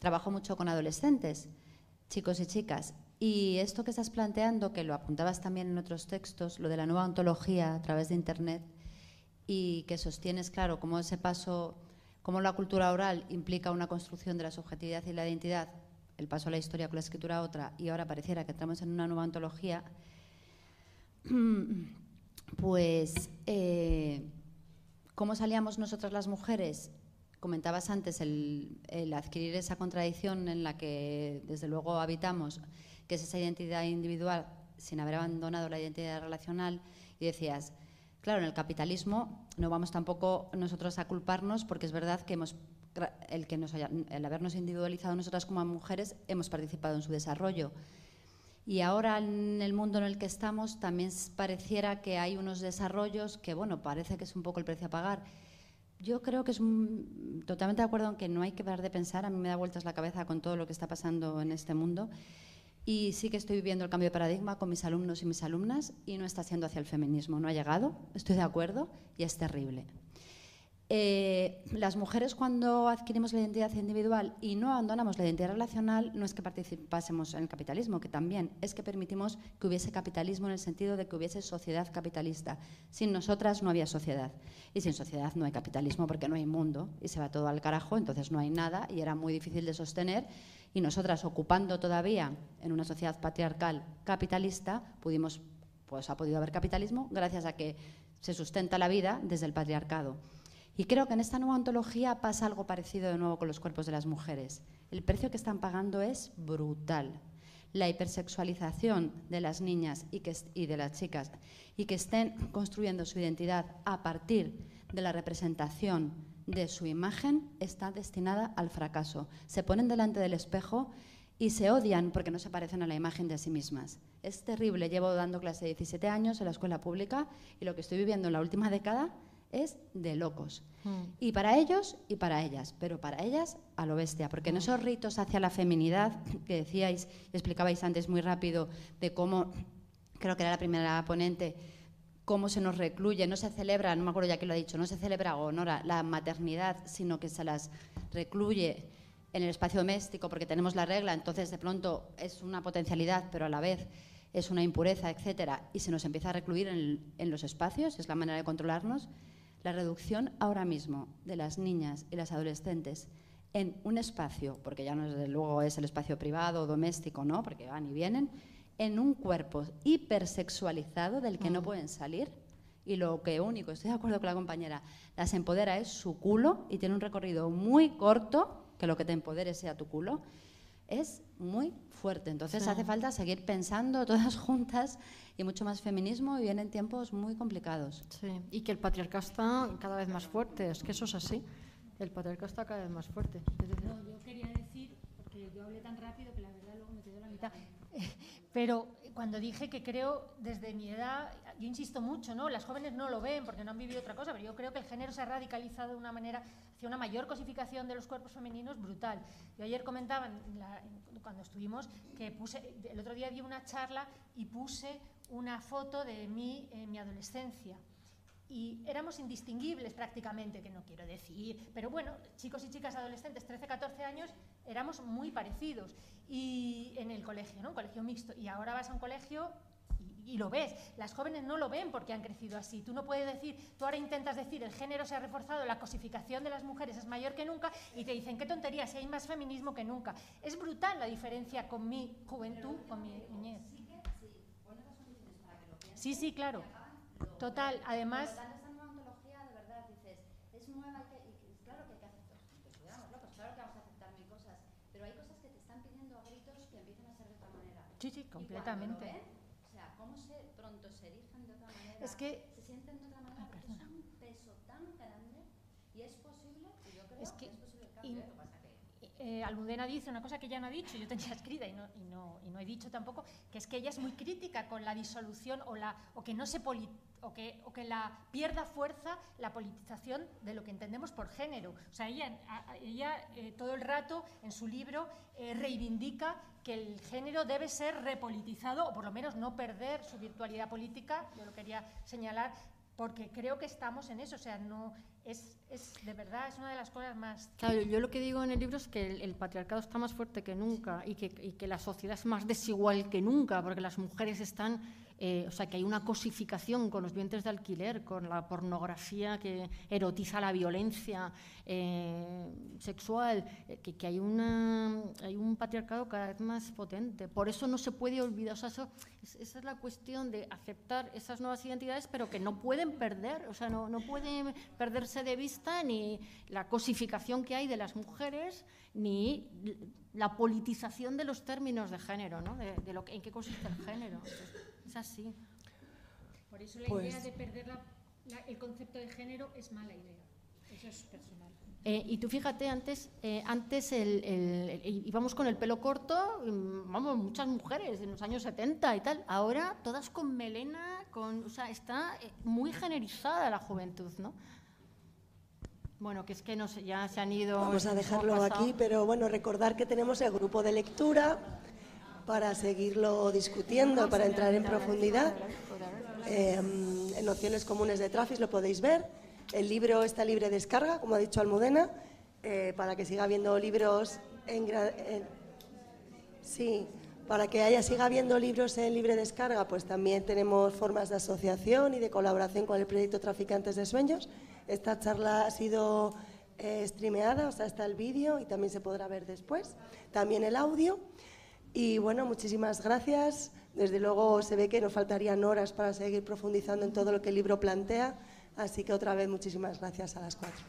trabajo mucho con adolescentes, chicos y chicas. Y esto que estás planteando, que lo apuntabas también en otros textos, lo de la nueva ontología a través de Internet y que sostienes, claro, cómo ese paso, cómo la cultura oral implica una construcción de la subjetividad y la identidad el paso a la historia con la escritura a otra y ahora pareciera que entramos en una nueva antología, pues eh, ¿cómo salíamos nosotras las mujeres? Comentabas antes el, adquirir esa contradicción en la que desde luego habitamos, que es esa identidad individual sin haber abandonado la identidad relacional, y decías, claro, en el capitalismo no vamos tampoco nosotros a culparnos porque es verdad que hemos el, que nos el habernos individualizado nosotras como mujeres, hemos participado en su desarrollo. Y ahora en el mundo en el que estamos también pareciera que hay unos desarrollos que, bueno, parece que es un poco el precio a pagar. Yo creo que es totalmente de acuerdo en que no hay que parar de pensar. A mí me da vueltas la cabeza con todo lo que está pasando en este mundo. Y sí que estoy viviendo el cambio de paradigma con mis alumnos y mis alumnas y no está siendo hacia el feminismo. No ha llegado, estoy de acuerdo y es terrible. Eh, las mujeres cuando adquirimos la identidad individual y no abandonamos la identidad relacional, no es que participásemos en el capitalismo, que también es que permitimos que hubiese capitalismo en el sentido de que hubiese sociedad capitalista. Sin nosotras no había sociedad. Y sin sociedad no hay capitalismo porque no hay mundo y se va todo al carajo, entonces no hay nada y era muy difícil de sostener. Y nosotras, ocupando todavía en una sociedad patriarcal capitalista, pudimos, pues ha podido haber capitalismo gracias a que se sustenta la vida desde el patriarcado. Y creo que en esta nueva ontología pasa algo parecido de nuevo con los cuerpos de las mujeres. El precio que están pagando es brutal. La hipersexualización de las niñas y, de las chicas y que estén construyendo su identidad a partir de la representación de su imagen está destinada al fracaso. Se ponen delante del espejo y se odian porque no se parecen a la imagen de sí mismas. Es terrible. Llevo dando clase de 17 años en la escuela pública y lo que estoy viviendo en la última década es de locos. Hmm. Y para ellos y para ellas, pero para ellas a lo bestia, porque en hmm. esos ritos hacia la feminidad que decíais, explicabais antes muy rápido de cómo, creo que era la primera ponente, cómo se nos recluye, no se celebra, no me acuerdo ya que lo ha dicho, no se celebra o honora la maternidad, sino que se las recluye en el espacio doméstico porque tenemos la regla, entonces de pronto es una potencialidad, pero a la vez es una impureza, etcétera, y se nos empieza a recluir en, en los espacios, es la manera de controlarnos La reducción ahora mismo de las niñas y las adolescentes en un espacio, porque ya no desde luego es el espacio privado o doméstico, ¿no? porque van y vienen, en un cuerpo hipersexualizado del que no mm. pueden salir. Y lo que único, estoy de acuerdo con la compañera, las empodera es su culo y tiene un recorrido muy corto, que lo que te empodere sea tu culo, es muy fuerte. Entonces hace falta seguir pensando todas juntas y mucho más feminismo y vienen tiempos muy complicados. Sí, y que el patriarcado está cada vez más fuerte, es que eso es así. El patriarcado está cada vez más fuerte. No, yo quería decir, porque yo hablé tan rápido que la verdad luego me quedó la mitad, pero cuando dije que creo desde mi edad, yo insisto mucho, ¿no? Las jóvenes no lo ven porque no han vivido otra cosa, pero yo creo que el género se ha radicalizado de una manera hacia una mayor cosificación de los cuerpos femeninos brutal. Yo ayer comentaba, cuando estuvimos, que puse, el otro día di una charla y puse una foto de mí en mi adolescencia y éramos indistinguibles prácticamente, que no quiero decir, pero bueno, chicos y chicas adolescentes, 13, 14 años, éramos muy parecidos y en el colegio, ¿no? Un colegio mixto. Y ahora vas a un colegio y, lo ves. Las jóvenes no lo ven porque han crecido así. Tú no puedes decir, tú ahora intentas decir, el género se ha reforzado, la cosificación de las mujeres es mayor que nunca y te dicen, qué tontería, si hay más feminismo que nunca. Es brutal la diferencia con mi juventud, con mi niñez. Sí, sí, claro. Total, además... Sí, sí, completamente. Ven, o sea, cómo se pronto se erigen de otra manera, es que, se sienten de otra manera, es un peso tan grande y es posible, y yo creo es que, que es posible el cambio. ¿eh? Eh, Almudena dice una cosa que ella no ha dicho, yo tenía escrita y no, he dicho tampoco, que es que ella es muy crítica con la disolución o, la, o que no se que, o que la pierda fuerza la politización de lo que entendemos por género. O sea, ella, ella eh, todo el rato en su libro eh, reivindica que el género debe ser repolitizado o por lo menos no perder su virtualidad política, yo lo quería señalar, porque creo que estamos en eso, o sea, no, es, es, de verdad, es una de las cosas más... Claro, yo lo que digo en el libro es que el, patriarcado está más fuerte que nunca y que, y que, la sociedad es más desigual que nunca, porque las mujeres están eh, o sea, que hay una cosificación con los vientres de alquiler, con la pornografía que erotiza la violencia eh, sexual, eh, que, hay, una, hay un patriarcado cada vez más potente. Por eso no se puede olvidar, o sea, esa es la cuestión de aceptar esas nuevas identidades, pero que no pueden perder, o sea, no, no pueden perderse de vista ni la cosificación que hay de las mujeres, ni la politización de los términos de género, ¿no? de, en qué consiste el género. Es así. Por eso la idea pues de perder el concepto de género es mala idea. Eso es personal. Eh, y tú fíjate, antes, eh, antes el, íbamos con el pelo corto, mm, vamos, muchas mujeres en los años 70 y tal. Ahora todas con melena, con, o sea, está eh, muy generizada la juventud, ¿no? Bueno, que es que no sé, ya se han ido. Vamos a dejarlo aquí, pero bueno, recordar que tenemos el grupo de lectura para seguirlo discutiendo, para entrar en profundidad. Em, en Nociones Comunes de Trafis lo podéis ver. El libro está libre de descarga, como ha dicho Almudena, eh, para que siga habiendo libros en, Sí, para que haya siga habiendo libros en libre descarga, pues también tenemos formas de asociación y de colaboración con el proyecto Traficantes de Sueños. Esta charla ha sido eh, streameada, o sea, está el vídeo y también se podrá ver después. También el audio. Y bueno, muchísimas gracias. Desde luego se ve que nos faltarían horas para seguir profundizando en todo lo que el libro plantea, así que otra vez muchísimas gracias a las cuatro.